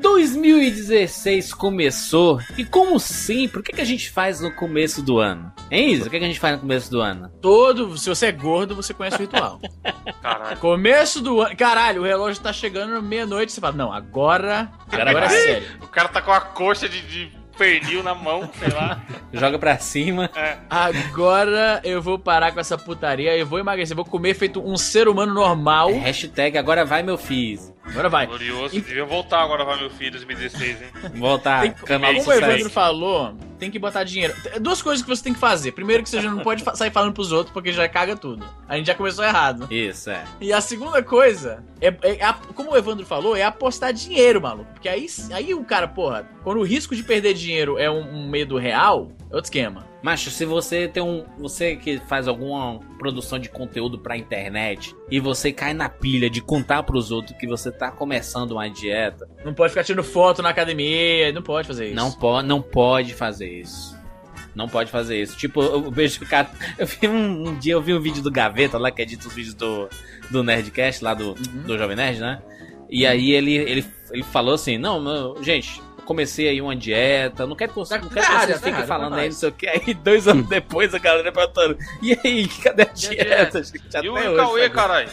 2016 começou e como sempre, o que, que a gente faz no começo do ano? Hein, Isa? O que, que a gente faz no começo do ano? Todo, se você é gordo, você conhece o ritual. Caralho. Começo do ano. Caralho, o relógio tá chegando meia-noite. Você fala, não, agora. Agora Agora é sério. O cara tá com a coxa de, de pernil na mão, sei lá. Joga pra cima. É. Agora eu vou parar com essa putaria. Eu vou emagrecer. Vou comer feito um ser humano normal. Hashtag agora vai meu fiz. Agora vai. Glorioso. Devia voltar agora pra meu filho 2016, hein? Voltar, Tem, canal como o Evandro falou, tem que botar dinheiro. Duas coisas que você tem que fazer. Primeiro, que você já não pode sair falando pros outros, porque já caga tudo. A gente já começou errado. Isso, é. E a segunda coisa, é, é a- como o Evandro falou, é apostar dinheiro, maluco. Porque aí, aí o cara, porra, quando o risco de perder dinheiro é um, um medo real, é outro esquema. Macho, se você tem um. Você que faz alguma produção de conteúdo pra internet e você cai na pilha de contar pros outros que você tá começando uma dieta, Não pode ficar tirando foto na academia, não pode fazer isso. não, po não pode fazer isso. Não pode fazer isso. Tipo, eu vejo cara. Eu vi um, um dia, eu vi um vídeo do Gaveta lá, que edita os vídeos do, do Nerdcast, lá do, do Jovem Nerd, né? E aí ele, ele, ele falou assim: Não, gente, comecei aí uma dieta, não quero que, você- Tá- não tá quero que vocês tá fiquem falando aí, não sei o que. Aí dois anos depois a galera perguntando: E aí, cadê a dieta? Já E o até hoje, Cauê, caralho?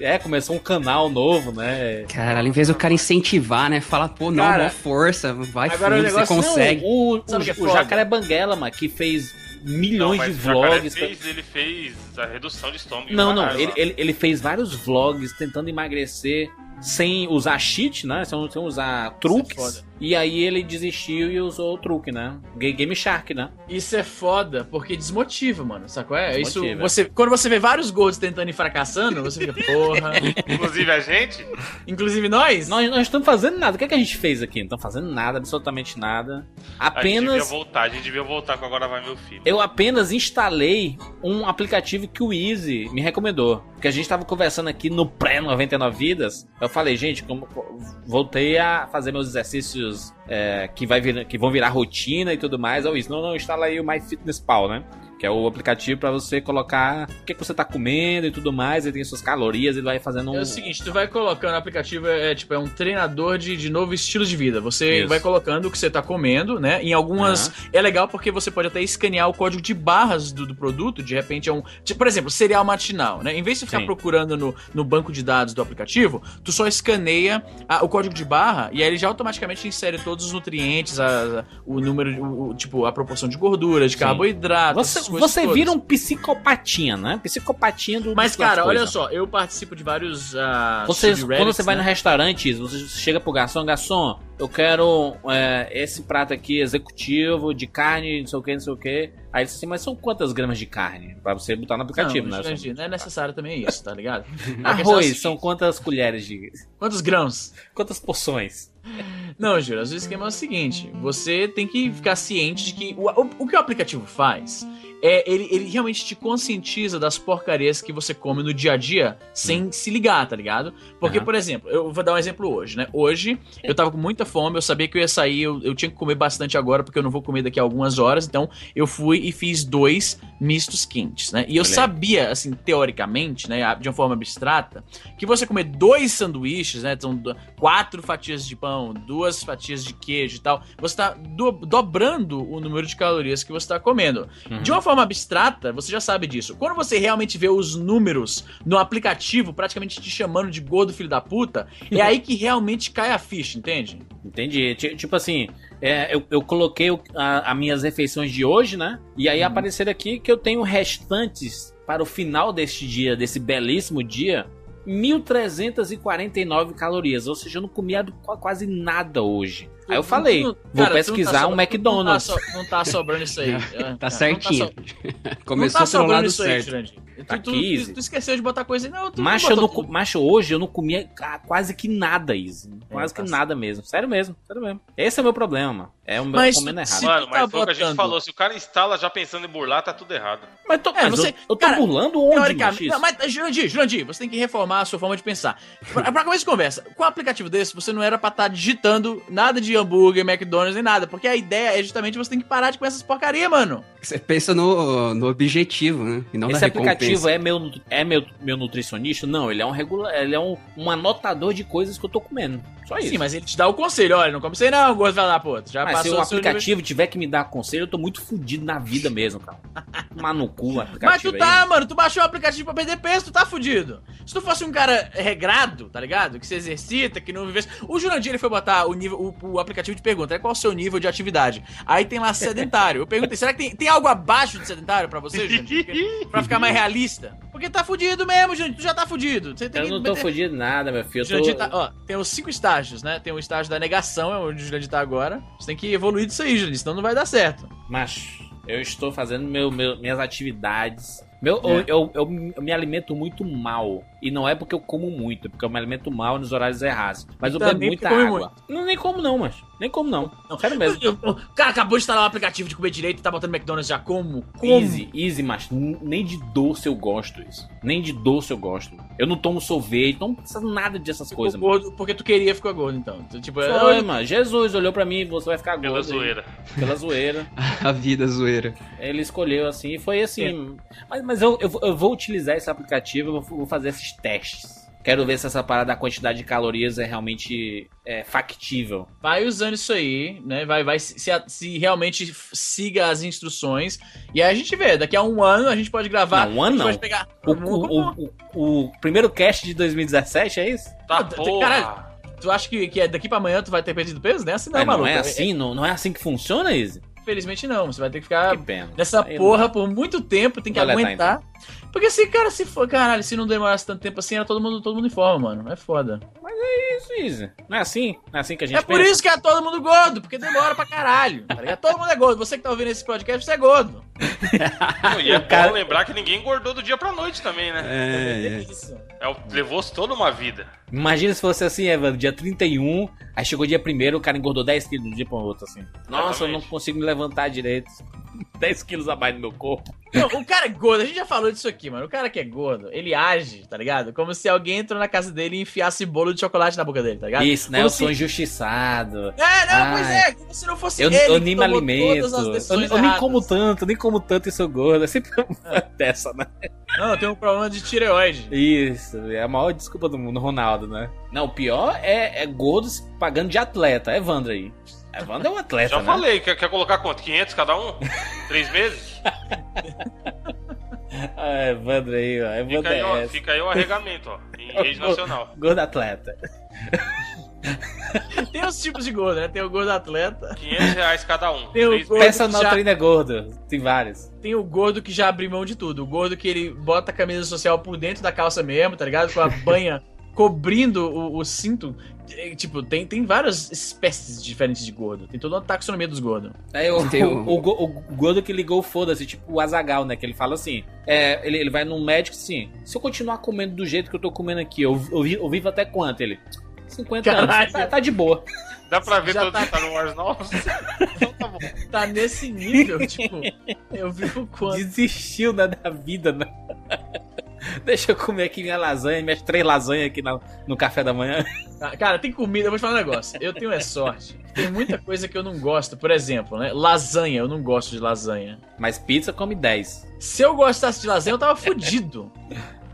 É, começou um canal novo, né? Caralho, em vez do cara incentivar, né? Falar, pô, não, Cara, força, vai fundo, o você negócio- consegue. O, o, Sabe o é o foda? Jacaré Banguela, mano, que fez milhões Não, de vlogs. pra- Fez, ele fez a redução de estômago. Não, não, ele, ele, ele fez vários vlogs tentando emagrecer sem usar cheat, né? Sem, sem usar truques. E aí ele desistiu e usou o truque, né? Ga- Game Shark, né? Isso é foda, porque desmotiva, mano. Sacou? É isso. Desmotiva. Você, quando você vê vários gordos tentando ir fracassando, você fica, porra. Inclusive a gente, Inclusive nós. Nós não estamos fazendo nada. O que, é que a gente fez aqui? Não estamos fazendo nada, absolutamente nada. a gente devia Apenas. voltar, a gente devia voltar com Agora Vai Meu Filho. Eu apenas instalei um aplicativo que o Easy me recomendou. Porque a gente tava conversando aqui no pré-99 Vidas. Eu falei, gente, como voltei a fazer meus exercícios é, que, vai vir, que vão virar rotina e tudo mais. Ou isso, não, não, instala aí o MyFitnessPal, né? Que é o aplicativo pra você colocar o que, que você tá comendo e tudo mais. Ele tem suas calorias, ele vai fazendo um. É o seguinte, tu vai colocando o aplicativo, é, é, tipo, é um treinador de, de novo estilo de vida. Você Isso. vai colocando o que você tá comendo, né? Em algumas. É legal porque você pode até escanear o código de barras do, do produto. De repente é um. tipo, por exemplo, cereal matinal, né? Em vez de ficar Sim. procurando no, no banco de dados do aplicativo, tu só escaneia a- o código de barra e aí ele já automaticamente insere todos os nutrientes, a- a- o número, o, tipo, a proporção de gordura, de Sim. carboidrato. Você, você todas. vira um psicopatinha, né? Psicopatinha do. Mas, cara, olha só, eu participo de vários. ah, Você, quando você vai né? no restaurante, você chega pro garçom, garçom, eu quero é, esse prato aqui executivo de carne, não sei o que, não sei o que. Aí diz assim, mas são quantas gramas de carne? Pra você botar no aplicativo, não, né? Jurandir, não é necessário também isso, tá ligado? É Arroz, seguinte, são quantas colheres de. Quantos grãos? Quantas porções? Não, Júlio, o esquema é o seguinte: você tem que ficar ciente de que o, o, o que o aplicativo faz é ele, ele realmente te conscientiza das porcarias que você come no dia a dia sem se ligar, tá ligado? Porque, Aham. por exemplo, eu vou dar um exemplo hoje, né? Hoje eu tava com muita fome, eu sabia que eu ia sair, eu, eu tinha que comer bastante agora, porque eu não vou comer daqui a algumas horas, então eu fui e fiz dois mistos quentes, né? E eu Olha sabia, assim, teoricamente, né, de uma forma abstrata, que você comer dois sanduíches, né? São quatro fatias de pão, duas fatias de queijo e tal, você tá do- dobrando o número de calorias que você tá comendo. Uhum. De uma forma abstrata, você já sabe disso. Quando você realmente vê os números no aplicativo praticamente te chamando de gordo filho da puta, é aí que realmente cai a ficha, entende? Entendi. Ti- Tipo assim, é, eu, eu coloquei as minhas refeições de hoje, né? E aí apareceram aqui que eu tenho restantes para o final deste dia, desse belíssimo dia, 1.349 calorias. Ou seja, eu não comia qu- quase nada hoje. Aí eu falei, não- vou cara, não tá pesquisar so- um tu não tá McDonald's. so- Não tá, sobrando isso aí. É, cara, Tá não certinho. so- Começou não tá pelo sobrando lado isso aí, certo. Jurandir. Tá tu, tu, tu, esqueceu de botar coisa aí. Não, tu Macho, eu não, botou co- macho, hoje eu não comia quase que nada, Izzy. Quase tá que nada mesmo. Sério mesmo, sério mesmo. Esse é o meu problema. É o meu Mas comendo se- errado. Mano, tu mas tá foi o que a gente falou. Se o cara instala já pensando em burlar, tá tudo errado. Mas, tô, É, mas você- eu, eu tô cara, burlando onde, macho? Não, mas, Jurandir, Jurandir, você tem que reformar a sua forma de pensar. Pra, pra começo de conversa, com um aplicativo desse, você não era pra estar digitando nada de hambúrguer, McDonald's nem nada. Porque a ideia é justamente você tem que parar de comer essas porcaria, mano. Você pensa no, no objetivo, né? E não Esse aplicativo recompensa. é meu, é meu, meu nutricionista? Não, ele é um regular, ele é um, um anotador de coisas que eu tô comendo. Só isso. Sim, mas ele te dá o conselho, olha, não come isso aí não, gordo vai lá, pô. Já Mas se passou o o seu nível- aplicativo tiver que me dar conselho, eu tô muito fudido na vida mesmo, cara. Tomar no cu o aplicativo Mas tu aí. tá, mano, tu baixou o aplicativo pra perder peso, tu tá fudido. Se tu fosse um cara regrado, tá ligado? Que se exercita, que não vivesse. O Jurandir ele foi botar o nível, o, o aplicativo de pergunta, é qual o seu nível de atividade? Aí tem lá sedentário. Eu perguntei, será que tem, tem algo abaixo de sedentário pra você? Porque- pra ficar mais realista? Porque tá fudido mesmo, tu já tá fudido. Você tem Eu que não tô meter- fudido nada, meu filho. Tô... tá, ó, tem os cinco estágios, né? Tem o estágio da negação, é onde o Jurandir tá agora. Você tem que evoluir disso aí, Jurandir, senão não vai dar certo. Mas eu estou fazendo meu, meu- minhas atividades. Meu, É. eu, eu, eu- eu me alimento muito mal. E não é porque eu como muito, é porque eu me alimento mal nos horários errados. Mas eu bebo muita água. Não, nem como não, mas. Nem como não. Sério mesmo. Eu- eu- O cara acabou de instalar o aplicativo de comer direito e tá botando McDonald's já como? Como? Easy, easy, mas nem de doce eu gosto isso. Nem de doce eu gosto. Eu não tomo sorvete, não precisa nada dessas coisas, Ficou mano. gordo porque tu queria ficar gordo, então. Tipo, Foi, eu- mano. Jesus olhou pra mim e você vai ficar gordo. Pela aí. zoeira. Pela zoeira. A vida zoeira. Ele escolheu assim e foi assim. Mas, mas eu, eu, vou- eu vou utilizar esse aplicativo, eu vou, vou fazer esses testes. Quero ver se essa parada da quantidade de calorias é realmente é, factível. vai usando isso aí, né? Vai, vai se, se, realmente siga as instruções. E aí a gente vê, daqui a um ano a gente pode gravar. Não, um ano a gente não. pode pegar. O, o, o, o- o primeiro cast de 2017 é isso? Tá Não, porra. caralho. Tu acha que, que é daqui pra amanhã tu vai ter perdido peso? Não é assim, não, não, maluco. é assim? Não, não é assim que funciona, Izzy? Infelizmente não. Você vai ter que ficar Que pena. nessa Aí porra por muito tempo, tem que Vou letar, aguentar. Porque se, cara, se for, caralho, se não demorasse tanto tempo assim, era todo mundo, todo mundo em forma, mano. É foda. Isso, Izzy. Não é assim? Não é assim que a gente É por pensa? isso que é todo mundo gordo, porque demora pra caralho. Tá? Todo mundo é gordo. Você que tá ouvindo esse podcast, você é gordo. Não, e é cara- bom lembrar que ninguém engordou do dia pra noite também, né? É, É é. isso. É, Levou-se toda uma vida. Imagina se fosse assim, Evandro, dia 31, aí chegou dia 1 o cara engordou 10 quilos de um dia pra outro, assim. Nossa, eu não Exatamente. consigo me levantar direito. 10 quilos a mais no meu corpo. Não, o cara é gordo, a gente já falou disso aqui, mano. O cara que é gordo, ele age, tá ligado? Como se alguém entrou na casa dele e enfiasse bolo de chocolate na boca dele, tá ligado? Isso, né? Como Eu se- sou injustiçado. É, não, Ai. pois é, como se não fosse Eu, ele eu nem me alimento. todas as Eu, eu nem como tanto, nem como tanto e sou gordo. É sempre uma dessa, né? Não, eu tenho um problema de tireoide. Isso, é a maior desculpa do mundo, Ronaldo, né? Não, o pior é, é gordo se pagando de atleta. É Evandro aí. Evandro é um atleta, Já né? falei, quer, quer colocar quanto? 500 cada um? Três meses? Ah, Evandro aí, ó. Evandro Fica aí, é ó, fica aí o arregamento, ó. Em rede nacional. Gordo atleta. Tem os tipos de gordo, né? Tem o gordo atleta, 500 reais cada um. Tem o gordo. Personal já- trainer gordo. Tem vários. tem o gordo que já abriu mão de tudo. O gordo que ele bota a camisa social por dentro da calça mesmo, tá ligado? Com a banha cobrindo o, o cinto. É, Tipo, tem, tem várias espécies diferentes de gordo. Tem toda uma taxonomia dos gordos. Aí o, Tem o, o- o, go- o gordo que ligou o foda-se, tipo o Azagal, né? Que ele fala assim: é, ele, ele vai num médico assim: se eu continuar comendo do jeito que eu tô comendo aqui, eu, eu, eu vivo até quanto? Ele? 50 Caralho. anos. Tá, tá de boa. Dá pra ver Já todos tá- os Star Wars novos? então tá bom. Tá nesse nível, tipo, eu vivo quanto? Desistiu né, da vida, né? Deixa eu comer aqui minha lasanha, minhas três lasanhas aqui na- no café da manhã. Ah, Cara, tem comida, eu vou te falar um negócio. Eu tenho é sorte. Tem muita coisa que eu não gosto. Por exemplo, né? Lasanha, eu não gosto de lasanha. Mas pizza come 10. Se eu gostasse de lasanha, eu tava fudido.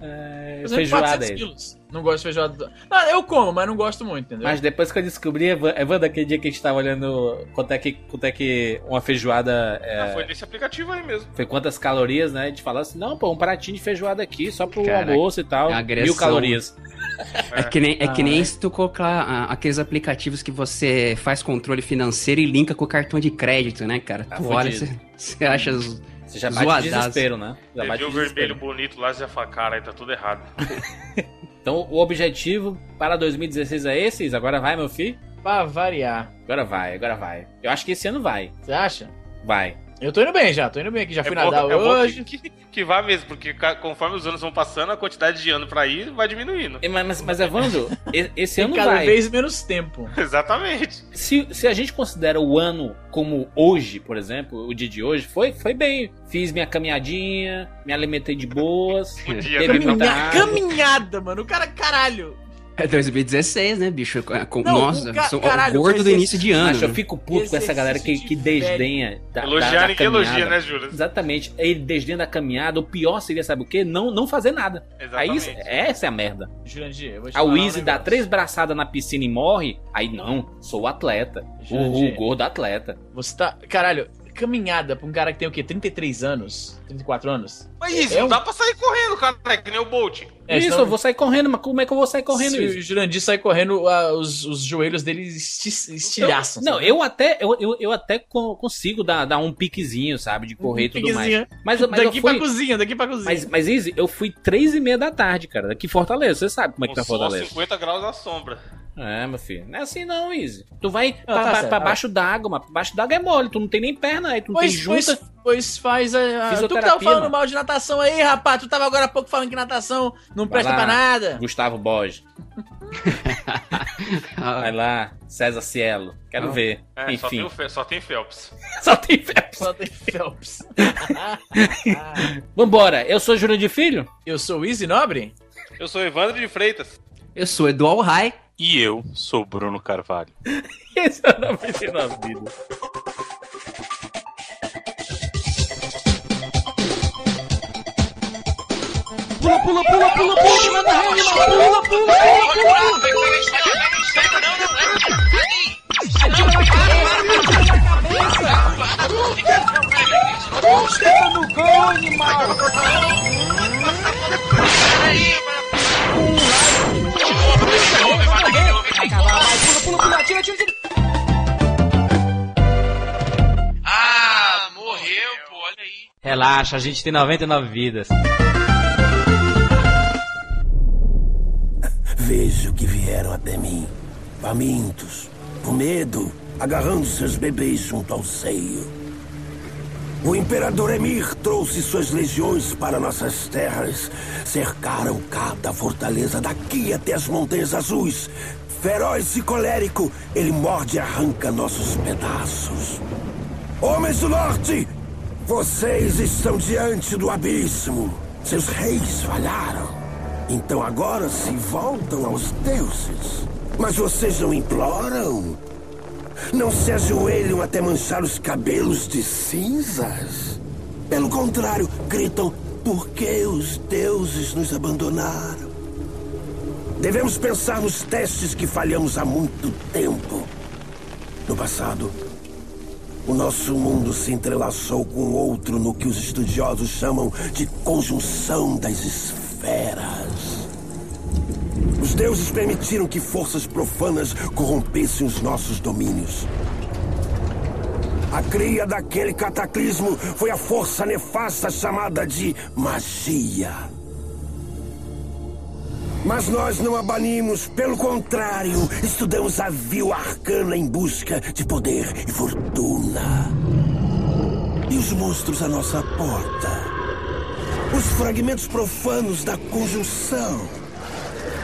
É, exemplo, feijoada 400 aí. quilos. Não gosto de feijoada. Não, eu como, mas não gosto muito, entendeu? Mas depois que eu descobri, Evan- Evandro, aquele dia que a gente tava olhando quanto é que, quanto é que uma feijoada. é, Ah, foi nesse aplicativo aí mesmo. foi quantas calorias, né? A gente falou assim: não, pô, um pratinho de feijoada aqui, só pro Caraca, almoço e tal. é mil calorias. É que nem, é que nem Ah, se tu colocar ah, aqueles aplicativos que você faz controle financeiro e linka com o cartão de crédito, né, cara? Tá tu olha, você, você acha. os- Você já bate Zoadaço. desespero, né? Já Você bate viu o vermelho bonito lá e já fala, cara, aí tá tudo errado. Então, o objetivo para 2016 é esse? Agora vai, meu filho? Pra variar. Agora vai, agora vai. Eu acho que esse ano vai. Você acha? Vai. Eu tô indo bem já, tô indo bem aqui. Já fui é bom, nadar é bom hoje. que, que, que vá mesmo, porque conforme os anos vão passando, a quantidade de ano pra ir vai diminuindo. E, Mas, mas Evandro, esse ano cada vai. vez menos tempo. Exatamente. Se, se a gente considera o ano como hoje, por exemplo, o dia de hoje, foi, foi bem. Fiz minha caminhadinha, me alimentei de boas, bebi né? muita Caminha- caminhada, mano. O cara, caralho. É 2016, né, bicho? Com- Não, Nossa, o ca- sou caralho, gordo do início de ano. Mas eu fico puto com essa galera que, que desdenha da, da, Elogiar da ninguém caminhada. elogia, né, Júlio? Exatamente. Ele desdenha da caminhada. O pior seria, sabe o quê? Não, não fazer nada. Aí Exatamente. isso- essa é a merda. Jurandir, eu vou te A falar um dá três braçadas na piscina e morre. Aí não, sou atleta. Jurandir. Uhul, gordo atleta. Você tá. Caralho, caminhada pra um cara que tem o quê? 33 anos? 34 anos? Mas isso, É não um- dá pra sair correndo, cara. É que nem o Bolt. É, isso, senão- eu vou sair correndo, mas como é que eu vou sair correndo Se isso? o Jurandir sai correndo, ah, os, os joelhos dele esti- estilhaçam. Não, eu até, eu, eu, eu até co- consigo dar, dar um piquezinho, sabe? De correr e tudo mais. Piquezinho. Mas, mas eu daqui fui. pra cozinha, daqui pra cozinha. Mas, mas Izzy, eu fui três e meia da tarde, cara, daqui em Fortaleza. Você sabe como é que Com tá Fortaleza. 50 graus à sombra. É, meu filho. Não é assim não, Izzy. Tu vai Não, pra, tá pra- certo, pra tá. baixo d'água, mas pra baixo d'água é mole. Tu não tem nem perna aí, tu não Pois, tem pois, junta. pois faz a. a- Tu que tava Fisioterapia, falando mano. mal de natação aí, rapaz. Tu tava agora há pouco falando que natação não presta lá. pra nada. Gustavo Borges. Vai lá, César Cielo. Quero Ah. ver. É, só tem, Enfim, o Fe- só tem Phelps. só tem Phelps. Só tem Phelps. Vambora, eu sou Júlio de Filho. Eu sou o Easy Nobre? Eu sou Evandro de Freitas. Eu sou Eduardo Rai. E eu sou Bruno Carvalho. Esse é o nome de na vida. Ah, morreu, pô, olha aí. Relaxa, a gente tem 99 vidas. Vejo que vieram até mim, famintos, com medo, agarrando seus bebês junto ao seio. O imperador Emir trouxe suas legiões para nossas terras. Cercaram cada fortaleza daqui até as Montanhas Azuis. Feroz e colérico, ele morde e arranca nossos pedaços. Homens do Norte, vocês estão diante do abismo. Seus reis falharam. Então agora se voltam aos deuses. Mas vocês não imploram? Não se ajoelham até manchar os cabelos de cinzas? Pelo contrário, gritam: por que os deuses nos abandonaram? Devemos pensar nos testes que falhamos há muito tempo. No passado, o nosso mundo se entrelaçou com outro no que os estudiosos chamam de conjunção das esferas. Os deuses permitiram que forças profanas corrompessem os nossos domínios. A cria daquele cataclismo foi a força nefasta chamada de magia. Mas nós não a banimos, pelo contrário, estudamos a vil arcana em busca de poder e fortuna. E os monstros à nossa porta? Os fragmentos profanos da conjunção.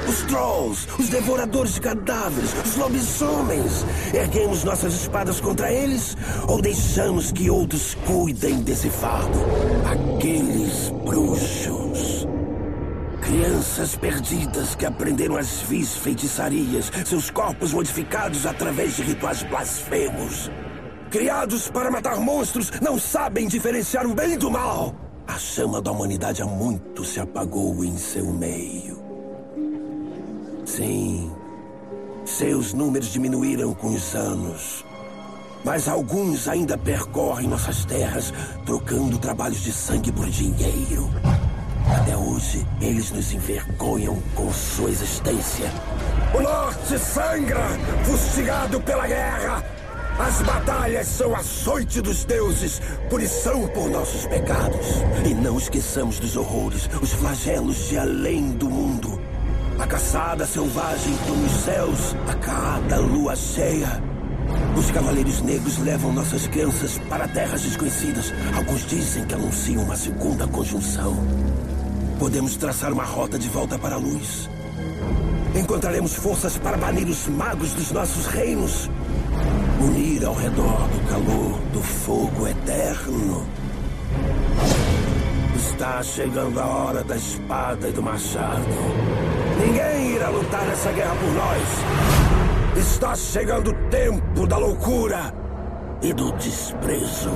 Os trolls, os devoradores de cadáveres, os lobisomens. Erguemos nossas espadas contra eles ou deixamos que outros cuidem desse fardo? Aqueles bruxos. Crianças perdidas que aprenderam as vis feitiçarias, seus corpos modificados através de rituais blasfemos. Criados para matar monstros, não sabem diferenciar o bem do mal. A chama da humanidade há muito se apagou em seu meio. Sim, seus números diminuíram com os anos. Mas alguns ainda percorrem nossas terras, trocando trabalhos de sangue por dinheiro. Até hoje, eles nos envergonham com sua existência. O norte sangra, fustigado pela guerra. As batalhas são açoite dos deuses, punição por nossos pecados. E não esqueçamos dos horrores, os flagelos de além do mundo. A caçada selvagem nos céus a cada lua cheia. Os cavaleiros negros levam nossas crianças para terras desconhecidas. Alguns dizem que anunciam uma segunda conjunção. Podemos traçar uma rota de volta para a luz. Encontraremos forças para banir os magos dos nossos reinos. Unir ao redor do calor do fogo eterno. Está chegando a hora da espada e do machado. Ninguém irá lutar essa guerra por nós. Está chegando o tempo da loucura e do desprezo.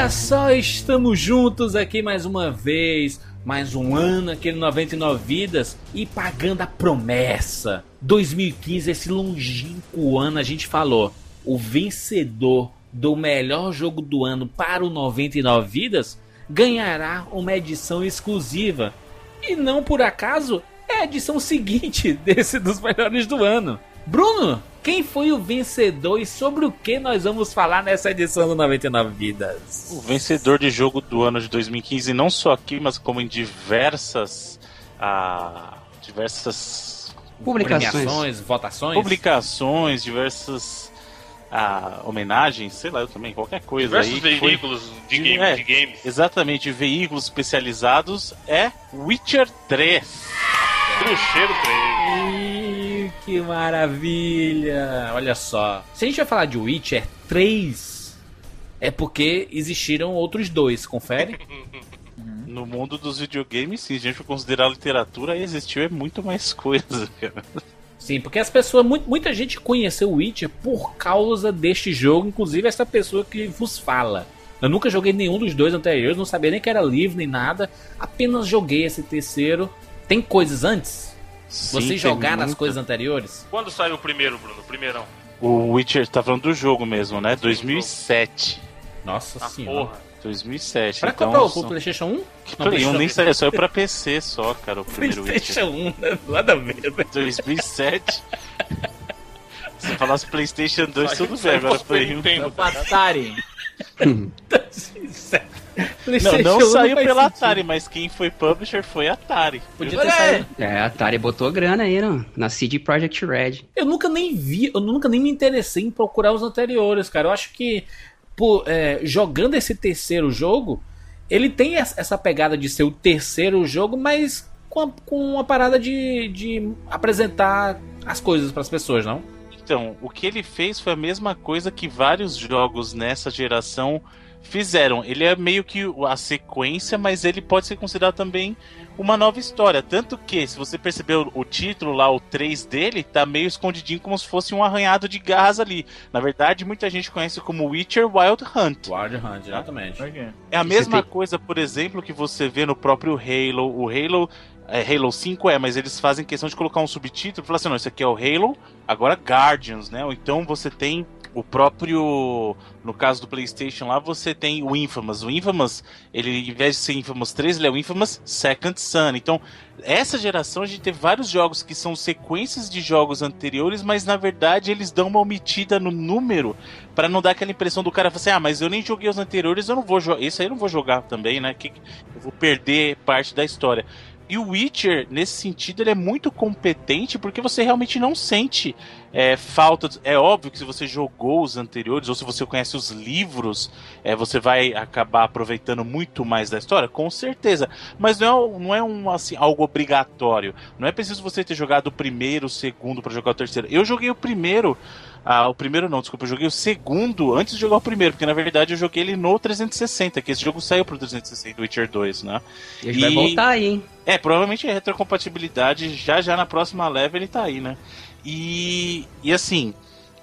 Olha só, estamos juntos aqui mais uma vez. Mais um ano aqui no 99 Vidas e pagando a promessa. 2015, esse longínquo ano, a gente falou. O vencedor do melhor jogo do ano para o 99 Vidas ganhará uma edição exclusiva. E não por acaso é a edição seguinte desse dos melhores do ano. Bruno, quem foi o vencedor e sobre o que nós vamos falar nessa edição do 99 Vidas? O vencedor de jogo do ano de 2015, não só aqui, mas como em diversas. Ah, diversas Publicações. Votações? publicações, diversas ah, homenagens, sei lá, eu também, qualquer coisa Diversos aí. que foi- veículos de, game, é. de games. Exatamente, veículos especializados é Witcher 3. Cruzeiro 3. Que maravilha! Olha só. Se a gente vai falar de Witcher 3, é porque existiram outros dois, confere? No mundo dos videogames, sim, se a gente for considerar a literatura, existiu é muito mais coisa, cara. Sim, porque as pessoas, mu- muita gente conheceu o Witcher por causa deste jogo, inclusive essa pessoa que vos fala. Eu nunca joguei nenhum dos dois anteriores, não sabia nem que era livre nem nada, apenas joguei esse terceiro. Tem coisas antes? Sim, Vocês tem jogaram as muita- coisas anteriores? Quando saiu o primeiro, Bruno? O primeirão. O Witcher, tá falando do jogo mesmo, né? 2007. Nossa Ah, senhora. porra. 2007. Pra então, comprar o são- PlayStation 1? Que Não, Play 1 nem PlayStation- saiu, saiu pra PC só, cara, o primeiro Witcher. PlayStation 1, né? nada a ver. né? 2007. Se falasse PlayStation 2, Saiu- tudo bem, agora Play 1. Nintendo. O Não, não 1 saiu faz pela sentido. Atari, mas quem foi publisher foi a Atari. Podia ter aí. saído. É, a Atari botou grana aí no, na CD Projekt Red. Eu nunca nem vi, eu nunca nem me interessei em procurar os anteriores, cara. Eu acho que pô, é, jogando esse terceiro jogo, ele tem es- essa pegada de ser o terceiro jogo, mas com, a- com uma parada de, de apresentar as coisas para as pessoas, não? Então, o que ele fez foi a mesma coisa que vários jogos nessa geração fizeram. Ele é meio que a sequência, mas ele pode ser considerado também uma nova história. Tanto que, se você percebeu o título lá, o 3 dele, tá meio escondidinho como se fosse um arranhado de garras ali. Na verdade, muita gente conhece como Witcher Wild Hunt. Wild Hunt, exatamente. É a mesma tem- coisa, por exemplo, que você vê no próprio Halo. O Halo. É, Halo 5 é, mas eles fazem questão de colocar um subtítulo e falar assim: não, isso aqui é o Halo, agora Guardians, né? Ou então você tem o próprio. No caso do PlayStation lá, você tem o Infamous. O Infamous, ele, em vez de ser Infamous 3, ele é o Infamous Second Son. Então, essa geração a gente tem vários jogos que são sequências de jogos anteriores, mas na verdade eles dão uma omitida no número Pra não dar aquela impressão do cara assim: ah, mas eu nem joguei os anteriores, eu não vou jogar. Esse aí eu não vou jogar também, né? Que eu vou perder parte da história. E o Witcher, nesse sentido, ele é muito competente porque você realmente não sente é, falta. É óbvio que se você jogou os anteriores ou se você conhece os livros, é, você vai acabar aproveitando muito mais da história, com certeza. Mas não é, não é um, assim, algo obrigatório. Não é preciso você ter jogado o primeiro, o segundo pra jogar o terceiro. Eu joguei o primeiro. Ah, o primeiro não, desculpa, eu joguei o segundo antes de jogar o primeiro, porque na verdade eu joguei ele no 360, que esse jogo saiu pro 360, Witcher 2, né? E a gente vai E- voltar aí, hein? É, provavelmente a retrocompatibilidade já já na próxima leva ele tá aí, né? E, e assim,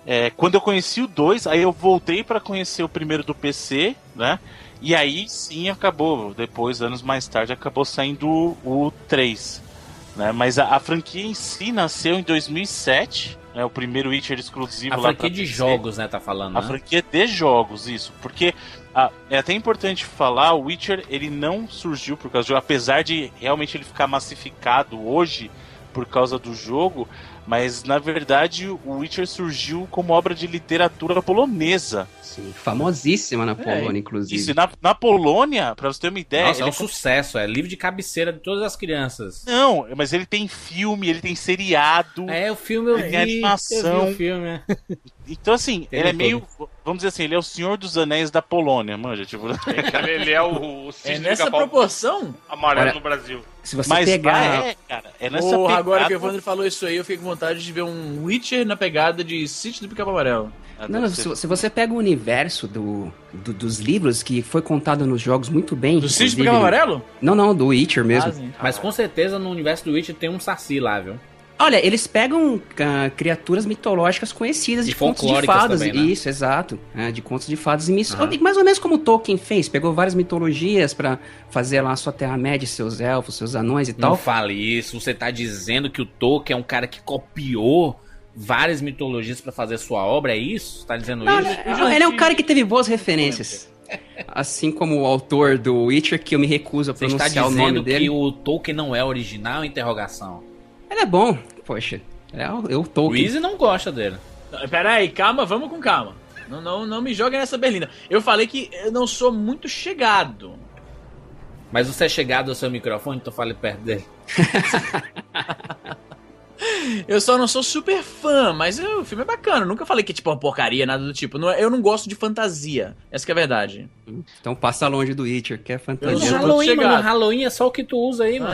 é, quando eu conheci o 2, aí eu voltei pra conhecer o primeiro do PC, né? E aí sim acabou, depois, anos mais tarde, acabou saindo o, o 3. Né? Mas a, a franquia em si nasceu em 2007, né? O primeiro Witcher exclusivo A lá franquia de jogos, né, tá falando, A né? franquia de jogos, isso. Porque ah, é até importante falar, o Witcher ele não surgiu por causa do jogo, apesar de realmente ele ficar massificado hoje por causa do jogo, mas na verdade o Witcher surgiu como obra de literatura polonesa. Sim, famosíssima na Polônia, inclusive. Isso, na, na Polônia, pra você ter uma ideia, Nossa, é ele um sucesso, é livro de cabeceira de todas as crianças. Não, mas ele tem filme, ele tem seriado. É, o filme eu Tem vi, animação. eu vi o filme. é. Então, assim, Tem ele é meio. Vamos dizer assim, ele é o Senhor dos Anéis da Polônia, manja. Tipo, Ele, ele é o, o É nessa proporção? amarelo Olha, no Brasil. Se você mas pegar. ah, é, cara. É nessa Porra, pegada. agora que o Evandro falou isso aí, eu fiquei com vontade de ver um Witcher na pegada de Sítio do Pica-Pau Amarelo. Ah, Não, não, se, se você pega o universo do, do- dos livros, que foi contado nos jogos muito bem. Do Sítio do Pica-Pau Amarelo? Não, não, do Witcher mesmo. Ah. Mas com certeza no universo do Witcher tem um saci lá, viu? Olha, eles pegam ah, criaturas mitológicas conhecidas E de contos de fadas. também, né? Isso, exato. É, de contos de fadas e. Mais ou menos como o Tolkien fez. Pegou várias mitologias pra fazer lá a sua Terra-média, seus elfos, seus anões e Não tal. fale isso, você tá dizendo que o Tolkien é um cara que copiou várias mitologias pra fazer sua obra, é isso? Você tá dizendo Não, isso? não, ele é um cara que teve boas referências. Assim como o autor do Witcher, que eu me recuso a Você está pronunciar o nome dizendo dele. que o Tolkien não é original? Interrogação. Ele é bom, poxa. É o, é o O Tolkien. Easy não gosta dele. Pera aí, calma, vamos com calma. Não, não, não me joga nessa berlina. Eu falei que eu não sou muito chegado. Mas você é chegado ao seu microfone, então fale perto dele. Eu só não sou super fã, mas é, o filme é bacana. Eu nunca falei que tipo uma porcaria, nada do tipo. Não é- eu não gosto de fantasia. Essa que é a verdade. Então passa longe do Witcher, que é No fantasia. sou Halloween, mano. Halloween é só o que tu usa aí, mano.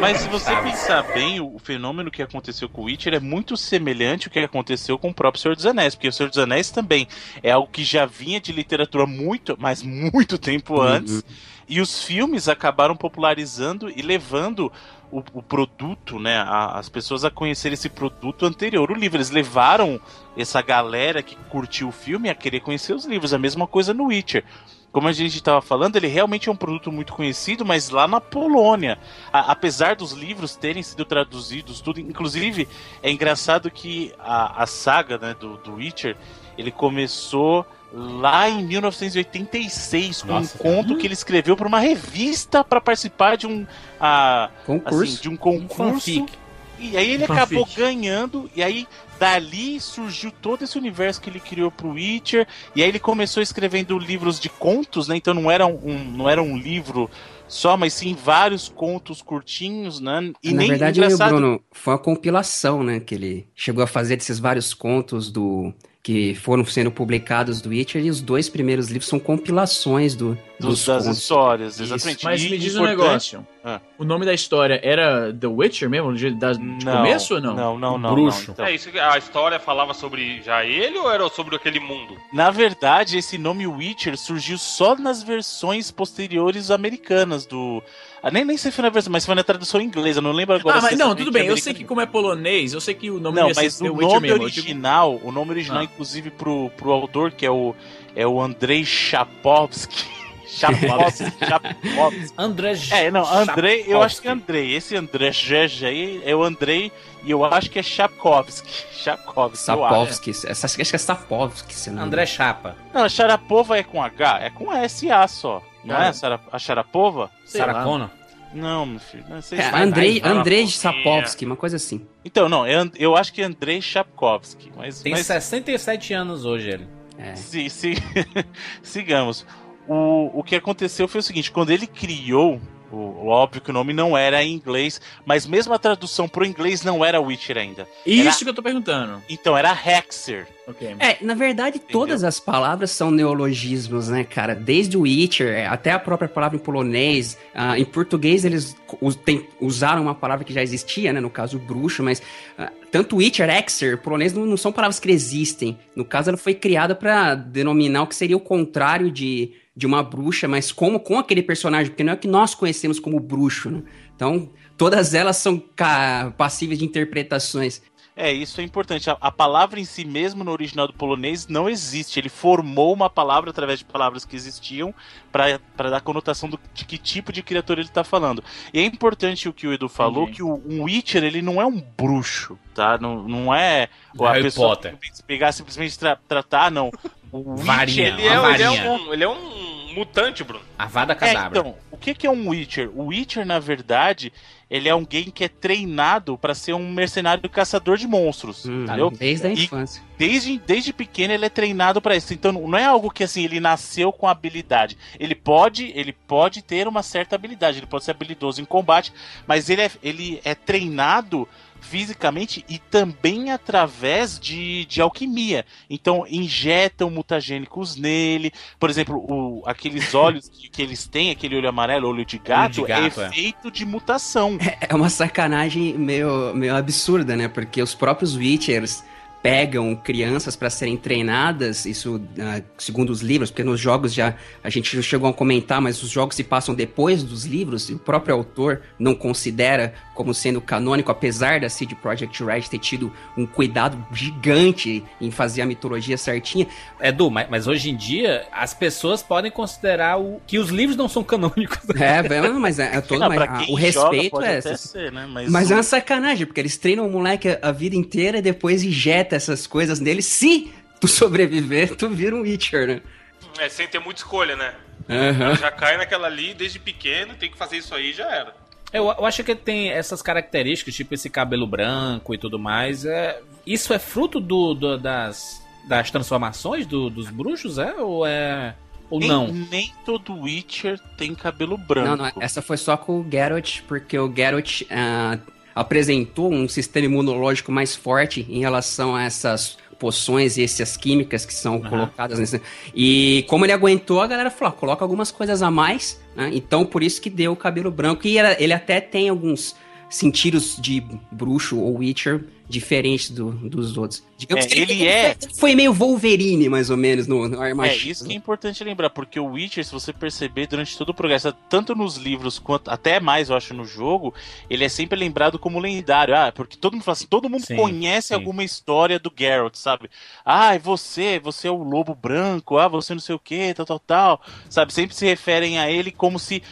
Mas se você pensar bem, o fenômeno que aconteceu com o Witcher é muito semelhante ao que aconteceu com o próprio Senhor dos Anéis, porque o Senhor dos Anéis também é algo que já vinha de literatura muito, mas muito tempo antes, e os filmes acabaram popularizando e levando o, o produto, né, a- as pessoas a conhecer esse produto anterior. O livro, eles levaram essa galera que curtiu o filme a querer conhecer os livros, a mesma coisa no Witcher. Como a gente estava falando, ele realmente é um produto muito conhecido, mas lá na Polônia. A- apesar dos livros terem sido traduzidos, tudo, inclusive é engraçado que a, a saga né, do, do Witcher ele começou lá em 1986 com Nossa, um conto que ele escreveu para uma revista para participar de um ah, Concurso. assim, de um Um concurso fanfic. e aí ele Um acabou fanfic. ganhando, e aí dali surgiu todo esse universo que ele criou pro Witcher, e aí ele começou escrevendo livros de contos, né? Então não era um, não era um livro só, mas sim vários contos curtinhos, né? E Na nem verdade, engraçado. Bruno, foi uma compilação, né? Que ele chegou a fazer desses vários contos do que foram sendo publicados do Witcher, e os dois primeiros livros são compilações do, dos, dos das contos. histórias, Isso. exatamente. Mas E me diz um negócio. Ah. O nome da história era The Witcher mesmo? De, da, de Não, começo ou não? Não, não, não. Bruxo. não, então. É isso que a história falava sobre já ele ou era sobre aquele mundo? Na verdade, esse nome Witcher surgiu só nas versões posteriores americanas do. Ah, nem, nem sei se foi na versão, mas foi na tradução inglesa, não lembro agora. Ah, mas se não, é tudo bem. Eu sei que como é polonês, eu sei que o nome Não, mas The o Witcher nome mesmo. digo- original, o nome original, Ah. inclusive, pro, pro autor, que é o, é o Andrei Chapovsky. Chapovsky, Chapovsky. André É, não, Andrei, eu acho que é Chapovsky. Andrei. Esse André Jeje aí é o Andrei e eu acho que é Chapovsky. Chapovsky, eu acho. Acho que é Sapovsky, se não André Chapa. Não, a Sharapova é com H, é com SA só. Não é a Sara- a Sharapova? Sei lá. Sarah Connor. Não, meu filho. Não sei É, se- Andrei, vai, Andrei uma Sapovsky, uma coisa assim. Então, não, é And- eu acho que é Andrei Chapkovsky. Mas, Tem mas 67 anos hoje ele. É. Se, se- sigamos. O, o que aconteceu foi o seguinte: quando ele criou, o, óbvio que o nome não era em inglês, mas mesmo a tradução pro inglês não era Witcher ainda. Isso que eu tô perguntando. Então era Hexer. Ok. É, na verdade, todas as palavras são neologismos, né, cara? Desde o Witcher, é, até a própria palavra em polonês. ah, em português, eles us- tem- usaram uma palavra que já existia, né? No caso, bruxo, mas ah, tanto Witcher, Exer, polonês não, não são palavras que existem. No caso, ela foi criada pra denominar o que seria o contrário de, de uma bruxa, mas como com aquele personagem, porque não é o que nós conhecemos como bruxo, né? Então, todas elas são passíveis de interpretações. É, isso é importante. A, a, palavra em si mesmo no original do polonês não existe. Ele formou uma palavra através de palavras que existiam para dar conotação do, de que tipo de criatura ele está falando. E é importante o que o Edu falou, Entendi. que o, um Witcher ele não é um bruxo, tá? Não, não é a Harry pessoa Potter. pegar simplesmente tra tratar, não. O Witcher, ele, é, ele, é um, ele é um mutante, Bruno. Avada Kedavra. É, então, o que, que é um Witcher? O Witcher, na verdade, ele é alguém que é treinado para ser um mercenário caçador de monstros, hum, entendeu? Desde a infância. E desde, desde pequeno ele é treinado para isso. Então não é algo que assim ele nasceu com habilidade. Ele pode, ele pode ter uma certa habilidade, ele pode ser habilidoso em combate, mas ele é, ele é treinado fisicamente e também através de, de alquimia. Então, injetam mutagênicos nele. Por exemplo, o, aqueles olhos que, que, eles têm, aquele olho amarelo, olho de gato, olho de gato é, é feito de mutação. É, é uma sacanagem meio, meio absurda, né? Porque os próprios Witchers pegam crianças para serem treinadas, isso uh, segundo os livros, porque nos jogos já a gente chegou a comentar, mas os jogos se passam depois dos livros e o próprio autor não considera como sendo canônico, apesar da CD Projekt Red ter tido um cuidado gigante em fazer a mitologia certinha. Edu, mas, mas hoje em dia as pessoas podem considerar o, que os livros não são canônicos. É, mas é, é todo não, mas, o respeito é essa. Ser, né? Mas, mas é uma sacanagem, porque eles treinam o moleque a, a vida inteira e depois essas coisas nele. Se tu sobreviver, tu vira um Witcher, né? É, sem ter muita escolha, né? Uhum. Já cai naquela ali desde pequeno, tem que fazer isso aí já era. Eu, eu, acho que tem essas características, tipo esse cabelo branco e tudo mais. É, isso é fruto do, do das, das transformações do, dos bruxos, é? Ou é. Ou nem, não? Nem todo Witcher tem cabelo branco. Não, não, essa foi só com o Geralt, porque o Geralt uh, apresentou um sistema imunológico mais forte em relação a essas poções e essas químicas que são uhum. colocadas nesse. E como ele aguentou, a galera falou: ah, coloca algumas coisas a mais, né? Então por isso que deu o cabelo branco. E ele até tem alguns sentidos de bruxo ou Witcher diferentes do, dos outros. Digamos é, que ele, ele é. Foi meio Wolverine, mais ou menos, no, no É, isso que é importante lembrar, porque o Witcher, se você perceber durante todo o progresso, tanto nos livros quanto até mais, eu acho, no jogo, ele é sempre lembrado como lendário. Ah, porque todo mundo fala assim, todo mundo sim, conhece sim. alguma história do Geralt, sabe? Ah, você, você é o lobo branco, ah, você não sei o que, tal, tal, tal. Sabe? Sempre se referem a ele como se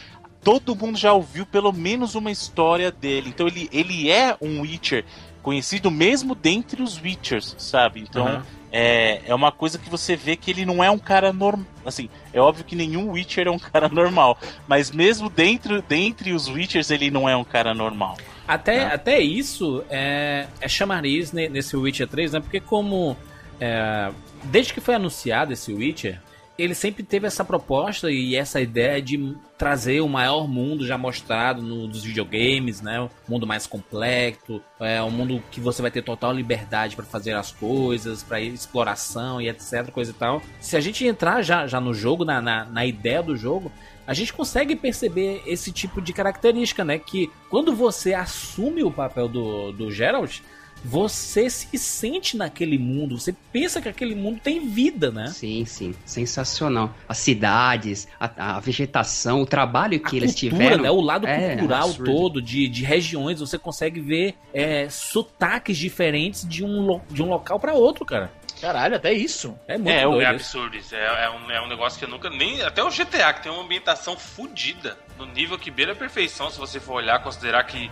todo mundo já ouviu pelo menos uma história dele. Então ele, ele é um Witcher conhecido mesmo dentre os Witchers, sabe? Então uhum. é, é uma coisa que você vê que ele não é um cara normal. Assim, é óbvio que nenhum Witcher é um cara normal, mas mesmo dentro, dentre os Witchers ele não é um cara normal. Até, né? até isso é, é chamariz nesse Witcher 3, né? Porque como. É, desde que foi anunciado esse Witcher, ele sempre teve essa proposta e essa ideia de trazer o maior mundo já mostrado no, dos videogames, né? Um mundo mais complexo, é um mundo que você vai ter total liberdade para fazer as coisas, para exploração e etc, coisa e tal. Se a gente entrar já, já no jogo, na, na, na ideia do jogo, a gente consegue perceber esse tipo de característica, né? Que quando você assume o papel do, do Geralt, você se sente naquele mundo, você pensa que aquele mundo tem vida, né? Sim, sim, sensacional. As cidades, a, a vegetação, o trabalho que a eles cultura, tiveram. Né? O lado é, cultural absurdo. todo, de, de regiões, você consegue ver é, sotaques diferentes de um, de um local para outro, cara. Caralho, até isso. É muito é, doido. É absurdo isso. É, é, um, é um negócio que eu nunca. Nem, até o GTA, que tem uma ambientação fodida. No nível que beira a perfeição, se você for olhar, considerar que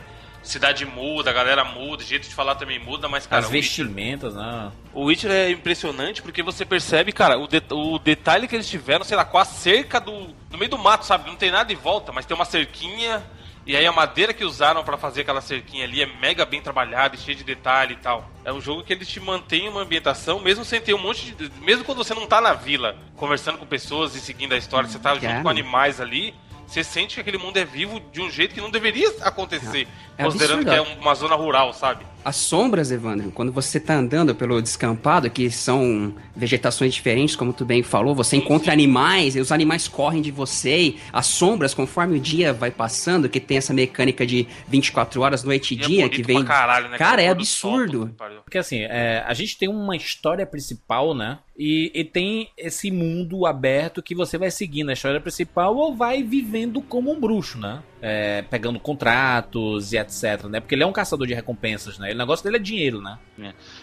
cidade muda, a galera muda, o jeito de falar também muda, mas, cara. As vestimentas, Witcher, né? O Witcher é impressionante porque você percebe, cara, o, de, o detalhe que eles tiveram, sei lá, com a cerca do. no meio do mato, sabe? Não tem nada em volta, mas tem uma cerquinha. E aí a madeira que usaram para fazer aquela cerquinha ali é mega bem trabalhada e cheia de detalhe e tal. É um jogo que eles te mantém uma ambientação, mesmo sem ter um monte de. Mesmo quando você não tá na vila, conversando com pessoas e seguindo a história, você tá junto com animais ali você sente que aquele mundo é vivo de um jeito que não deveria acontecer, é, é considerando absurdo. que é uma zona rural, sabe? As sombras, Evandro, quando você tá andando pelo descampado, que são vegetações diferentes, como tu bem falou, você sim, encontra sim. animais, e os animais correm de você, e as sombras, conforme o dia vai passando, que tem essa mecânica de 24 horas, noite e, e é dia, é que vem. Caralho, né? Cara, é absurdo. Porque assim, é, a gente tem uma história principal, né? E, e tem esse mundo aberto que você vai seguindo a história principal ou vai vivendo como um bruxo, né? É, pegando contratos e etc, né? Porque ele é um caçador de recompensas, né? O negócio dele é dinheiro, né?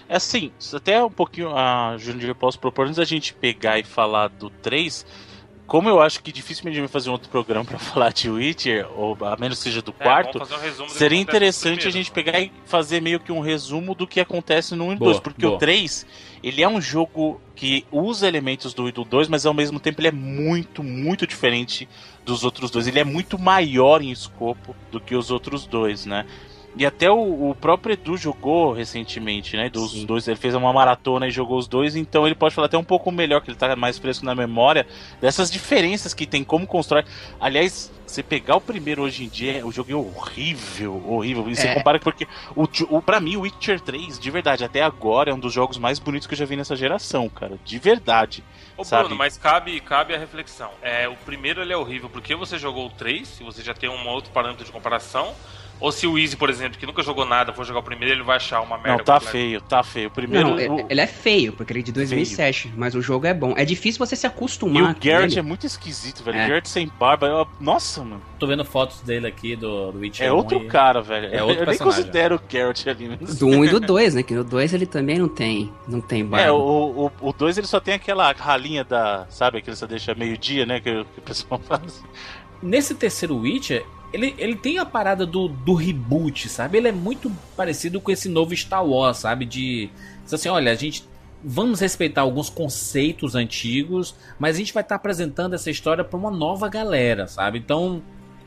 É assim, até um pouquinho a Júnior, eu posso propor antes da gente pegar e falar do 3, como eu acho que dificilmente a gente vai fazer um outro programa para falar de Witcher, ou a menos seja do É, quarto, um seria interessante a gente pegar e fazer meio que um resumo do que acontece no 1 e Boa, 2, porque boa. o 3, ele é um jogo que usa elementos do 1 e do 2, mas ao mesmo tempo ele é muito, muito diferente dos outros dois. Ele é muito maior em escopo do que os outros dois, né? E até o, o próprio Edu jogou recentemente, né? Dos Sim. dois, ele fez uma maratona e jogou os dois, então ele pode falar até um pouco melhor, que ele tá mais fresco na memória, dessas diferenças que tem, como constrói. Aliás, você pegar o primeiro hoje em dia, o jogo é horrível, horrível. E você É. compara porque o, o, pra mim, o Witcher 3, de verdade, até agora é um dos jogos mais bonitos que eu já vi nessa geração, cara. De verdade. Ô, sabe? Bruno, mas cabe, cabe a reflexão. É, o primeiro ele é horrível porque você jogou o 3, se você já tem um outro parâmetro de comparação. Ou se o Easy, por exemplo, que nunca jogou nada, for jogar o primeiro, ele vai achar uma merda. Não, tá completa. feio, tá feio. O primeiro. Não, é- o- ele é feio, porque ele é de 2007, mas o jogo é bom. É difícil você se E acostumar o com Garrett ele. é muito esquisito, velho. É. O Garrett sem barba. eu- Nossa, mano. Tô vendo fotos dele aqui do, do Witcher É 1 outro e- cara, velho. É outro eu nem personagem. considero o Garrett ali. Né? Do 1 e do 2, né? Que no 2 ele também não tem, não tem barba. É, o 2 o, dois, ele só tem aquela ralinha da. Sabe, que ele só deixa meio-dia, né? Que, que o pessoal faz. Nesse terceiro Witcher, ele, ele tem a parada do, do reboot, sabe? Ele é muito parecido com esse novo Star Wars, sabe? De. Assim, olha, a gente. Vamos respeitar alguns conceitos antigos, mas a gente vai estar apresentando essa história para uma nova galera, sabe? Então,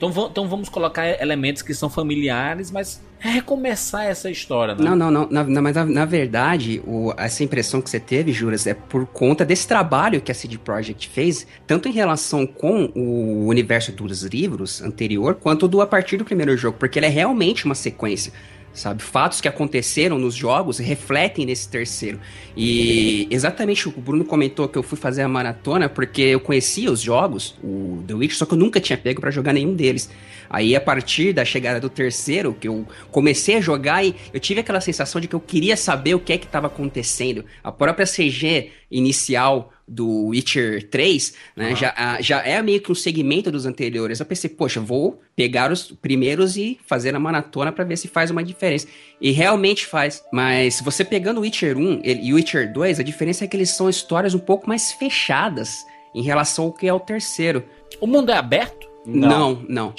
então, então vamos colocar elementos que são familiares, mas é recomeçar essa história, né? Não, não, não. Na, na- mas na, na verdade, o- essa impressão que você teve, Juras, é por conta desse trabalho que a CD Projekt fez, tanto em relação com o universo dos livros anterior, quanto do a partir do primeiro jogo, porque ele é realmente uma sequência. Sabe, fatos que aconteceram nos jogos refletem nesse terceiro. E exatamente o Bruno comentou que eu fui fazer a maratona porque eu conhecia os jogos, o The Witch, só que eu nunca tinha pego pra jogar nenhum deles. Aí a partir da chegada do terceiro, que eu comecei a jogar e eu tive aquela sensação de que eu queria saber o que é que estava acontecendo. A própria CG inicial do Witcher 3, né, já, a- já é meio que um segmento dos anteriores. Eu pensei, poxa, vou pegar os primeiros e fazer a maratona pra ver se faz uma diferença. E realmente faz. Mas você pegando o Witcher 1 ele- e o Witcher 2, a diferença é que eles são histórias um pouco mais fechadas em relação ao que é o terceiro. O mundo é aberto? Não, não.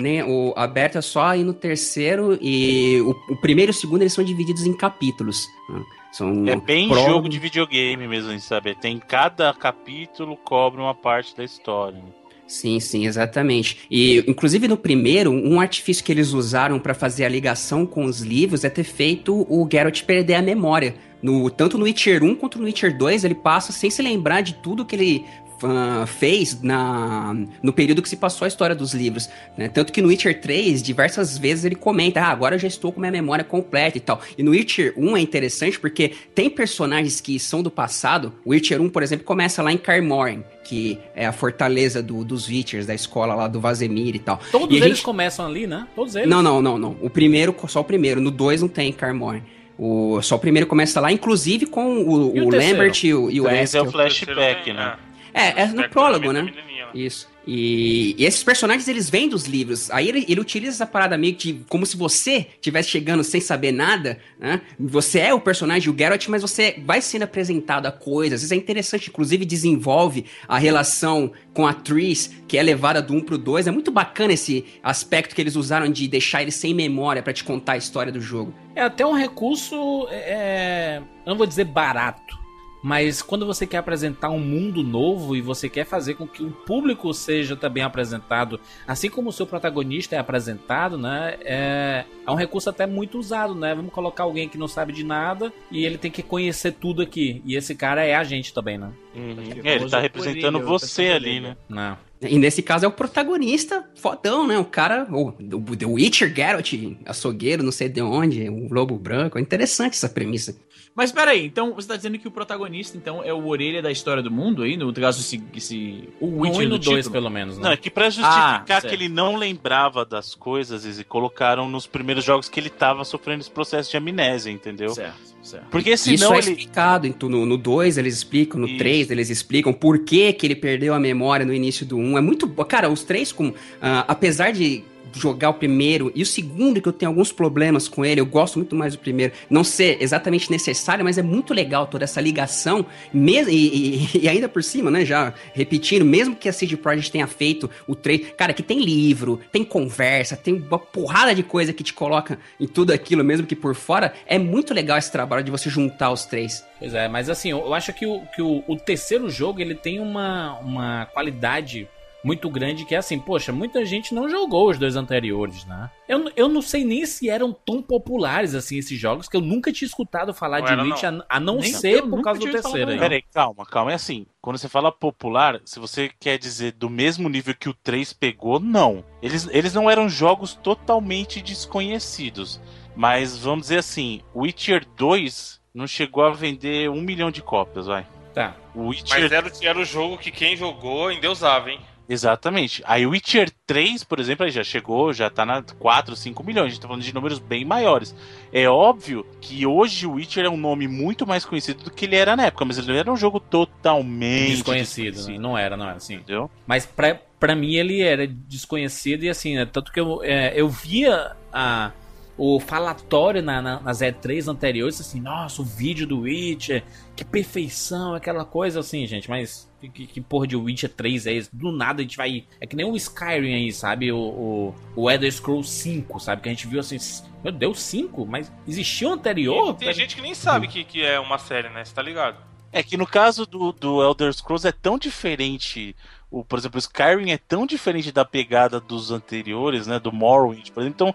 Nem, o aberto é só aí no terceiro e o, o primeiro e o segundo eles são divididos em capítulos. né? São É bem jogo de videogame mesmo, sabe? Tem cada capítulo cobre uma parte da história. né? Sim, sim, exatamente. E, inclusive, no primeiro, um artifício que eles usaram pra fazer a ligação com os livros é ter feito o Geralt perder a memória. No, tanto no Witcher 1 quanto no Witcher 2, ele passa sem se lembrar de tudo que ele ah, fez na, no período que se passou a história dos livros. né? Tanto que no Witcher 3, diversas vezes ele comenta: Ah, agora eu já estou com minha memória completa e tal. E no Witcher 1 é interessante porque tem personagens que são do passado. O Witcher 1, por exemplo, começa lá em Carmoren, que é a fortaleza do- dos Witchers, da escola lá do Vazemir e tal. Todos E eles gente- começam ali, né? Todos eles. Não, não, não, não. O primeiro, só o primeiro. No 2 não tem Carmoren. O, só o primeiro começa lá, inclusive com o, E o o? Lambert e o, e o Três é o flashback, Terceiro né? É, é no prólogo, né? Isso. E, e esses personagens, eles vêm dos livros. Aí ele, ele utiliza essa parada meio que como se você estivesse chegando sem saber nada, né? Você é o personagem, o Geralt, mas você vai sendo apresentado a coisas. Isso é interessante, inclusive desenvolve a relação com a Tris, que é levada do 1 pro 2. É muito bacana esse aspecto que eles usaram de deixar ele sem memória pra te contar a história do jogo. É até um recurso, é, eu não vou dizer barato, mas quando você quer apresentar um mundo novo e você quer fazer com que o público seja também apresentado, assim como o seu protagonista é apresentado, né? É, é um recurso até muito usado, né? Vamos colocar alguém que não sabe de nada e ele tem que conhecer tudo aqui. E esse cara é a gente também, né? Uhum. É, ele tá representando coelho, você ali, né? Não. E nesse caso é o protagonista fodão, né? O cara, o o The Witcher Geralt, açougueiro, não sei de onde, um lobo branco. É interessante essa premissa. Mas peraí, então você tá dizendo que o protagonista, então, é o orelha da história do mundo aí? No caso, esse. esse o Um Witcher e no do 2, título? pelo menos, né? Não, é que pra justificar Ah, que ele não lembrava das coisas, eles colocaram nos primeiros jogos que ele tava sofrendo esse processo de amnésia, entendeu? Certo. Certo. Porque senão Isso é ele. explicado. Então, no 2 eles explicam, no Isso. 3 eles explicam por que, que ele perdeu a memória no início do 1. Um. É muito. Cara, os três, com, ah, apesar de jogar o primeiro e o segundo, que eu tenho alguns problemas com ele, eu gosto muito mais do primeiro. Não ser exatamente necessário, mas é muito legal toda essa ligação. Mesmo, e, e- e ainda por cima, né? Já repetindo, mesmo que a CD Projekt tenha feito o 3. Cara, que tem livro, tem conversa, tem uma porrada de coisa que te coloca em tudo aquilo, mesmo que por fora. É muito legal esse trabalho de você juntar os três. Pois é, mas assim, eu eu acho que o, que o, o terceiro jogo ele tem uma, uma qualidade muito grande que é assim, poxa, muita gente não jogou os dois anteriores, né? Eu, eu não sei nem se eram tão populares assim esses jogos, que eu nunca tinha escutado falar Não de era, Witch, a, a não Nem ser por causa do terceiro aí. também, Pera aí, calma, calma. É assim, quando você fala popular, se você quer dizer do mesmo nível que o 3 pegou, não. Eles, eles não eram jogos totalmente desconhecidos. Mas vamos dizer assim, Witcher 2 não chegou a vender um milhão de cópias, vai. Tá. O Witcher Mas era, o- era o jogo que quem jogou endeusava, hein? Exatamente. Aí o Witcher 3, por exemplo, já chegou, já tá na 4, 5 milhões. A gente tá falando de números bem maiores. É óbvio que hoje o Witcher é um nome muito mais conhecido do que ele era na época, mas ele não era um jogo totalmente Desconhecido, né? Não era, não era, assim. Entendeu? Mas pra, pra mim ele era desconhecido e assim, né? Tanto que eu, é, eu via a, o falatório na, na- nas E3 anteriores, assim, nossa, o vídeo do Witcher, que perfeição, aquela coisa assim, gente, mas que, que, porra de Witcher 3 é esse? Do nada a gente vai. É que nem o Skyrim aí, sabe? O, o, o Elder Scrolls 5, sabe? Que a gente viu assim, meu Deus, 5? Mas existia um anterior? tem gente que nem sabe que, que é uma série, né? Você tá ligado? É que no caso do, do Elder Scrolls é tão diferente. O, por exemplo, o Skyrim é tão diferente da pegada dos anteriores, né? Do Morrowind, por exemplo. Então,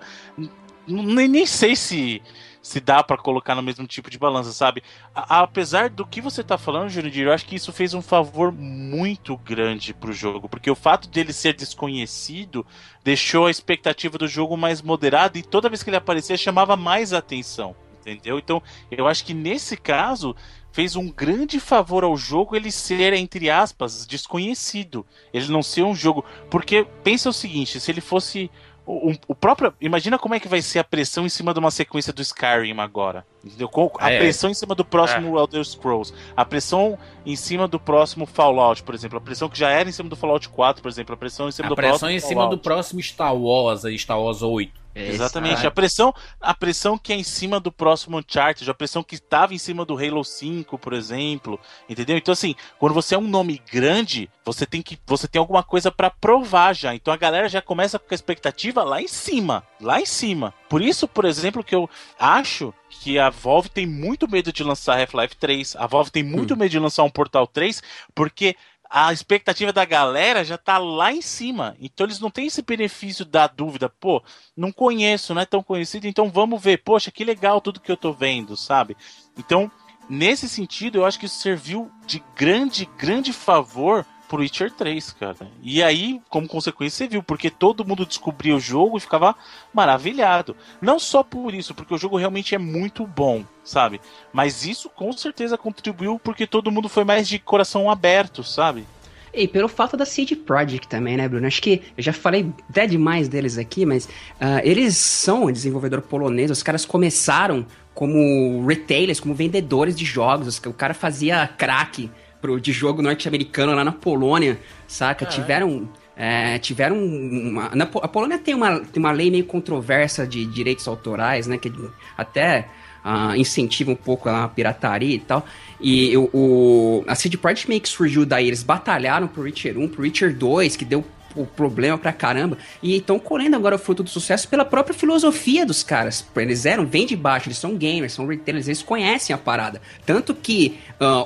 nem, nem sei se, se dá pra colocar no mesmo tipo de balança, sabe? A- apesar do que você tá falando, Jurandir, eu acho que isso fez um favor muito grande pro jogo. Porque o fato dele ser desconhecido deixou a expectativa do jogo mais moderada e toda vez que ele aparecia chamava mais atenção. Entendeu? Então, eu acho que nesse caso fez um grande favor ao jogo ele ser, entre aspas, desconhecido. Ele não ser um jogo. Porque pensa o seguinte: se ele fosse. O, o próprio. Imagina como é que vai ser a pressão em cima de uma sequência do Skyrim agora. Entendeu? A É. pressão em cima do próximo Elder Scrolls. A pressão em cima do próximo Fallout, por exemplo. A pressão que já era em cima do Fallout 4, por exemplo. A pressão em cima A do pressão próximo em cima do Fallout. próximo Star Wars, aí, Star Wars 8. Exatamente. A pressão, a pressão que é em cima do próximo Uncharted, a pressão que estava em cima do Halo 5, por exemplo, entendeu? Então assim, quando você é um nome grande, você tem que você tem alguma coisa pra provar já. Então a galera já começa com a expectativa lá em cima, lá em cima. Por isso, por exemplo, que eu acho que a Valve tem muito medo de lançar Half-Life 3, a Valve tem muito medo de lançar um Portal 3, porque a expectativa da galera já tá lá em cima. Então eles não têm esse benefício da dúvida. Pô, não conheço, não é tão conhecido, então vamos ver. Poxa, que legal tudo que eu tô vendo, sabe? Então, nesse sentido, eu acho que isso serviu de grande, grande favor pro Witcher 3, cara. E aí, como consequência, você viu, porque todo mundo descobria o jogo e ficava maravilhado. Não só por isso, porque o jogo realmente é muito bom, sabe? Mas isso com certeza contribuiu porque todo mundo foi mais de coração aberto, sabe? E pelo fato da CD Projekt também, né, Bruno? Acho que eu já falei até demais deles aqui, mas ah, eles são um desenvolvedor polonês. Os caras começaram como retailers, como vendedores de jogos. Os- O cara fazia crack pro, de jogo norte-americano lá na Polônia, saca? Tiveram. é, tiveram uma, na a Polônia tem uma, tem uma lei meio controversa de direitos autorais, né? Que até ah, incentiva um pouco a pirataria e tal. E o, o- a CD Projekt meio que surgiu daí, eles batalharam pro Witcher 1, pro Witcher 2, que deu o problema pra caramba, e estão colhendo agora o fruto do sucesso pela própria filosofia dos caras. Eles eram, vêm de baixo, eles são gamers, são retailers, eles conhecem a parada. Tanto que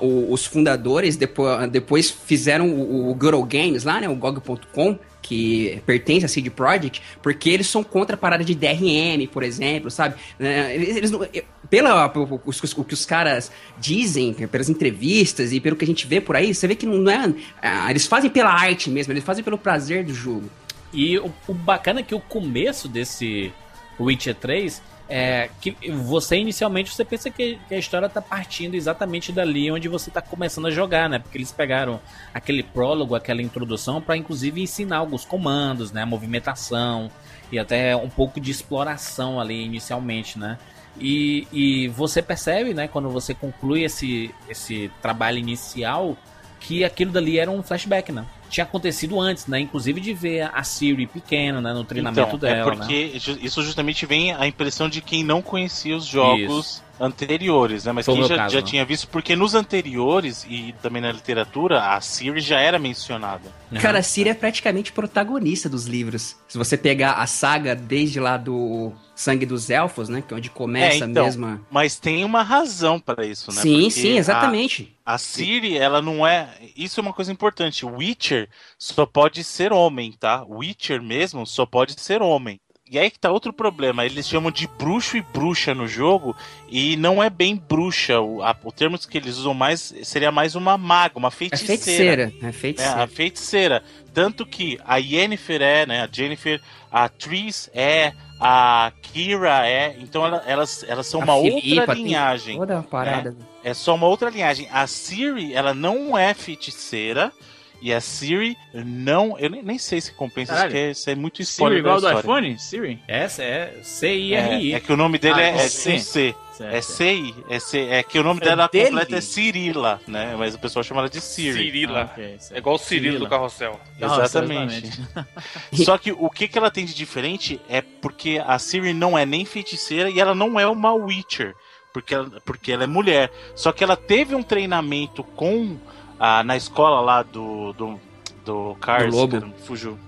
o- os fundadores depois, depois fizeram o, o Old Games lá, né, o GOG.com, que pertence à CD Projekt, porque eles são contra a parada de DRM, por exemplo, sabe? É, Eles, eles não- pela, o, os- o que os caras dizem, pelas entrevistas e pelo que a gente vê por aí, você vê que não é. ah, Eles fazem pela arte mesmo, eles fazem pelo prazer do jogo. E o, o bacana é que o começo desse Witcher 3 é que você inicialmente você pensa que, que a história tá partindo exatamente dali onde você tá começando a jogar, né? Porque eles pegaram aquele prólogo, aquela introdução para inclusive ensinar alguns comandos, né? A movimentação e até um pouco de exploração ali inicialmente, né? E, e você percebe, né, quando você conclui esse, esse trabalho inicial, que aquilo dali era um flashback, né? Tinha acontecido antes, né? Inclusive de ver a Siri pequena, né? No treinamento então, dela. É porque né? isso justamente vem a impressão de quem não conhecia os jogos anteriores, né? Mas Foi quem já, caso, já né? tinha visto, porque nos anteriores e também na literatura, a Siri já era mencionada. Cara, a Ciri é praticamente protagonista dos livros. Se você pegar a saga desde lá do Sangue dos Elfos, né? Que é onde começa É, então, a- Mas tem uma razão para isso, né? Sim, Porque sim, a- exatamente. A Siri, ela não é. Isso é uma coisa importante. Witcher só pode ser homem, tá? Witcher mesmo só pode ser homem. E aí que tá outro problema. Eles chamam de bruxo e bruxa no jogo. E não é bem bruxa. O, a- o termo que eles usam mais seria mais uma maga, uma É feiticeira. feiticeira. É É, feiticeira. a feiticeira. Tanto que a Yennefer é, né? A Jennifer, a Tris é, a Kira é. Então ela- elas, elas são A uma Filipa outra linhagem. Toda a parada. É só uma outra linhagem. A Siri, ela não é feiticeira. E a Siri não. Eu nem, nem sei se compensa, isso, Caralho. é, isso é muito Siri spoiler. igual da do iPhone? Siri? Essa é É, C-I-R-I. é que o nome dele Ah, é, é com C. C. Certo, É. CI. É, C, é que o nome É dela dele? completa é Cirila, né? Mas o pessoal chama ela de Siri. Cirila. Ah, ok, certo. É igual o Cirilo Cirila. do carrossel. Nossa, Exatamente. Só que o que, que ela tem de diferente é porque a Siri não é nem feiticeira e ela não é uma Witcher. Porque ela, porque ela é mulher. Só que ela teve um treinamento com. a na escola lá do. do, do Cars. Do lobo. cara, fugiu.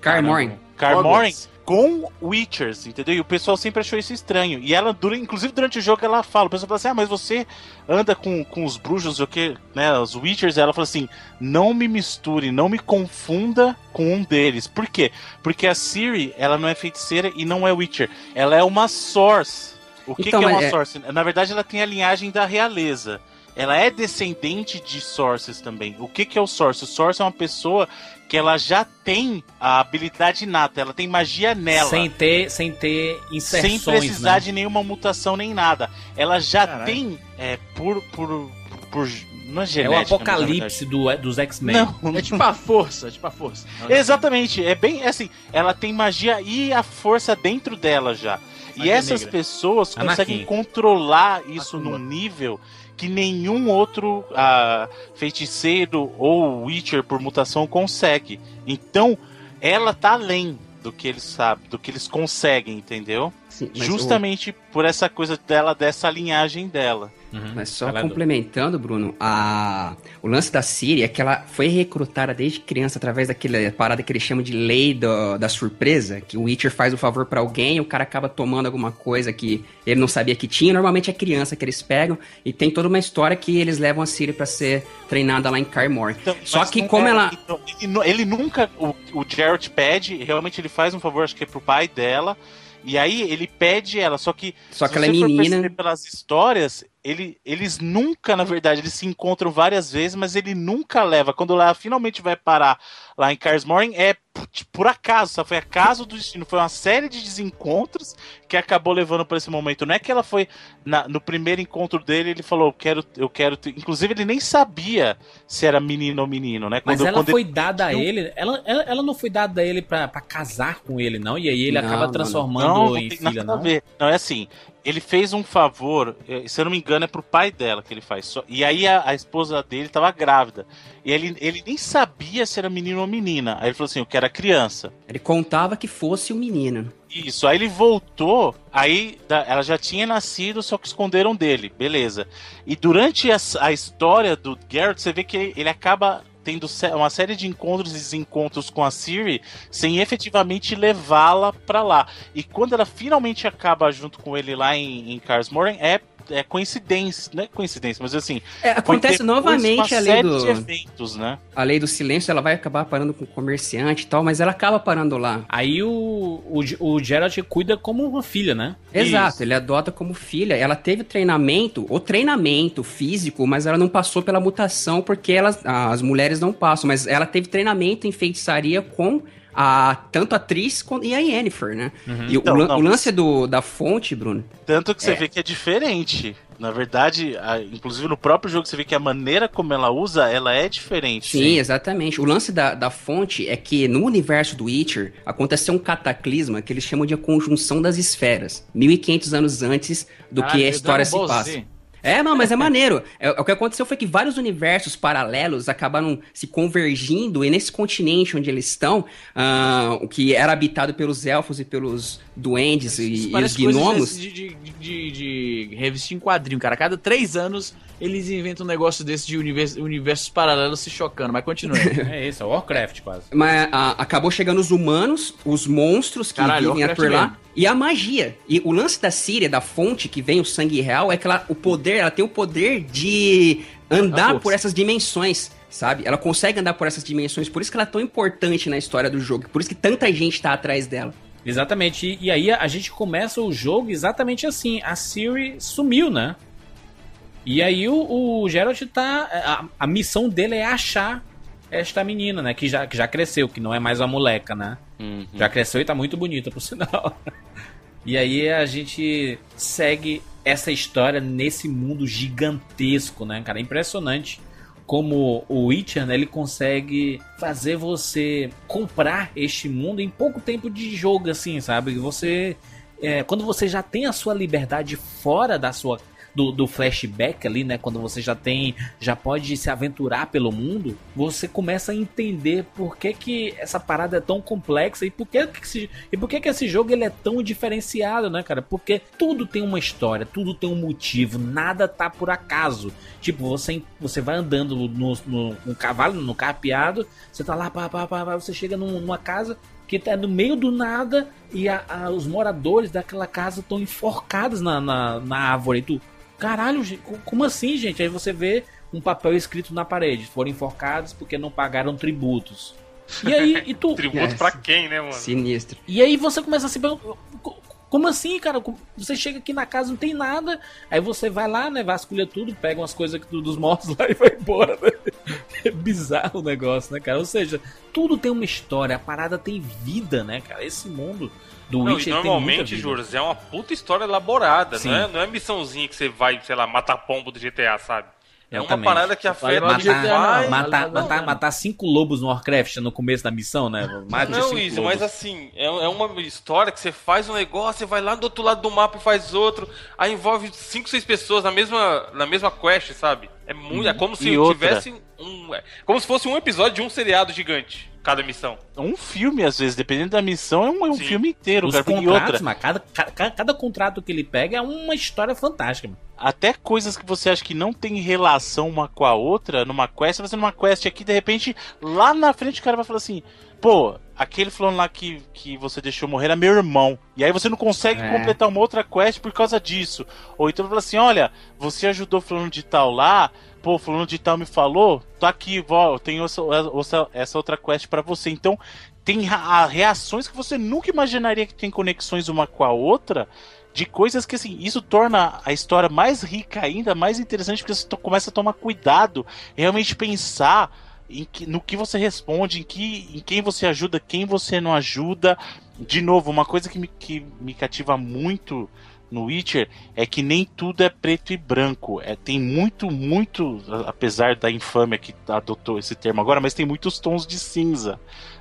Carmorn. Carmoren com Witchers, entendeu? E o pessoal sempre achou isso estranho. E ela, dura, inclusive durante o jogo, ela fala, o pessoal fala assim, ah, mas você anda com, com os bruxos, o que, né, os Witchers, ela fala assim, não me misture, não me confunda com um deles. Por quê? Porque a Siri, ela não é feiticeira e não é Witcher, ela é uma Source. O que, Então, que é uma é- Source? Na verdade, ela tem a linhagem da realeza. Ela é descendente de Sources também. O que, que é o Source? O Source é uma pessoa que ela já tem a habilidade inata, ela tem magia nela. Sem ter, sem ter sem inserções, precisar né? de nenhuma mutação nem nada. Ela já Caralho. tem é, por, por, por. Não é É genética. o mas, na apocalipse do, dos X-Men. Não, É tipo a força, é tipo a força. Exatamente, é bem é assim, ela tem magia e a força dentro dela já. E Magia essas negra. pessoas Anakin. conseguem controlar isso Akuma. num nível que nenhum outro ah, feiticeiro ou Witcher por mutação consegue. Então, ela tá além do que eles sabem, do que eles conseguem, entendeu? Sim, Justamente por essa coisa dela, dessa linhagem dela. Uhum. Mas só complementando, Bruno, a... o lance da Siri é que ela foi recrutada desde criança através daquela parada que eles chamam de lei do- da surpresa, que o Witcher faz o favor pra alguém e o cara acaba tomando alguma coisa que ele não sabia que tinha. Normalmente é criança que eles pegam e tem toda uma história que eles levam a Siri pra ser treinada lá em Carmore. Então, Só que como é- ela- então, ele, nu- ele nunca. O, o Jared pede, realmente ele faz um favor, acho que é pro pai dela. E aí ele pede ela, só que. Só se que ela é menina. pelas histórias, ele, eles nunca, na verdade, eles se encontram várias vezes, mas ele nunca leva. Quando ela finalmente vai parar lá em Karsmorin, é por, por acaso, só foi acaso do destino. Foi uma série de desencontros que acabou levando para esse momento. Não é que ela foi. na- no primeiro encontro dele, ele falou: Eu quero. Eu quero ter-" Inclusive, ele nem sabia se era menino ou menino, né? Mas Quando- ela quando foi ele- dada a ele. Ela, ela, ela não foi dada a ele pra, pra casar com ele, não? E aí ele Não, acaba transformando Não, não em filha, não? Não, é assim. Ele fez um favor, eh, se eu não me engano, é pro pai dela que ele faz. E aí a, a esposa dele tava grávida. E ele, ele nem sabia se era menino ou menina. Aí ele falou assim: eu quero a criança. Ele contava que fosse o menino. Isso, aí ele voltou, aí ela já tinha nascido, só que esconderam dele, beleza. E durante a, a história do Garrett, você vê que ele, ele acaba tendo uma série de encontros e desencontros com a Siri sem efetivamente levá-la pra lá. E quando ela finalmente acaba junto com ele lá em, em Karsmoren, é, é coincidência, não é coincidência, mas assim. É, acontece novamente uma a lei série do... de eventos, né? a lei do silêncio, ela vai acabar parando com o comerciante e tal, mas ela acaba parando lá. Aí o, o, o Geralt cuida como uma filha, né? Exato, Isso. ele adota como filha. Ela teve treinamento, o treinamento físico, mas ela não passou pela mutação porque elas, as mulheres não passam, mas ela teve treinamento em feitiçaria com a tanto a atriz e a Yennefer, né? Uhum. E então, o, não, o, lance do, da fonte, Bruno. Tanto que você é. vê que é diferente. Na verdade, a, inclusive no próprio jogo você vê que a maneira como ela usa, ela é diferente. Sim, sim. exatamente. O lance da, da fonte é que no universo do Witcher aconteceu um cataclisma que eles chamam de a conjunção das esferas. 1500 anos antes do que a história se passa. É, não, mas é maneiro. É, o que aconteceu foi que vários universos paralelos acabaram se convergindo e nesse continente onde eles estão, uh, o que era habitado pelos elfos e pelos duendes e, e os gnomos. De, de, de, de, revista em quadrinho, cara. A cada três anos eles inventam um negócio desse de universo, universos paralelos se chocando, mas continua. é isso, é Warcraft quase. Mas a, acabou chegando os humanos, os monstros que Caralho, vivem por lá. E a magia. E o lance da Síria, da fonte que vem o sangue real, é que ela, o poder, ela tem o poder de andar por essas dimensões sabe? Ela consegue andar por essas dimensões, por isso que ela é tão importante na história do jogo, por isso que tanta gente tá atrás dela. Exatamente, e, e aí a gente começa o jogo exatamente assim, a Siri sumiu, né? E aí o, o Geralt tá. A, a, missão dele é achar esta menina, né? Que já, que já cresceu, que não é mais uma moleca, né? Uhum. Já cresceu e tá muito bonita, por sinal. e aí a gente segue essa história nesse mundo gigantesco, né, cara? É impressionante como o Witcher, né, ele consegue fazer você comprar este mundo em pouco tempo de jogo, assim, sabe? Você. É, quando você já tem a sua liberdade fora da sua do, do flashback ali, né? Quando você já tem, já pode se aventurar pelo mundo, você começa a entender por que, que essa parada é tão complexa e por que, que esse, e por que, que esse jogo ele é tão diferenciado, né, cara? Porque tudo tem uma história, tudo tem um motivo, nada tá por acaso. Tipo, você, você vai andando no, no, no cavalo, no carpeado, você tá lá, pá, pá, pá, você chega num, numa casa que tá no meio do nada e a, a, os moradores daquela casa estão enforcados na, na, na árvore. Tu, Caralho, como assim, gente? Aí você vê um papel escrito na parede. Foram enforcados porque não pagaram tributos. E aí, e tu. Tributo é, pra quem, né, mano? Sinistro. E aí você começa a se como assim, cara? Você chega aqui na casa, não tem nada. Aí você vai lá, né? Vasculha tudo, pega umas coisas dos mortos lá e vai embora, né? É bizarro o negócio, né, cara? Ou seja, tudo tem uma história, a parada tem vida, né, cara? Esse mundo do não, Witcher normalmente, Júlio, é uma puta história elaborada, não é, não é missãozinha que você vai, sei lá, matar pombo do GTA, sabe? É uma parada que afeta matar, GTA, matar, matar, matar, cinco lobos no Warcraft no começo da missão, né? Mate não, isso, mas assim, é, é uma história que você faz um negócio, você vai lá do outro lado do mapa e faz outro, aí envolve cinco, seis pessoas na mesma, na mesma quest, sabe? É muito, é como se tivesse um, é, como se fosse um episódio de um seriado gigante cada missão. Um filme, às vezes, dependendo da missão, é um, é um filme inteiro. Os cara, contratos, outra... cada, cada, cada, contrato que ele pega é uma história fantástica. Mano. Até coisas que você acha que não tem relação uma com a outra, numa quest, você numa quest aqui, de repente, lá na frente o cara vai falar assim, pô, aquele falando lá que, que você deixou morrer era meu irmão. E aí você não consegue é. completar uma outra quest por causa disso. Ou então fala assim, olha, você ajudou falando de tal lá, pô, fulano de tal me falou, tô aqui, vó, eu tenho essa, essa outra quest para você. Então, tem reações que você nunca imaginaria que tem conexões uma com a outra, de coisas que, assim, isso torna a história mais rica ainda, mais interessante, porque você começa a tomar cuidado, realmente pensar que, no que você responde, em, que, em quem você ajuda, quem você não ajuda. De novo, uma coisa que me, que me cativa muito no Witcher é que nem tudo é preto e branco. É, tem muito, muito, apesar da infâmia que adotou esse termo agora, mas tem muitos tons de cinza.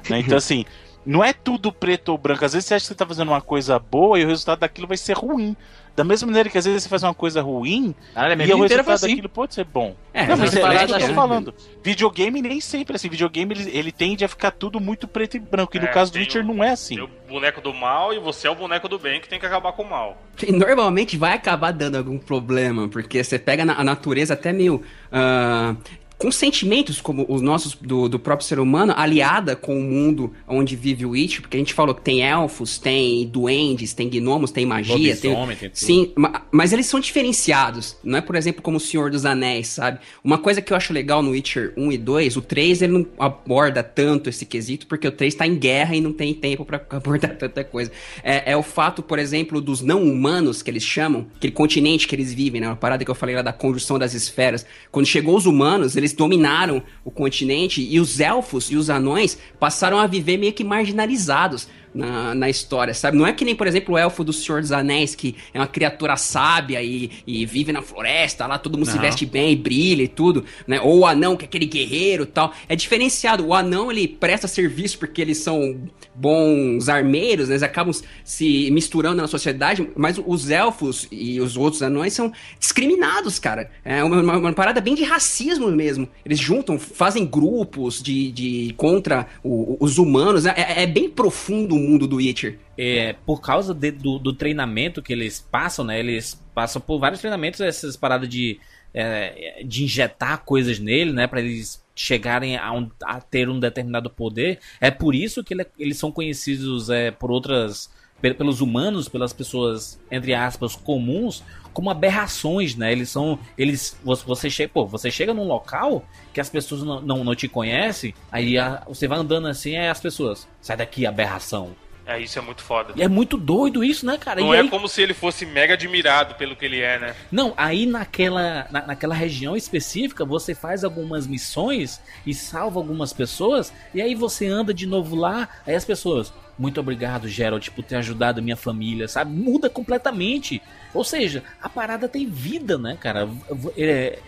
Né? Então, assim, não é tudo preto ou branco. Às vezes você acha que você está fazendo uma coisa boa e o resultado daquilo vai ser ruim. Da mesma maneira que às vezes você faz uma coisa ruim ah, é e o resultado assim. daquilo pode ser bom. É, não, mas é, é, que eu tô falando. Videogame nem sempre assim. Videogame ele, ele tende a ficar tudo muito preto e branco. E no é, caso do Witcher o, não é assim. Tem o boneco do mal e você é o boneco do bem que tem que acabar com o mal. E normalmente vai acabar dando algum problema, porque você pega a natureza até meio. Uh, com sentimentos como os nossos do, do próprio ser humano, aliada com o mundo onde vive o Witch, porque a gente falou que tem elfos, tem duendes, tem gnomos, tem magia, tem, tem sim, mas eles são diferenciados, não é por exemplo como o Senhor dos Anéis, sabe? Uma coisa que eu acho legal no Witcher 1 e 2, o 3 ele não aborda tanto esse quesito, porque o 3 tá em guerra e não tem tempo para abordar tanta coisa. É, é, o fato, por exemplo, dos não humanos que eles chamam, aquele continente que eles vivem, né? Uma parada que eu falei lá da conjunção das esferas. Quando chegou os humanos, eles eles dominaram o continente e os elfos e os anões passaram a viver meio que marginalizados na, na história, sabe? Não é que nem, por exemplo, o elfo do Senhor dos Anéis, que é uma criatura sábia e, e vive na floresta, lá todo mundo Não. se veste bem e brilha e tudo, né? Ou o anão, que é aquele guerreiro e tal. É diferenciado. O anão, ele presta serviço porque eles são bons armeiros, né? Eles acabam se misturando na sociedade, mas os elfos e os outros anões são discriminados, cara. É uma, uma, uma parada bem de racismo mesmo. Eles juntam, fazem grupos de, de contra o, os humanos. Né? É, é bem profundo mundo do Witcher. É, por causa de, do, do, treinamento que eles passam, né? Eles passam por vários treinamentos, essas paradas de, é, de injetar coisas nele, né? Para eles chegarem a, um, a, ter um determinado poder. É por isso que ele, eles são conhecidos é, por outras pelos humanos, pelas pessoas entre aspas comuns, como aberrações, né? Eles são. Eles. Você chega, pô, você chega num local que as pessoas não, não, não te conhecem, aí a, você vai andando assim, aí as pessoas. Sai daqui, aberração. É, isso é muito foda. E é muito doido isso, né, cara? Não e é aí... como se ele fosse mega admirado pelo que ele é, né? Não, aí naquela, na, naquela região específica, você faz algumas missões e salva algumas pessoas, e aí você anda de novo lá, aí as pessoas, muito obrigado, Gerald, por ter ajudado minha família, sabe? Muda completamente. Ou seja, a parada tem vida, né, cara? É,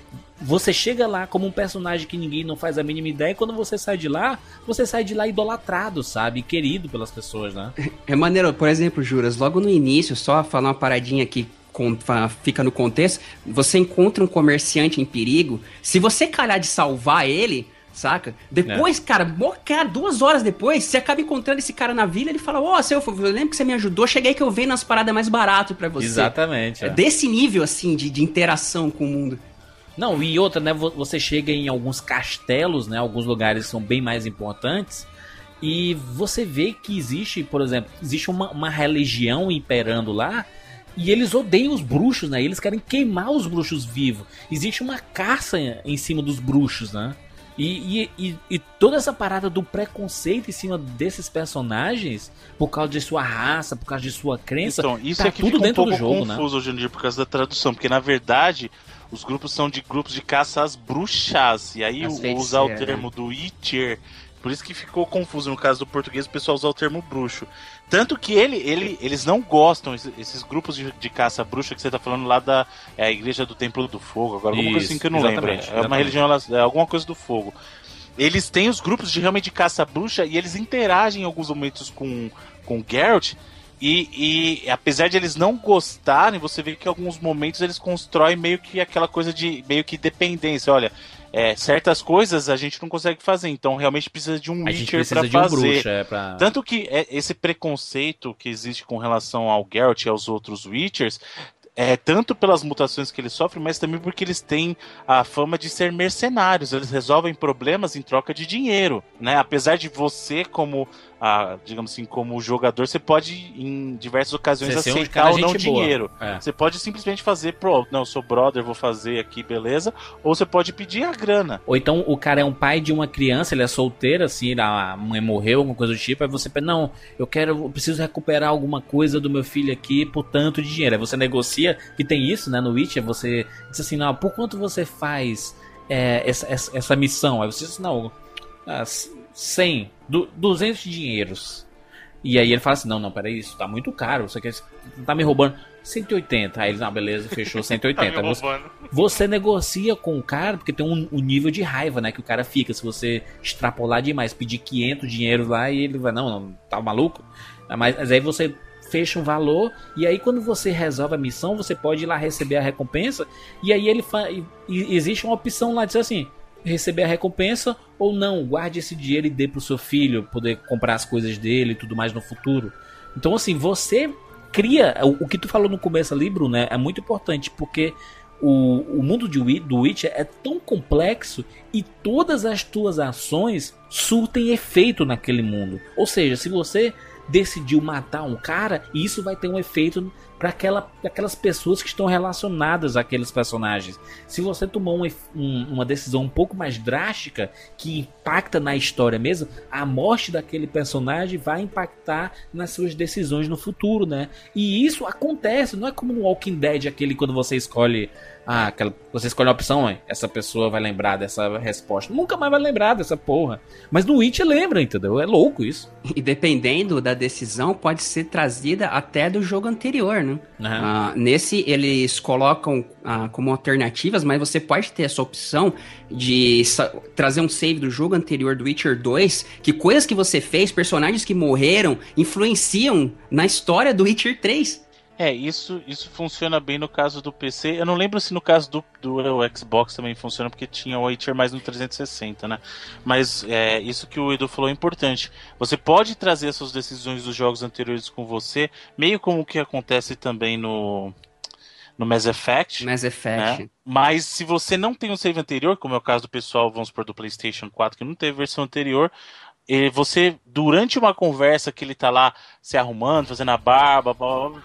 você chega lá como um personagem que ninguém não faz a mínima ideia, e quando você sai de lá, você sai de lá idolatrado, sabe? Querido pelas pessoas, né? É maneiro, por exemplo, Juras, logo no início, só falar uma paradinha aqui fica no contexto, você encontra um comerciante em perigo, se você calhar de salvar ele, Saca? Depois, é. cara, cara, duas horas depois, você acaba encontrando esse cara na vila, ele fala, ó, oh, seu, eu lembro que você me ajudou, cheguei que eu venho nas paradas mais barato para você. Exatamente. É. é. desse nível, assim, de, de interação com o mundo. Não, e outra, né, você chega em alguns castelos, né, alguns lugares são bem mais importantes, e você vê que existe, por exemplo, existe uma, uma religião imperando lá, e eles odeiam os bruxos, né? Eles querem queimar os bruxos vivos. Existe uma caça em cima dos bruxos, né? E, e, e, toda essa parada do preconceito em cima desses personagens, por causa de sua raça, por causa de sua crença, então, isso tá é que tudo fica dentro um pouco do jogo, né? confuso né? hoje em dia por causa da tradução, porque na verdade os grupos são de grupos de caça às bruxas, e aí usar o termo do Itcher por isso que ficou confuso no caso do português o pessoal usar o termo bruxo. Tanto que ele, ele, eles não gostam, esses grupos de, de caça bruxa que você está falando lá da é, Igreja do Templo do Fogo, agora alguma coisa assim que eu não lembro. É exatamente. uma religião, é alguma coisa do fogo. Eles têm os grupos de realmente de caça bruxa e eles interagem em alguns momentos com, com Geralt. E, e, apesar de eles não gostarem, você vê que em alguns momentos eles constroem meio que aquela coisa de meio que dependência. Olha, é, certas coisas a gente não consegue fazer, então realmente precisa de um Witcher para fazer. Um é pra... Tanto que é, esse preconceito que existe com relação ao Geralt e aos outros Witchers é, tanto pelas mutações que eles sofrem, mas também porque eles têm a fama de ser mercenários. Eles resolvem problemas em troca de dinheiro, né? Apesar de você, como a, digamos assim, como jogador, você pode em diversas ocasiões você aceitar ou não dinheiro. É. Você pode simplesmente fazer, pro, não, eu sou brother, vou fazer aqui, beleza? Ou você pode pedir a grana. Ou então o cara é um pai de uma criança, ele é solteiro, assim, a mãe morreu, alguma coisa do tipo, aí você pensa, não, eu quero, eu preciso recuperar alguma coisa do meu filho aqui por tanto de dinheiro. Aí você negocia, que tem isso, né, no Witcher, você diz assim, não, por quanto você faz é, essa, essa, essa, missão? Aí você diz, não, as 100, du 200 dinheiros. E aí ele fala assim: não, não, peraí, isso tá muito caro, você quer, tá me roubando 180. Aí eles, não, beleza, fechou 180. tá você, você, negocia com o cara, porque tem um, um, nível de raiva, né, que o cara fica. Se você extrapolar demais, pedir 500 dinheiros lá e ele vai, não, não, tá maluco? Mas, mas aí você fecha um valor e aí quando você resolve a missão, você pode ir lá receber a recompensa e aí ele fa... e existe uma opção lá de dizer assim: receber a recompensa ou não, guarde esse dinheiro e dê pro seu filho poder comprar as coisas dele e tudo mais no futuro. Então, assim, você cria. O, o que tu falou no começo ali, Bruno, é, é muito importante, porque o, o mundo de, do Witcher é tão complexo e todas as tuas ações surtem efeito naquele mundo. Ou seja, se você decidiu matar um cara, isso vai ter um efeito para aquela, aquelas pessoas que estão relacionadas àqueles personagens. Se você tomou um, um, uma decisão um pouco mais drástica, que impacta na história mesmo, a morte daquele personagem vai impactar nas suas decisões no futuro, né? E isso acontece, não é como no Walking Dead, aquele quando você escolhe ah, aquela, você escolhe a opção, hein? essa pessoa vai lembrar dessa resposta. Nunca mais vai lembrar dessa porra. Mas no Witch lembra, entendeu? É louco isso. E dependendo da decisão, pode ser trazida até do jogo anterior, né? Ah, nesse, eles colocam ah, como alternativas, mas você pode ter essa opção de trazer um save do jogo anterior do Witcher 2, que coisas que você fez, personagens que morreram, influenciam na história do Witcher 3. É, isso, isso funciona bem no caso do PC. Eu não lembro se no caso do, do Xbox também funciona, porque tinha o Witcher mais no 360, né? Mas é, isso que o Edu falou é importante. Você pode trazer as suas decisões dos jogos anteriores com você, meio como o que acontece também no, no Mass Effect. Mass Effect. Né? Mas se você não tem um save anterior, como é o caso do pessoal, vamos supor, do PlayStation 4, que não teve versão anterior, você, durante uma conversa que ele tá lá se arrumando, fazendo a barba,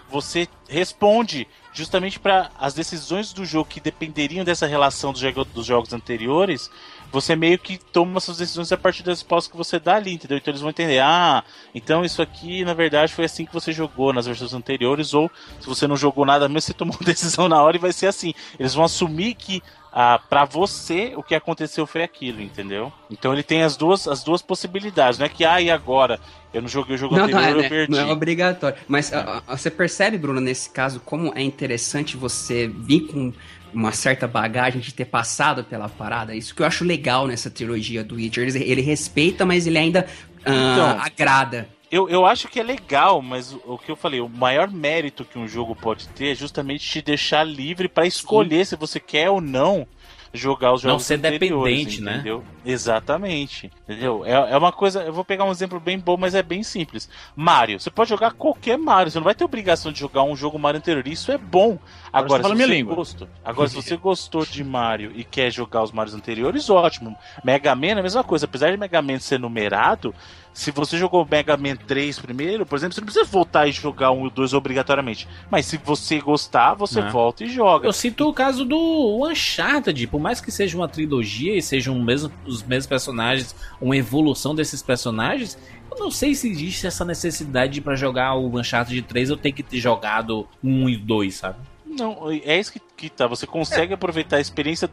você responde justamente para as decisões do jogo que dependeriam dessa relação dos, jogos, dos jogos anteriores, você meio que toma suas decisões a partir das respostas que você dá ali, entendeu? Então eles vão entender, ah, então isso aqui na verdade foi assim que você jogou nas versões anteriores, ou se você não jogou nada mesmo, você tomou decisão na hora e vai ser assim. Eles vão assumir que ah, para você o que aconteceu foi aquilo, entendeu? Então ele tem as duas, as duas possibilidades, não é que ah, e agora? Eu não joguei o jogo não, anterior, não, é, eu perdi. Não é obrigatório. Mas é. você percebe, Bruno, nesse caso, como é interessante você vir com uma certa bagagem de ter passado pela parada. Isso que eu acho legal nessa trilogia do Witcher. Ele, ele respeita, mas ele ainda uh, então, agrada. Eu, eu acho que é legal, mas o, o, que eu falei, o maior mérito que um jogo pode ter é justamente te deixar livre para escolher Sim. se você quer ou não jogar os jogos Não ser dependente, né? entendeu? né? Exatamente. Entendeu? É, é uma coisa. Eu vou pegar um exemplo bem bom, mas é bem simples. Mario. Você pode jogar qualquer Mario. Você não vai ter obrigação de jogar um jogo Mario anterior. Isso é bom. Agora, Agora se você gostou, agora se você gostou de Mario e quer jogar os Marios anteriores, ótimo. Mega Man é a mesma coisa. Apesar de Mega Man ser numerado, se você jogou Mega Man 3 primeiro, por exemplo, você não precisa voltar e jogar um e o 2 obrigatoriamente. Mas se você gostar, você não. volta e joga. Eu sinto o caso do Uncharted, por mais que seja uma trilogia e sejam mesmo, os mesmos personagens, uma evolução desses personagens, eu não sei se existe essa necessidade para jogar o Uncharted 3 eu tenho que ter jogado um e dois, sabe? Não, é isso que, que tá. Você consegue é. aproveitar a experiência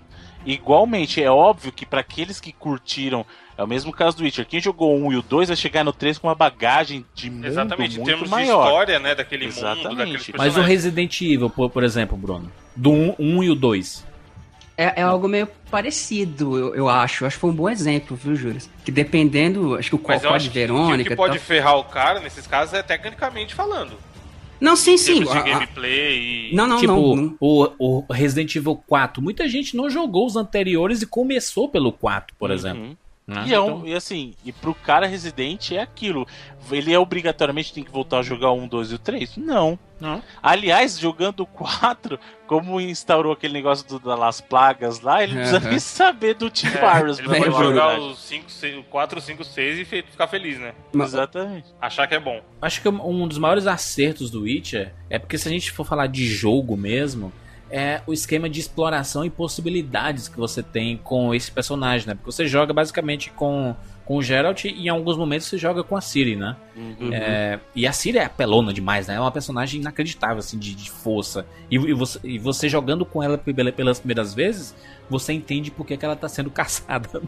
igualmente. É óbvio que para aqueles que curtiram é o mesmo caso do Witcher. Quem jogou o 1 e o 2 vai chegar no 3 com uma bagagem de mundo Exatamente, muito temos maior. de história, né, daquele Exatamente. mundo, Mas o Resident Evil, por, por exemplo, Bruno, do 1, 1 e o 2. É, é, algo meio parecido, eu, eu, acho. Acho que foi um bom exemplo, viu, Júlio? Que dependendo, acho que o Code Verônica. o que pode ferrar o cara nesses casos é tecnicamente falando. Não, sim, sim. De gameplay e... Não, não, tipo, não. O, o Resident Evil 4, muita gente não jogou os anteriores e começou pelo 4, por uhum. exemplo. Né? E, é um, então... e assim, e pro cara residente é aquilo. Ele é obrigatoriamente tem que voltar a jogar o 1, 2 e o 3? Não. Não. Aliás, jogando o 4, como instaurou aquele negócio do, das plagas lá, ele não precisa nem saber do T-Virus. É, ele vai jogar os 5, 6, 4, 5, 6 e ficar feliz, né? Exatamente. Achar que é bom. Acho que um dos maiores acertos do Witcher é porque se a gente for falar de jogo mesmo, é o esquema de exploração e possibilidades que você tem com esse personagem, né? Porque você joga basicamente com, com o Geralt e em alguns momentos você joga com a Ciri, né? Uhum. É, e a Ciri é apelona demais, né? É uma personagem inacreditável, assim, de, de força. E, e, você, e você jogando com ela pelas primeiras vezes, você entende por que, que ela tá sendo caçada.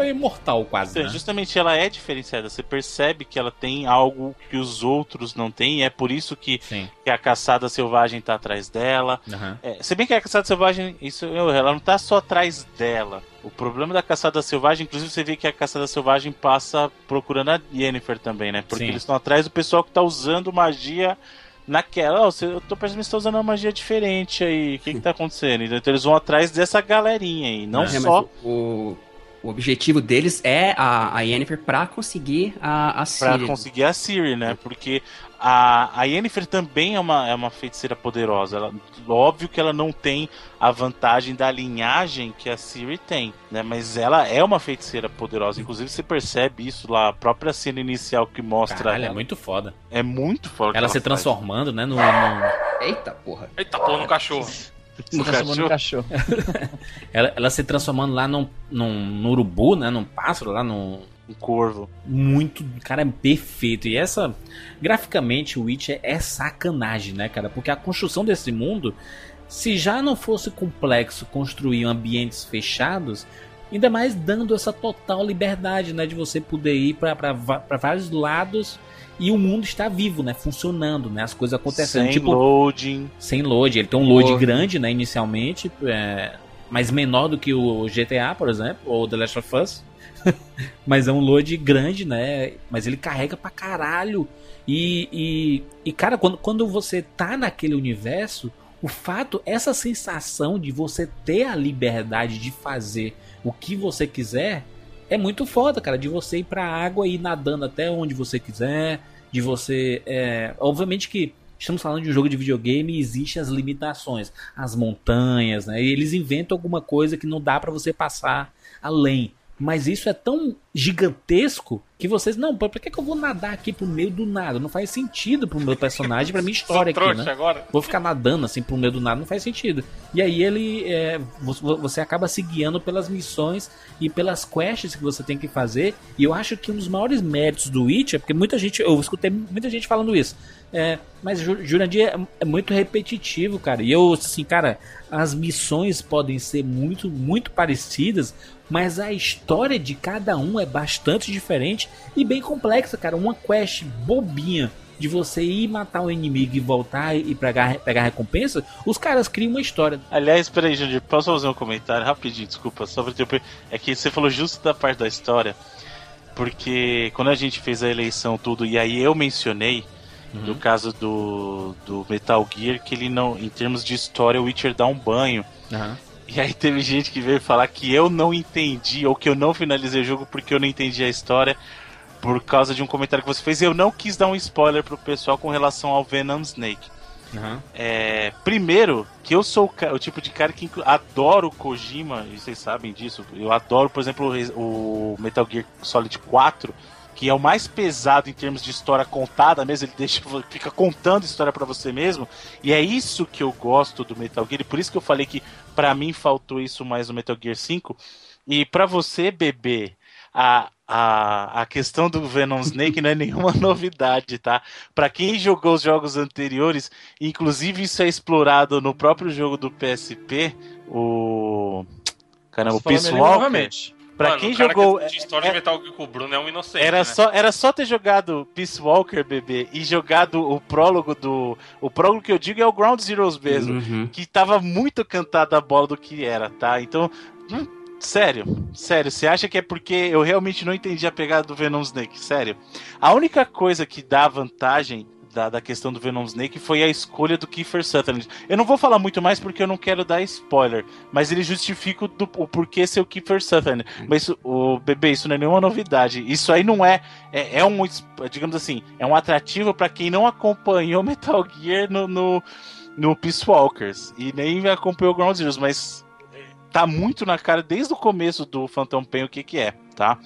É imortal quase. né? Justamente ela é diferenciada. Você percebe que ela tem algo que os outros não têm. E é por isso que, que a caçada selvagem tá atrás dela. Uhum. É, se bem que a caçada selvagem, isso, ela não tá só atrás dela. O problema da caçada selvagem, inclusive você vê que a caçada selvagem passa procurando a Yennefer também, né? Porque Sim. eles estão atrás do pessoal que tá usando magia naquela. Oh, eu tô percebendo que você tá usando uma magia diferente aí. O que que tá acontecendo? Então eles vão atrás dessa galerinha aí. Não é, só. O, O objetivo deles é a, a Yennefer pra conseguir a, a Ciri. Pra conseguir a Ciri, né? Porque a, a Yennefer também é uma, é uma feiticeira poderosa. Ela, óbvio que ela não tem a vantagem da linhagem que a Ciri tem, né? Mas ela é uma feiticeira poderosa. Inclusive você percebe isso lá, a própria cena inicial que mostra. Caralho, ela. é muito foda. É muito foda. que Ela se faz. transformando, né? No, no- Eita porra. Eita, pô, no cachorro. Se transformou no cachorro. ela, ela se transformando lá num, num, num urubu, né? Num pássaro, lá num. Um corvo. Muito. Cara, é perfeito. E essa. Graficamente, o Witcher é sacanagem, né, cara? Porque a construção desse mundo. Se já não fosse complexo construir ambientes fechados, ainda mais dando essa total liberdade, né, de você poder ir para vários lados e o mundo está vivo, né, funcionando, né, as coisas acontecendo, Sem tipo loading. sem load. Ele tem um load Load. grande, né, inicialmente, é, mas menor do que o GTA, por exemplo, ou The Last of Us. mas é um load grande, né? Mas ele carrega pra caralho. E, e, e, cara, quando, quando você tá naquele universo, o fato, essa sensação de você ter a liberdade de fazer o que você quiser é muito foda, cara. De você ir pra água e ir nadando até onde você quiser. De você. É, obviamente que estamos falando de um jogo de videogame e existem as limitações, as montanhas, né? E eles inventam alguma coisa que não dá pra você passar além. Mas isso é tão gigantesco que vocês. Não, pra pra que, que eu vou nadar aqui pro meio do nada? Não faz sentido pro meu personagem, pra minha história aqui, né? agora. Vou ficar nadando assim pro meio do nada, não faz sentido. E aí ele. é, vo- você acaba se guiando pelas missões e pelas quests que você tem que fazer. E eu acho que um dos maiores méritos do Witcher, porque muita gente. Eu escutei muita gente falando isso. É, mas Ju- Jurandir é, é muito repetitivo, cara. E eu, assim, cara, as missões podem ser muito, muito parecidas, mas a história de cada um é bastante diferente e bem complexa, cara. Uma quest bobinha de você ir matar um inimigo e voltar e pegar, pegar recompensa, os caras criam uma história. Aliás, peraí, Jandir, posso fazer um comentário rapidinho? Desculpa, só pra ter... É que você falou justo da parte da história, porque quando a gente fez a eleição tudo, e aí eu mencionei, no caso do, do Metal Gear, que ele não, em termos de história, o Witcher dá um banho. E aí teve gente que veio falar que eu não entendi, ou que eu não finalizei o jogo porque eu não entendi a história, por causa de um comentário que você fez. Eu não quis dar um spoiler pro pessoal com relação ao Venom Snake. É, primeiro, que eu sou o, o tipo de cara que adoro Kojima, e vocês sabem disso. Eu adoro, por exemplo, o o Metal Gear Solid 4, que é o mais pesado em termos de história contada mesmo. Ele deixa, fica contando história pra você mesmo. E é isso que eu gosto do Metal Gear. E por isso que eu falei que pra mim faltou isso mais no Metal Gear 5. E pra você, bebê, a, a, a questão do Venom Snake não é nenhuma novidade, tá? Pra quem jogou os jogos anteriores, inclusive isso é explorado no próprio jogo do PSP, o. Caramba, o Peace Walker. Pra Mano, quem jogou. Que de história é- de Metal Gear com o Bruno é um inocente. era, né? só, era só ter jogado Peace Walker, bebê, e jogado o prólogo do. O prólogo que eu digo é o Ground Zeroes mesmo. Uhum. Que tava muito cantada a bola do que era, tá? Então. hum, sério, sério, você acha que é porque eu realmente não entendi a pegada do Venom Snake? Sério. A única coisa que dá vantagem da, da questão do Venom Snake foi a escolha do Kiefer Sutherland. Eu não vou falar muito mais porque eu não quero dar spoiler, mas ele justifica o, do- o porquê ser o Kiefer Sutherland. Mas isso- o bebê, isso não é nenhuma novidade. Isso aí não é, é, é um, digamos assim, é um atrativo pra quem não acompanhou Metal Gear no, no, no Peace Walkers e nem acompanhou Ground Zeroes, mas tá muito na cara desde o começo do Phantom Pain o que que é, tá?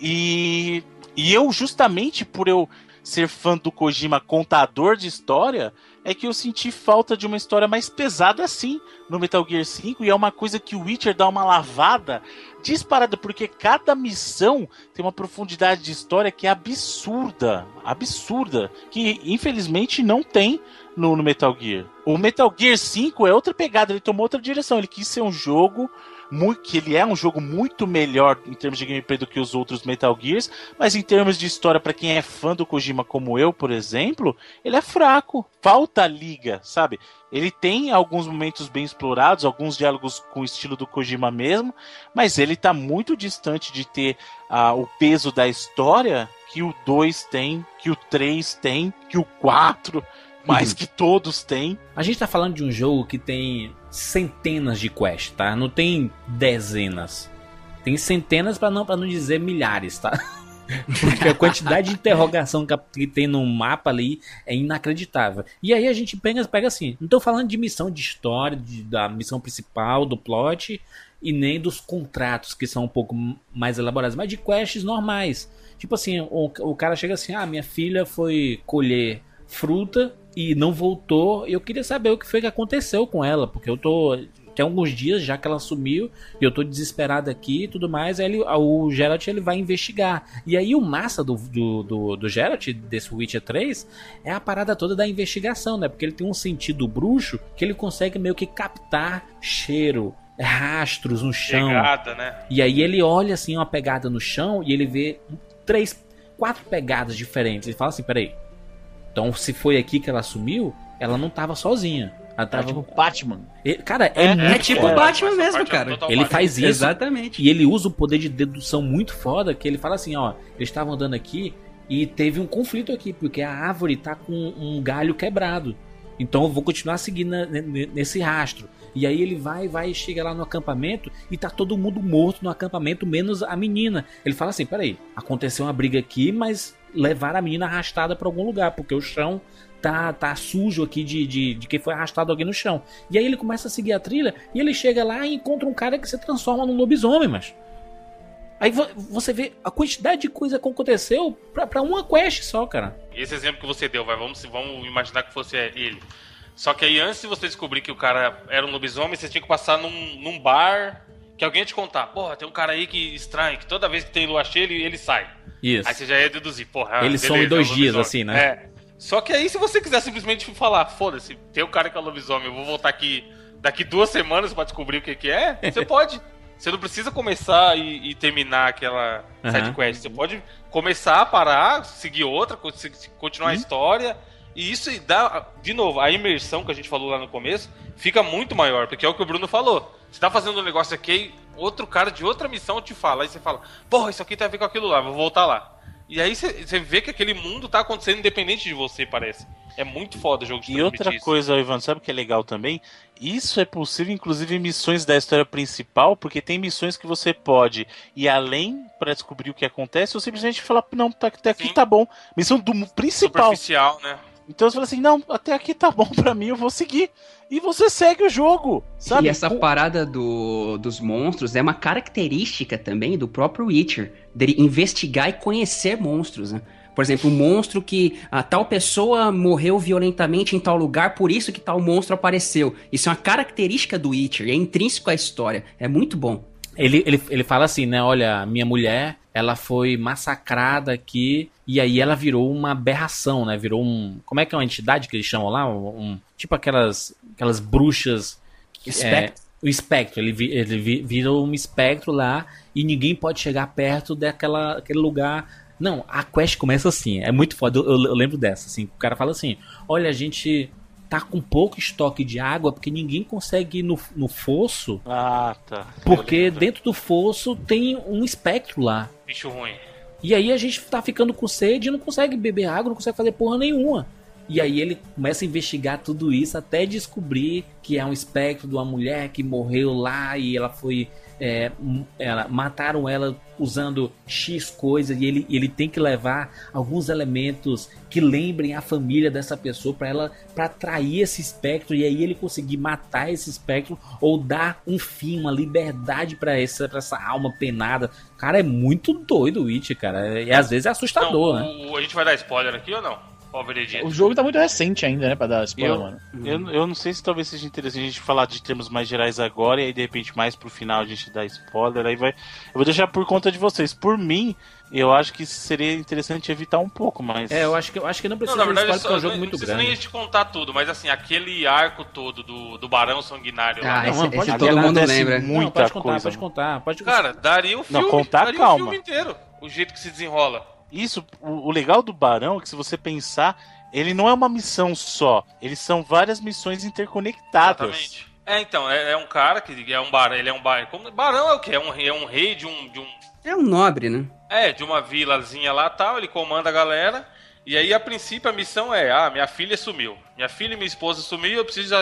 E, e eu, justamente por eu ser fã do Kojima contador de história, é que eu senti falta de uma história mais pesada assim no Metal Gear 5, e é uma coisa que o Witcher dá uma lavada disparada, porque cada missão tem uma profundidade de história que é absurda, absurda, que infelizmente não tem no, no Metal Gear. O Metal Gear 5 é outra pegada, ele tomou outra direção, ele quis ser um jogo muito, que ele é um jogo muito melhor em termos de gameplay do que os outros Metal Gears, mas em termos de história, para quem é fã do Kojima como eu, por exemplo, ele é fraco. Falta liga, sabe? Ele tem alguns momentos bem explorados, alguns diálogos com o estilo do Kojima mesmo, mas ele tá muito distante de ter ah, o peso da história que o 2 tem, que o 3 tem, que o 4, mas que todos têm. A gente tá falando de um jogo que tem centenas de quests, tá? Não tem dezenas. Tem centenas pra não, pra não dizer milhares, tá? Porque a quantidade de interrogação que tem no mapa ali é inacreditável. E aí a gente pega, pega assim, não tô falando de missão de história, de, da missão principal, do plot, e nem dos contratos que são um pouco mais elaborados, mas de quests normais. Tipo assim, o, o cara chega assim, ah, minha filha foi colher fruta e não voltou. Eu queria saber o que foi que aconteceu com ela, porque eu tô tem alguns dias já que ela sumiu e eu tô desesperado aqui e tudo mais. Aí ele, o Geralt ele vai investigar. E aí o massa do, do, do, do Geralt, desse Witcher 3, é a parada toda da investigação, né? Porque ele tem um sentido bruxo que ele consegue meio que captar cheiro, rastros no chão. Pegada, né? E aí ele olha assim uma pegada no chão e ele vê três, quatro pegadas diferentes. Ele fala assim: peraí. Então, se foi aqui que ela sumiu, ela não tava sozinha. Ela tava... É tipo Batman. Ele- Cara, é, É, muito tipo foda. Batman Essa mesmo, é cara. total Ele Batman. faz isso Exatamente. e ele usa o poder de dedução muito foda que ele fala assim, ó, eles estavam andando aqui e teve um conflito aqui, porque a árvore tá com um galho quebrado. Então eu vou continuar seguindo na- nesse rastro. E aí ele vai, vai e chega lá no acampamento e tá todo mundo morto no acampamento, menos a menina. Ele fala assim: peraí, aconteceu uma briga aqui, mas levaram a menina arrastada pra algum lugar, porque o chão tá, tá sujo aqui de, de, de que foi arrastado alguém no chão. E aí ele começa a seguir a trilha e ele chega lá e encontra um cara que se transforma num lobisomem, mas. Aí vo- você vê a quantidade de coisa que aconteceu pra, pra uma quest só, cara. Esse exemplo que você deu, vai, vamos, vamos imaginar que fosse ele. Só que aí antes de você descobrir que o cara era um lobisomem, você tinha que passar num, num bar que alguém te contar. Porra, tem um cara aí que estranho, que toda vez que tem lua cheia, ele, ele sai. Isso. Aí você já ia deduzir, porra. ah, Ele beleza, some dois é dias, assim, né? É. Só que aí, se você quiser simplesmente falar, foda-se, tem um cara que é lobisomem, eu vou voltar aqui daqui duas semanas pra descobrir o que, que é, você pode. Você não precisa começar e, e terminar aquela Aham. side quest. Você pode começar, parar, seguir outra, continuar a história. E isso dá, de novo, a imersão que a gente falou lá no começo fica muito maior, porque é o que o Bruno falou. Você tá fazendo um negócio aqui, outro cara de outra missão te fala, aí você fala, porra, isso aqui tem a ver com aquilo lá, vou voltar lá. E aí você vê que aquele mundo tá acontecendo independente de você, parece. É muito foda o jogo de E outra isso. coisa, Ivan, sabe o que é legal também? Isso é possível, inclusive, em missões da história principal, porque tem missões que você pode ir além pra descobrir o que acontece, ou simplesmente falar, não, tá, até aqui Sim. tá bom. Missão do principal. Superficial, né? Então você fala assim, não, até aqui tá bom pra mim, eu vou seguir. E você segue o jogo, sabe? E essa parada do, dos monstros é uma característica também do próprio Witcher, dele investigar e conhecer monstros, né? Por exemplo, um monstro que a tal pessoa morreu violentamente em tal lugar, por isso que tal monstro apareceu. Isso é uma característica do Witcher, é intrínseco à história. É muito bom. Ele, ele, ele fala assim, né? Olha, minha mulher, ela foi massacrada aqui e aí ela virou uma aberração, né? Virou um. Como é que é uma entidade que eles chamam lá? Um, tipo aquelas, aquelas bruxas. Espectro. É, o espectro. Ele, ele vi- virou um espectro lá e ninguém pode chegar perto daquela, aquele lugar. Não, a quest começa assim. É muito foda. Eu, eu- eu lembro dessa. Assim, o cara fala assim: Olha, a gente tá com pouco estoque de água porque ninguém consegue ir no, no fosso. Ah, tá. Porque dentro do fosso tem um espectro lá. Bicho ruim. E aí a gente tá ficando com sede e não consegue beber água, não consegue fazer porra nenhuma. E aí ele começa a investigar tudo isso até descobrir que é um espectro de uma mulher que morreu lá e ela foi. é, ela, mataram ela usando X coisas e ele, ele tem que levar alguns elementos que lembrem a família dessa pessoa para ela para atrair esse espectro e aí ele conseguir matar esse espectro ou dar um fim, uma liberdade para essa, pra essa alma penada. Cara, é muito doido o Witch, cara. E às vezes é assustador, Não, né? o- a gente vai dar spoiler aqui ou não? Qual veredito? O jogo tá muito recente ainda, né, pra dar spoiler, Eu- mano. Eu, eu não sei se talvez seja interessante a gente falar de termos mais gerais agora e aí de repente mais pro final a gente dá spoiler. Aí vai. Eu vou deixar por conta de vocês. Por mim, eu acho que seria interessante evitar um pouco, mas. É, eu acho que, eu acho que não Não, precisa na de verdade, spoiler porque é um só- jogo não muito precisa grande. nem a gente contar tudo, mas assim, aquele arco todo do, do Barão Sanguinário lá. Ah, não, esse, não, esse pode todo ali mundo lembra. muito. não, pode muita contar, coisa, pode contar. Pode... Cara, daria o filme, contar, daria calma. o filme inteiro. O jeito que se desenrola. Isso, o, o legal do Barão é que se você pensar, ele não é uma missão só. Eles são várias missões interconectadas. Exatamente. É, então, é, é um cara que é um barão, ele é um barão. Como, barão é o quê? É um, rei- é um rei de um, de um. É um nobre, né? É, de uma vilazinha lá tal, ele comanda a galera. E aí, a princípio, a missão é: ah, minha filha sumiu. Minha filha e minha esposa sumiu, eu preciso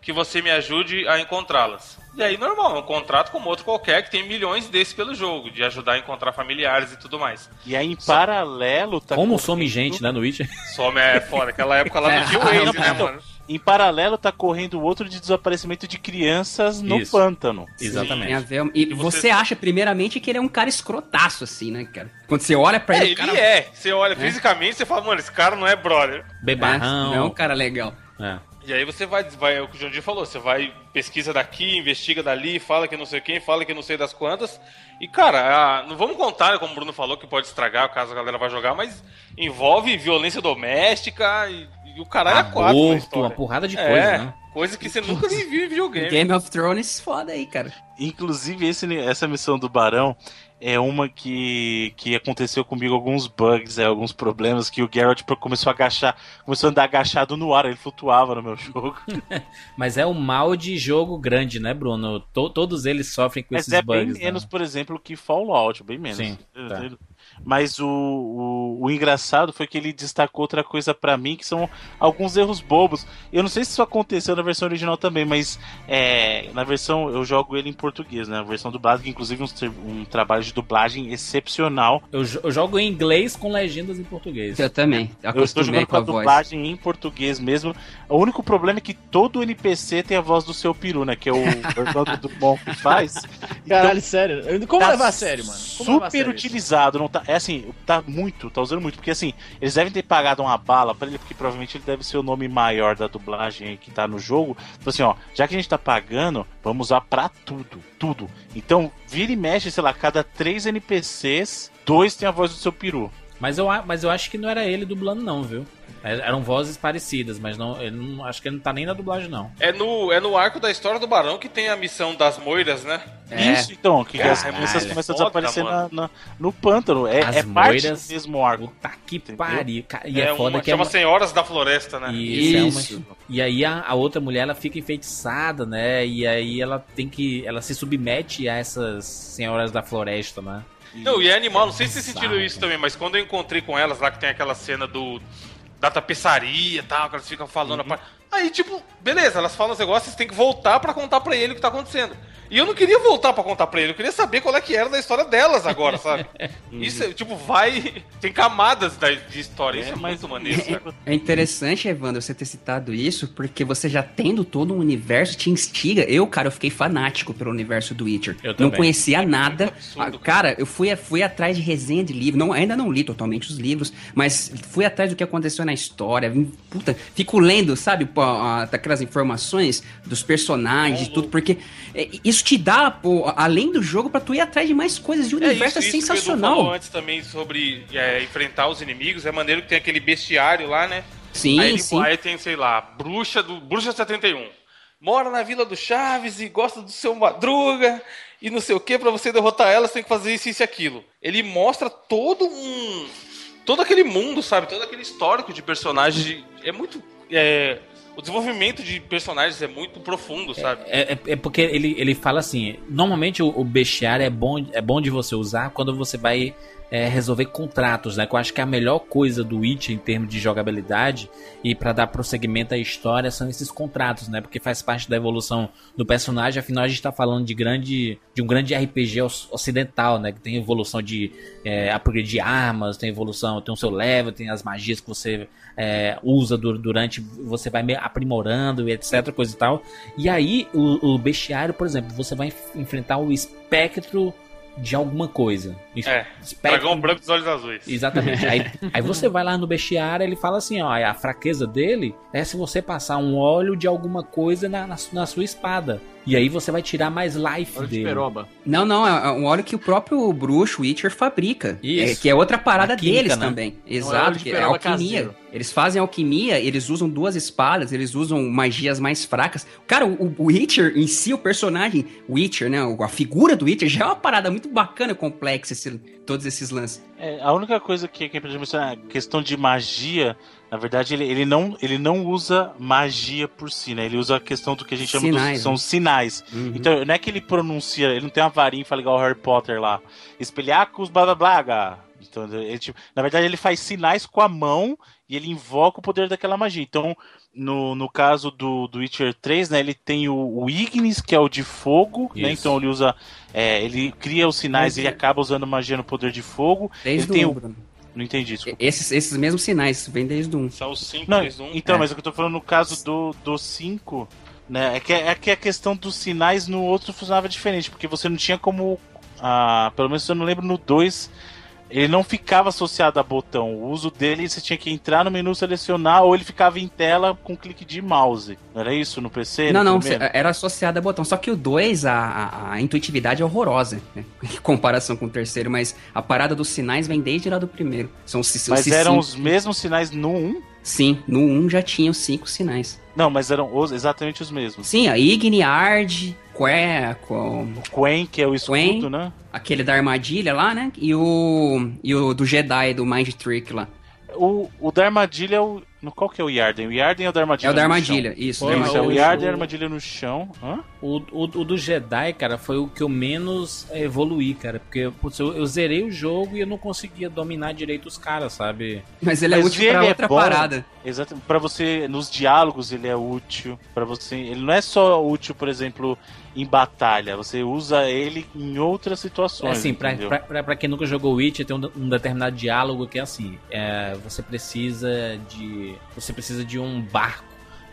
que você me ajude a encontrá-las. E aí, normal, é um contrato como outro qualquer que tem milhões desses pelo jogo, de ajudar a encontrar familiares e tudo mais. E aí, em paralelo, tá. Como correndo- some gente, né, no Witcher? Some é fora, aquela época lá do Tio Waze, né, mano? Em paralelo, tá correndo outro de desaparecimento de crianças no Isso. pântano. Exatamente. ver- E, E você- você acha, primeiramente, que ele é um cara escrotaço, assim, né, cara? Quando você olha pra É, ele, ele o cara... é. Você olha fisicamente você fala, mano, esse cara não é brother. É, Bebarrão. não é um cara legal. É. E aí você vai, vai, é o que o Jandir falou, você vai, pesquisa daqui, investiga dali, fala que não sei quem, fala que não sei das quantas. E, cara, a- não vamos contar, como o Bruno falou, que pode estragar caso a galera vá jogar, mas envolve violência doméstica e, e o caralho é quatro na Aborto, história. uma porrada de é, coisa, né? coisa que você nunca nem viu em videogame. Game of Thrones, foda aí, cara. Inclusive, esse- essa missão do Barão é uma que, que aconteceu comigo alguns bugs, é, alguns problemas que o Geralt começou a agachar, começou a andar agachado no ar, ele flutuava no meu jogo. Mas é o mal de jogo grande, né, Bruno? To- todos eles sofrem com Mas esses é bugs. bem menos, né? por exemplo, que Fallout, bem menos. Sim, tá. Mas o, o, o engraçado foi que ele destacou outra coisa pra mim, que são alguns erros bobos. Eu não sei se isso aconteceu na versão original também, mas é, na versão eu jogo ele em português, né? A versão dublada, que inclusive um, ser- um trabalho de dublagem excepcional. Eu, eu jogo em inglês com legendas em português. Eu também. Eu estou jogando com a a voz. dublagem em português mesmo. O único problema é que todo NPC tem a voz do seu peru, né? Que é o Orlando Dumont que faz. Caralho, sério. Como Tá levar a sério, mano? Como super sério isso? utilizado, não tá? É assim, tá muito, tá usando muito, porque assim, eles devem ter pagado uma bala pra ele, porque provavelmente ele deve ser o nome maior da dublagem que tá no jogo. Então assim, ó, já que a gente tá pagando, vamos usar pra tudo, tudo. Então, vira e mexe, sei lá, cada três NPCs, dois tem a voz do seu peru. Mas eu, mas eu acho que não era ele dublando, não, viu? É- Eram vozes parecidas, mas não, não acho que ele não tá nem na dublagem, não. É no, é no arco da história do Barão que tem a missão das moiras, né? É. Isso, então, que as Caralho, crianças é começam a desaparecer na, na- no pântano. É, As é parte do moiras- mesmo arco. Puta que pariu. E é, é foda uma, que é chama uma... Senhoras da Floresta, né? Isso, é Isso. uma- E aí a, a outra mulher ela fica enfeitiçada, né? E aí ela tem que. Ela se submete a essas senhoras da floresta, né? Não, e é animal, não sei se vocês sentiram isso também, mas quando eu encontrei com elas lá, que tem aquela cena do. Da tapeçaria e tal, que elas ficam falando. a par- Aí, tipo, beleza, elas falam os negócios, vocês têm que voltar pra contar pra ele o que tá acontecendo. E eu não queria voltar pra contar pra ele, eu queria saber qual é que era da história delas agora, sabe? Isso, é, tipo, vai. Tem camadas da- de história, isso é, mas- muito maneiro, cara. É interessante, Evandro, você ter citado isso, porque você já tendo todo um universo te instiga. Eu, cara, eu fiquei fanático pelo universo do Witcher. Eu não também. conhecia nada. absurdo, Ah, cara, eu fui, fui atrás de resenha de livro. Não, ainda não li totalmente os livros, mas fui atrás do que aconteceu na história. Puta, fico lendo, sabe, pô, daquelas informações dos personagens e tudo, porque é, isso te dá, pô, além do jogo, pra tu ir atrás de mais coisas. E o universo é, que o Edu falou sensacional. antes também sobre é, enfrentar os inimigos. É maneiro que tem aquele bestiário lá, né? Sim, aí, ele- sim. aí tem, sei lá, bruxa do Bruxa 71. Mora na Vila do Chaves e gosta do seu Madruga e não sei o que, pra você derrotar ela, você tem que fazer isso, isso e aquilo. Ele mostra todo um. Todo aquele mundo, sabe? Todo aquele histórico de personagens. de- é muito. é, o desenvolvimento de personagens é muito profundo, sabe? É, é- é porque ele, ele fala assim: normalmente o, o bestiário é bom, é bom de você usar quando você vai é, resolver contratos, né? Que eu acho que a melhor coisa do Witch em termos de jogabilidade e pra dar prosseguimento à história são esses contratos, né? Porque faz parte da evolução do personagem. Afinal, a gente tá falando de grande de um grande RPG oc- ocidental, né? Que tem evolução de é, upgrade de armas, tem evolução, tem o seu level, tem as magias que você é, usa du- durante, você vai aprimorando e etc, coisa e tal. E aí, o, o bestiário, por exemplo, você vai enf- enfrentar o espectro de alguma coisa. É, espectro Dragão branco dos olhos azuis. Exatamente. Aí, aí você vai lá no bestiário ele fala assim, ó, a fraqueza dele é se você passar um óleo de alguma coisa na, na, na sua espada. E aí você vai tirar mais life de dele. peroba. Não, não, é um óleo que o próprio bruxo Witcher fabrica. Isso. É, que é outra parada química, deles né? também. óleo Exato, de que é peroba alquimia. caseiro. Eles fazem alquimia, eles usam duas espadas, eles usam magias mais fracas. Cara, o, o Witcher em si, o personagem Witcher, né? A figura do Witcher já é uma parada muito bacana, complexa, esse- todos esses lances. É, a única coisa que, que a gente mencionar, a questão de magia, na verdade, ele, ele, não, ele não usa magia por si, né? Ele usa a questão do que a gente chama Sinais, dos, são né? sinais. Uhum. Então, não é que ele pronuncia, ele não tem uma varinha e fala igual o Harry Potter lá. Espelhacos, blá blá blá, Então, ele, tipo, na verdade, ele faz sinais com a mão e ele invoca o poder daquela magia. Então, no, no caso do, do Witcher 3, né, ele tem o, o Ignis, que é o de fogo, né, então ele usa. É, ele cria os sinais e acaba usando magia no poder de fogo. Desde ele tem o o. 1, Bruno. Não entendi, desculpa. Esses, esses mesmos sinais, vem desde o 1. São os 5, Não, 3, 1. então, É. mas o que eu tô falando no caso do 5, do cinco, né? É que, é que a questão dos sinais no outro funcionava diferente, porque você não tinha como. Ah, pelo menos eu não lembro no 2. Ele não ficava associado a botão. O uso dele você tinha que entrar no menu selecionar ou ele ficava em tela com clique de mouse. Não era isso no PC? Não, no não, primeiro? era associado a botão. Só que o 2, a, a, a intuitividade é horrorosa, né? em comparação com o terceiro, mas a parada dos sinais vem desde lá do primeiro. São os, os Mas eram cinco- os mesmos sinais no 1? Sim, no 1 já tinha os cinco sinais. Não, mas eram os- exatamente os mesmos. Sim, a Igni, Ard, Que, com O Quen, que é o escudo, Quen. né? aquele da armadilha lá, né? E o, e o do Jedi, do Mind Trick lá. O, o da armadilha é o. No, qual que é o Yarden? O Yarden é o da armadilha? É o da armadilha, isso. Pô, Isso, é o. Yarden e a armadilha no chão. Hã? O, o, o do Jedi, cara, foi o que eu menos é, evoluí, cara. Porque putz, eu, eu zerei o jogo e eu não conseguia dominar direito os caras, sabe? Mas ele é Mas útil ele pra é outra bom. parada. Exato. Pra você, nos diálogos ele é útil. Para você, ele não é só útil, por exemplo, em batalha. Você usa ele em outras É situações. assim, pra, pra, pra, pra quem nunca jogou Witcher, tem um, um determinado diálogo que é assim: é, você precisa de. Você precisa de um barco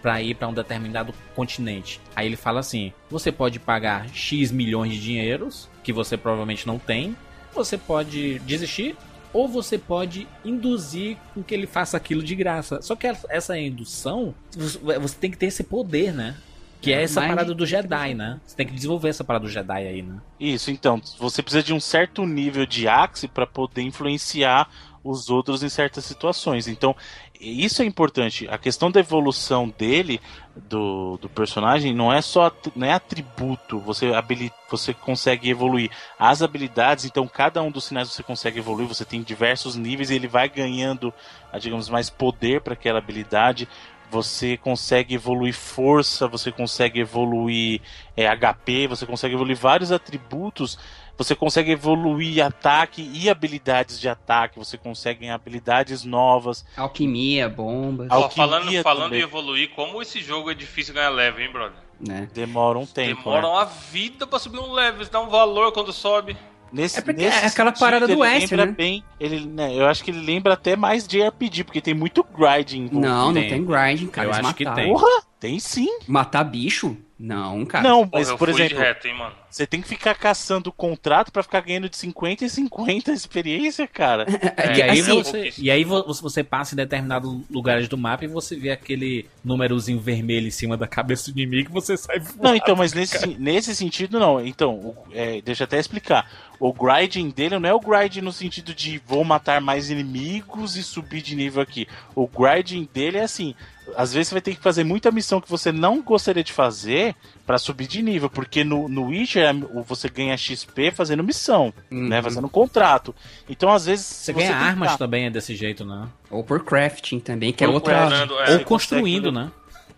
pra ir pra um determinado continente. Aí ele fala assim: você pode pagar X milhões de dinheiros, que você provavelmente não tem, você pode desistir. Ou você pode induzir com que ele faça aquilo de graça. Só que essa indução, você tem que ter esse poder, né? Que é essa Mas- parada do Jedi, né? Você tem que desenvolver essa parada do Jedi aí, né? Isso, então, você precisa de um certo nível de axe para poder influenciar os outros em certas situações. Então, isso é importante. A questão da evolução dele, do, do personagem, não é só não é atributo. Você, habili, você consegue evoluir as habilidades, então cada um dos sinais você consegue evoluir. Você tem diversos níveis e ele vai ganhando, digamos, mais poder para aquela habilidade. Você consegue evoluir força, você consegue evoluir é, HP, você consegue evoluir vários atributos, você consegue evoluir ataque e habilidades de ataque, você consegue ganhar habilidades novas. Alquimia, bombas, falando Alquimia falando também. em evoluir, como esse jogo é difícil ganhar level, hein, brother? né? Demora um tempo. Demora né? uma vida pra subir um level, isso dá um valor quando sobe. Nesse, É porque nesse é aquela sentido, parada do lembra né? bem, ele, né, eu acho que ele lembra até mais de RPG, porque tem muito grinding. Não, não tem. grinding, cara. Eu acho que tem. Porra, tem sim. Matar bicho? Não, cara. Não, Porra, mas eu por fui exemplo, reto, hein, mano. Você tem que ficar caçando contrato pra ficar ganhando de 50 em 50 experiência, cara. É E que, aí, assim, você, e aí vo- você passa em determinados lugares do mapa e você vê aquele númerozinho vermelho em cima da cabeça do inimigo e você sai voando. Não, então, mas nesse, nesse sentido, não. Então, o- é, deixa eu até explicar. O grinding dele não é o grinding no sentido de vou matar mais inimigos e subir de nível aqui. O grinding dele é assim. Às vezes você vai ter que fazer muita missão que você não gostaria de fazer pra subir de nível, porque no, no Witcher é, o- você ganha XP fazendo missão, Uhum. né, fazendo contrato. Então às vezes Você ganha tem que armas também é desse jeito, né? Ou por crafting também, que é outra. Fernando, é, Ou você construindo, né?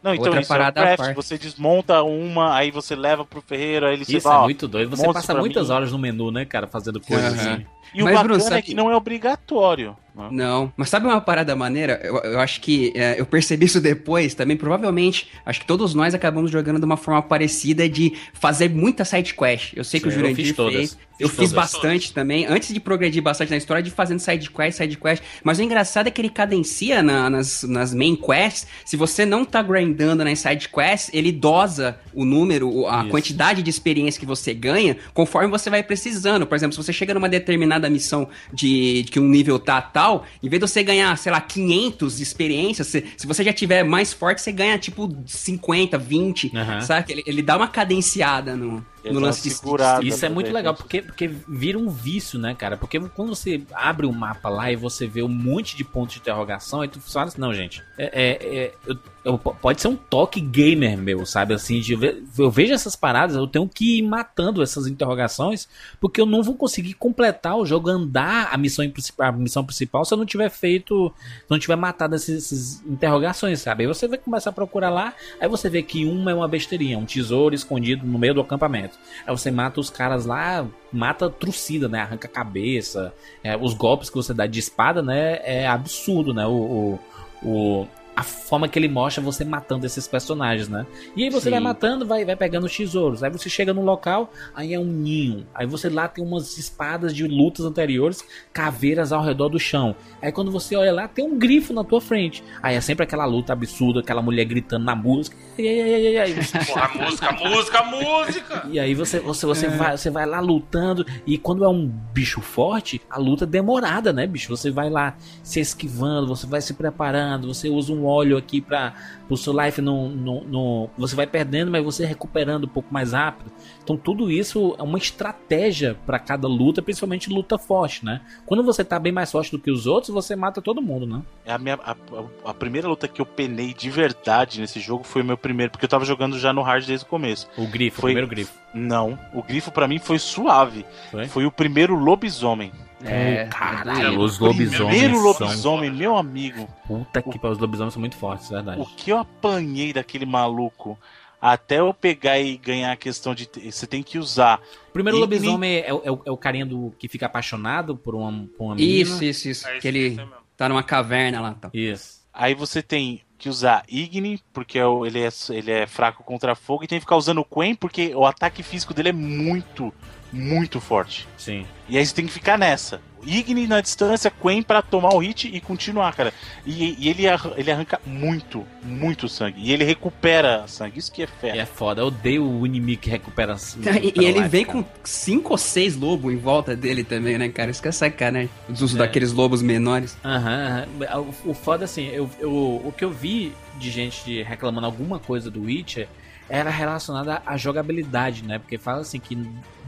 Não, então outra isso é parada à craft. Você desmonta uma, aí você leva pro ferreiro, aí ele se Isso fala, é muito doido. Você passa muitas mim. horas no menu, né, cara, fazendo coisas Aham. assim. E o Mas, bacana Bruno, é que não é obrigatório. né? Não, mas sabe uma parada maneira? Eu, eu acho que é, eu percebi isso depois também. Provavelmente, acho que todos nós acabamos jogando de uma forma parecida de fazer muita side quest. Eu sei que o Sim, eu Jurandir fiz todas. fez. Fiz eu fiz todas. bastante também, antes de progredir bastante na história, de fazendo side quest, side quest. Mas o engraçado é que ele cadencia na- nas, nas main quests. Se você não tá grindando nas side quests, ele dosa o número, a Isso. quantidade de experiência que você ganha conforme você vai precisando. Por exemplo, se você chega numa determinada missão de, de que um nível tá tal, em vez de você ganhar, sei lá, 500 de experiência, se, se você já tiver mais forte, você ganha tipo 50, 20, Aham. sabe? Ele, ele dá uma cadenciada no, Ele no lance de segurada. Isso é né, muito legal, porque, porque vira um vício, né, cara? Porque quando você abre o mapa lá e você vê um monte de pontos de interrogação, aí tu fala assim, não, gente, é, é- é- eu- eu- pode ser um toque gamer meu, sabe? Assim, de eu vejo essas paradas, eu tenho que ir matando essas interrogações, porque eu não vou conseguir completar o jogo, andar a missão, principal- a missão principal se eu não tiver feito, não tiver matado essas, essas interrogações, sabe? Aí você vai começar a procurar lá, aí você vê que uma é uma besteirinha, um tesouro escondido no meio do acampamento. Momento. Aí você mata os caras lá, mata trucida, né? Arranca a cabeça. É, os golpes que você dá de espada, né? É absurdo, né? O, o, o, a forma que ele mostra você matando esses personagens, né? E aí você Sim. vai matando, vai, vai pegando os tesouros. Aí você chega no local, aí é um ninho. Aí você lá tem umas espadas de lutas anteriores, caveiras ao redor do chão. Aí quando você olha lá, tem um grifo na tua frente. Aí é sempre aquela luta absurda, aquela mulher gritando na música. E aí, aí, aí, aí, a música, a música, a música! e aí você, você, você, vai, você vai lá lutando. E quando é um bicho forte, a luta é demorada, né, bicho? Você vai lá se esquivando, você vai se preparando, você usa um óleo aqui para o seu life não, não, não- Você vai perdendo, mas você recuperando um pouco mais rápido. Então tudo isso é uma estratégia para cada luta, principalmente luta forte, né? Quando você tá bem mais forte do que os outros, você mata todo mundo, né? É a, minha, a, a- a primeira luta que eu penei de verdade nesse jogo foi o meu primeiro, porque eu tava jogando já no hard desde o começo. O grifo, Foi- o primeiro grifo. Não, o grifo pra mim foi suave. Foi? Foi o primeiro lobisomem. É, Caralho, os Primeiro lobisomens. são- lobisomem, meu amigo. Puta que pariu, os lobisomens são muito fortes, é verdade. O que eu apanhei daquele maluco até eu pegar e ganhar a questão de. Você tem que usar. O primeiro E- lobisomem é, o- é o, é o carinha do, que fica apaixonado por uma, por uma menina. Isso, isso, isso. É isso, que ele isso tá numa caverna lá. Tá. Isso. Aí você tem que usar Igni, porque é o- ele é, ele é fraco contra fogo, e tem que ficar usando o Quen, porque o ataque físico dele é muito, muito forte. Sim. E aí você tem que ficar nessa. Igni na distância, Quen pra tomar o hit e continuar, cara. E, e ele, ele arranca muito, muito sangue. E ele recupera sangue. Isso que é E fé. é foda. Eu odeio o inimigo que recupera. E, recupera e ele life, vem cara. com cinco ou seis lobos em volta dele também, né, cara? Isso que é sacanagem. Os usos É. daqueles lobos menores. Aham, aham. O, o foda assim, eu, eu, o que eu vi de gente reclamando alguma coisa do Witcher era relacionada à jogabilidade, né? Porque fala assim que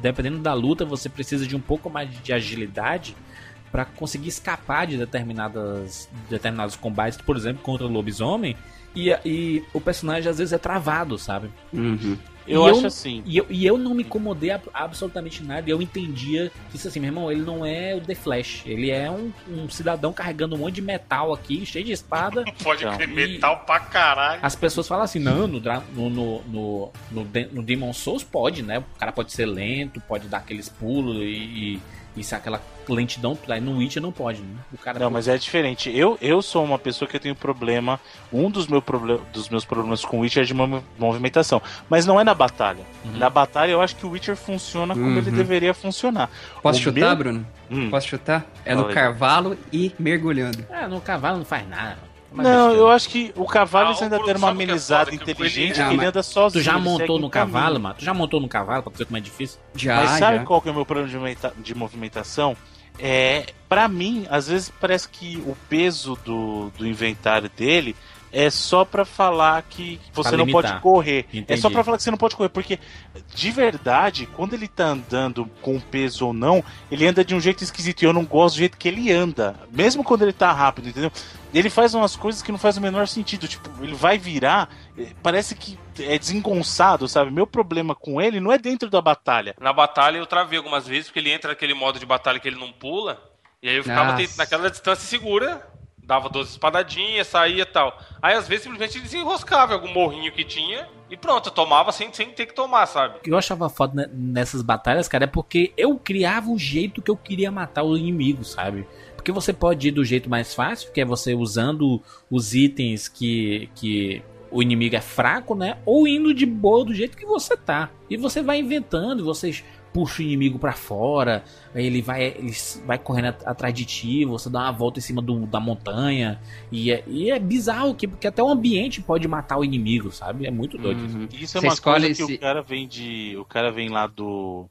dependendo da luta você precisa de um pouco mais de agilidade pra conseguir escapar de determinadas determinados combates, por exemplo, contra o lobisomem. E, e o personagem às vezes é travado, sabe? Uhum. Eu E acho eu- assim. E eu, e eu não me incomodei ab- absolutamente nada. e Eu entendia que isso assim, meu irmão, ele não é o The Flash. Ele é um, um cidadão carregando um monte de metal aqui, cheio de espada. Pode Então, crer, metal pra caralho. As pessoas falam assim, não, no, no, no, no, no Demon Souls pode, né? O cara pode ser lento, pode dar aqueles pulos e, e, e ser aquela lentidão. Aí no Witcher não pode, né? O cara Não, mas é diferente. Eu, eu sou uma pessoa que eu tenho problema. Um dos, meu proble dos meus problemas com o Witcher é de mov- movimentação. Mas não é na batalha. Uhum. Na batalha eu acho que o Witcher funciona como Uhum. ele deveria funcionar. Posso O chutar, meu- Bruno? Hum. Posso chutar? É Fala no aí. cavalo e mergulhando. É, no cavalo não faz nada. Mas Não, besteira. eu acho que o cavalo Ah, ainda deram uma é amenizada inteligente que ele anda sozinho. Tu já montou no caminho. cavalo, mano? Tu já montou no cavalo pra ver como é difícil? Já, Mas sabe já. qual que é o meu problema de movimentação? É, para mim, às vezes parece que o peso do, do inventário dele é só pra falar que você Pra não limitar. pode correr. É Entendi. só pra falar que você não pode correr, porque de verdade, quando ele tá andando com peso ou não, ele anda de um jeito esquisito e eu não gosto do jeito que ele anda, mesmo quando ele tá rápido, entendeu? Ele faz umas coisas que não faz o menor sentido, tipo, ele vai virar, eh, parece que é desengonçado, sabe? Meu problema com ele não é dentro da batalha. Na batalha eu travei algumas vezes, porque ele entra naquele modo de batalha que ele não pula. E aí eu ficava Nossa. naquela distância segura, dava 12 espadadinhas, saía e tal. Aí às vezes simplesmente desenroscava algum morrinho que tinha e pronto, tomava sem, sem ter que tomar, sabe? O que eu achava foda ne- nessas batalhas, cara, é porque eu criava o jeito que eu queria matar o inimigo, sabe? Porque você pode ir do jeito mais fácil, que é você usando os itens que, que o inimigo é fraco, né? Ou indo de boa do jeito que você tá. E você vai inventando, você puxa o inimigo pra fora, aí ele vai, ele vai correndo at- atrás de ti, você dá uma volta em cima do- da montanha. E é, e é bizarro, que, porque até o ambiente pode matar o inimigo, sabe? É muito doido. isso. Uhum. Isso é Você uma escolhe coisa que esse- o cara vem de. O cara vem lá do.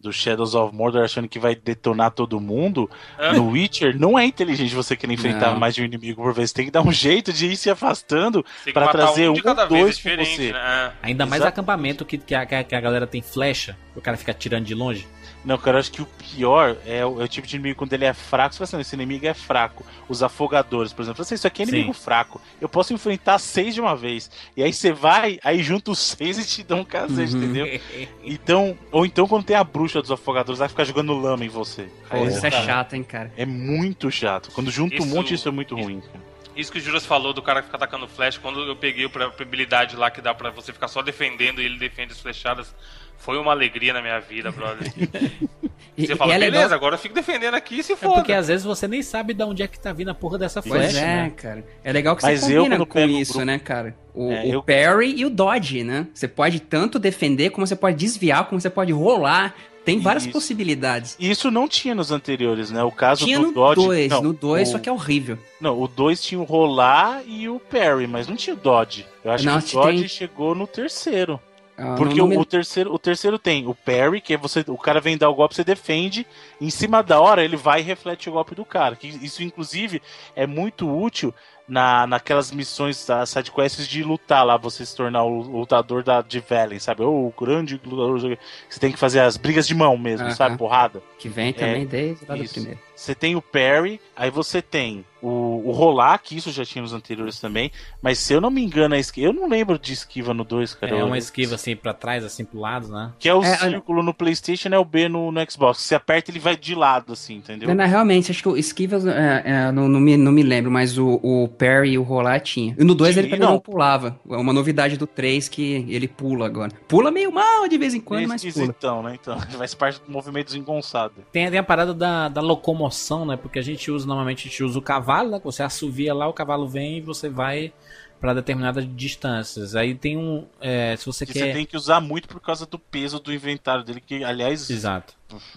Do Shadows of Mordor achando que vai detonar todo mundo. É. No Witcher, não é inteligente você querer enfrentar Não. mais de um inimigo por vez. Você tem que dar um jeito de ir se afastando. Pra matar trazer um um é dois diferente, você. né? Ainda mais Exato. acampamento que, que, a, que a- galera tem flecha, o cara fica tirando de longe. Não, cara, eu acho que o pior é o, é o tipo de inimigo quando ele é fraco. Você fala assim, não, esse inimigo é fraco. Os afogadores, por exemplo. Você, isso aqui é inimigo fraco. Eu posso enfrentar seis de uma vez. E aí você vai, aí junta os seis e te dá um cacete, Uhum. entendeu? Então, ou então quando tem a bruxa dos afogadores, vai ficar jogando lama em você. Aí, isso é chato, hein, cara. É muito chato. Quando junta um Isso- monte, isso é muito ruim. cara. Isso que o Juras falou do cara que fica atacando flash, quando eu peguei a habilidade lá que dá pra você ficar só defendendo e ele defende as flechadas, Foi uma alegria na minha vida, brother. E- Você fala, e é beleza, legal- agora eu fico defendendo aqui se É foda. porque às vezes você nem sabe de onde é que tá vindo a porra dessa Pois flecha, é, né? cara. É legal que Mas você eu, combina quando com isso, grupo- né, cara? O, É, o eu- parry e o dodge, né? Você pode tanto defender, como você pode desviar, como você pode rolar. Tem várias Isso. possibilidades. E isso não tinha nos anteriores, né? O caso Tinha do no Dodge. 2, não, no 2, o- só que é horrível. Não, o 2 tinha o rolar e o parry, mas não tinha o Dodge. Eu acho Não, que o Dodge tem- chegou no terceiro. Ah, Porque não- o, não me- o terceiro, o terceiro tem o parry, que é você, o cara vem dar o golpe, você defende, em cima da hora ele vai e reflete o golpe do cara. Que isso, inclusive, é muito útil na, naquelas missões, as sidequests de lutar lá, você se tornar o lutador da, de Velen, sabe? Ou o grande lutador. Você tem que fazer as brigas de mão mesmo, Aham. sabe? Porrada. Que vem também desde lá do primeiro. Você tem o parry, aí você tem o, o rolar, que isso já tinha nos anteriores também. Mas se eu não me engano, a esquiva. Eu não lembro de esquiva no 2, cara. É uma esquiva assim pra trás, assim pro lado, né? Que é o É, círculo no PlayStation é o B no, no Xbox. Você aperta, ele vai de lado, assim, entendeu? Não, não, realmente, acho que o Esquivas, é, é, não, não, me, não me lembro, mas o, o parry e o rolar tinha. E no 2 ele não. não. pulava. É uma novidade do 3 que ele pula agora. Pula meio mal de vez em quando, é mas pula. esquisitão, né? Então, faz parte do movimento desengonçado. Tem, tem a parada da, da locomoção, né? Porque a gente usa, normalmente, a gente usa o cavalo, né? Você assovia lá, o cavalo vem e você vai pra determinadas distâncias. Aí tem um. é, se você Que quer. você tem que usar muito por causa do peso do inventário dele, que, aliás, Exato.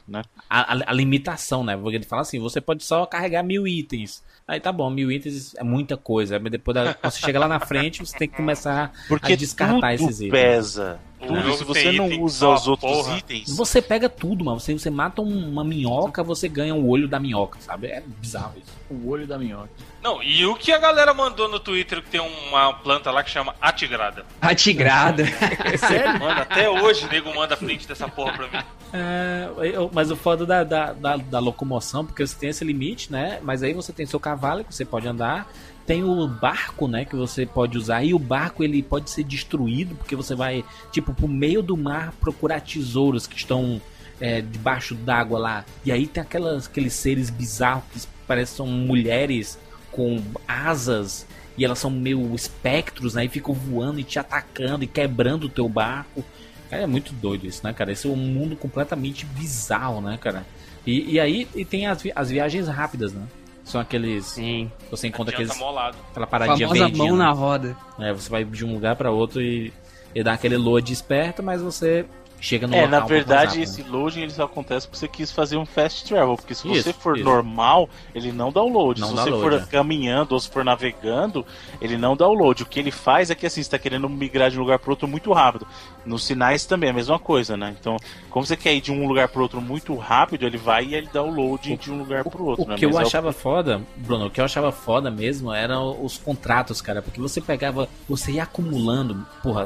né? A, a- a limitação, né? Porque ele fala assim: você pode só carregar mil itens. Aí tá bom, mil itens é muita coisa. Mas depois, da, você chega lá na frente, você tem que começar Porque a descartar esses itens. pesa. Tudo. Se você não usa os outros porra. itens. Você pega tudo, mano. Você, você mata um- uma minhoca, você ganha o olho da minhoca, sabe? É bizarro isso. O olho da minhoca. Não, e o que a galera mandou no Twitter que tem uma planta lá que chama atigrada. A tigrada. Sério? Mano, até hoje o nego manda print dessa porra pra mim. É, eu- mas o foda da, da, da, da locomoção, porque você tem esse limite, né? Mas aí você tem seu cavalo que você pode andar. Tem o barco, né, que você pode usar. E o barco ele pode ser destruído porque você vai, tipo, pro meio do mar procurar tesouros que estão é, debaixo d'água lá. E aí tem aquelas, aqueles seres bizarros que parecem mulheres com asas. E elas são meio espectros, né? E ficam voando e te atacando e quebrando o teu barco. Cara, é muito doido isso, né, cara? Esse é um mundo completamente bizarro, né, cara? E, e aí e tem as, vi- as viagens rápidas, né? São aqueles. Sim. Você encontra Adianta aqueles, molado. aquela A paradinha famosa verdinha. mão né? na roda. É, você vai de um lugar pra outro e, e dá aquele load esperto, mas você chega no É, na verdade, esse loading ele só acontece porque você quis fazer um fast travel. Porque se Isso, você for isso. normal, ele não dá o load. Não se você load, for é. caminhando ou se for navegando, ele não dá o load. O que ele faz é que assim, você tá querendo migrar de um lugar pro outro muito rápido. Nos sinais também é a mesma coisa, né? Então, como você quer ir de um lugar pro outro muito rápido, ele vai e ele dá o load de um lugar pro outro. O né? que eu Mas é achava foda, Bruno, o que eu achava foda mesmo eram os contratos, cara. Porque você pegava, você ia acumulando, porra,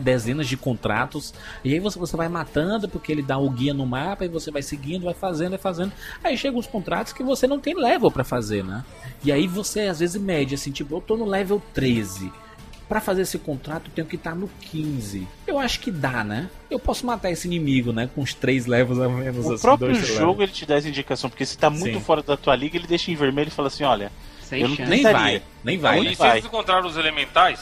dezenas de contratos. E aí você, você vai matando, porque ele dá o guia no mapa, e você vai seguindo, vai fazendo, vai fazendo. Aí chegam os contratos que você não tem level pra fazer, né? E aí você às vezes mede assim, tipo, eu tô no level 13. Pra fazer esse contrato eu tenho que estar no 15. Eu acho que dá, né? Eu posso matar esse inimigo, né? Com os três levels a menos O assim, próprio jogo ele te dá essa indicação, porque se tá muito Sim. fora da tua liga, ele deixa em vermelho e fala assim: olha, Sem Eu não. Nem vai, nem vai. E se vai? eles encontraram os elementais,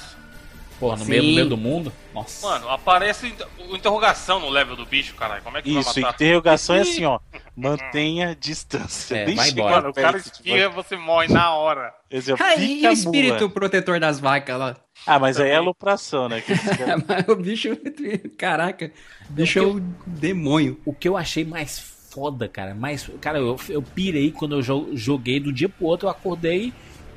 Porra, no meio, no meio do mundo? Nossa. mano, aparece inter- interrogação no level do bicho, caralho. Como é que Isso, vai matar? interrogação é assim, ó. Mantenha distância. É, vai embora. Mano, o cara espirra, você morre na hora. esse é o Ah, e o espírito mula. protetor das vacas lá? Ah, mas aí é Também. alopração, né? Mas o bicho. Caraca, o bicho é o demônio. O que eu achei mais foda, cara, mais. Cara, eu, eu pirei quando eu jo- joguei do dia pro outro, eu acordei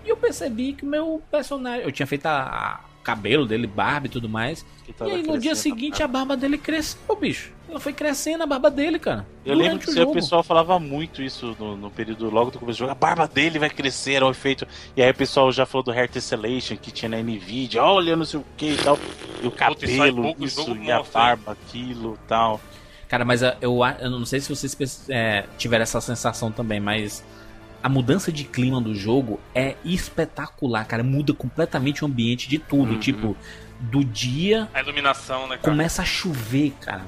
e eu percebi que o meu personagem. Eu tinha feito a, cabelo dele, barba e tudo mais. E aí no dia seguinte a barba dele cresceu, bicho. Ela foi crescendo a barba dele, cara. Eu lembro que o o pessoal falava muito isso no, no período logo do começo do jogo. A barba dele vai crescer, era o efeito. E aí o pessoal já falou do Hair Tessellation que tinha na Nvidia, olha, não sei o que e tal. E o cabelo, pouco, isso, e a barba, aquilo tal. Cara, mas a- eu, eu não sei se vocês é, tiveram essa sensação também, mas a mudança de clima do jogo é espetacular, cara. Muda completamente o ambiente de tudo. Uhum. Tipo, do dia A iluminação, né, cara? começa a chover, cara.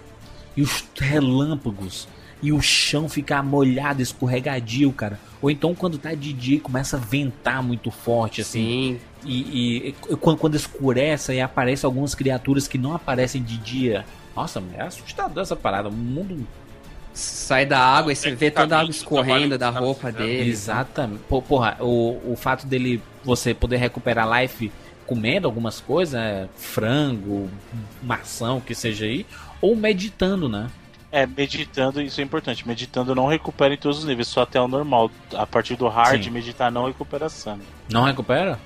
E os relâmpagos. E o chão fica molhado, escorregadio, cara. Ou então quando tá de dia começa a ventar muito forte, assim. Sim. E, e- e quando, quando escurece e aparecem algumas criaturas que não aparecem de dia. Nossa, é assustador essa parada. O mundo. Sai da água e você vê toda a água escorrendo da roupa dele. Exatamente. Porra, o, o fato dele você poder recuperar life comendo algumas coisas, né? frango, maçã, o que seja aí, ou meditando, né? É, meditando, isso é importante. Meditando não recupera em todos os níveis, só até o normal. A partir do hard, Sim. meditar não recupera sangue. Não recupera?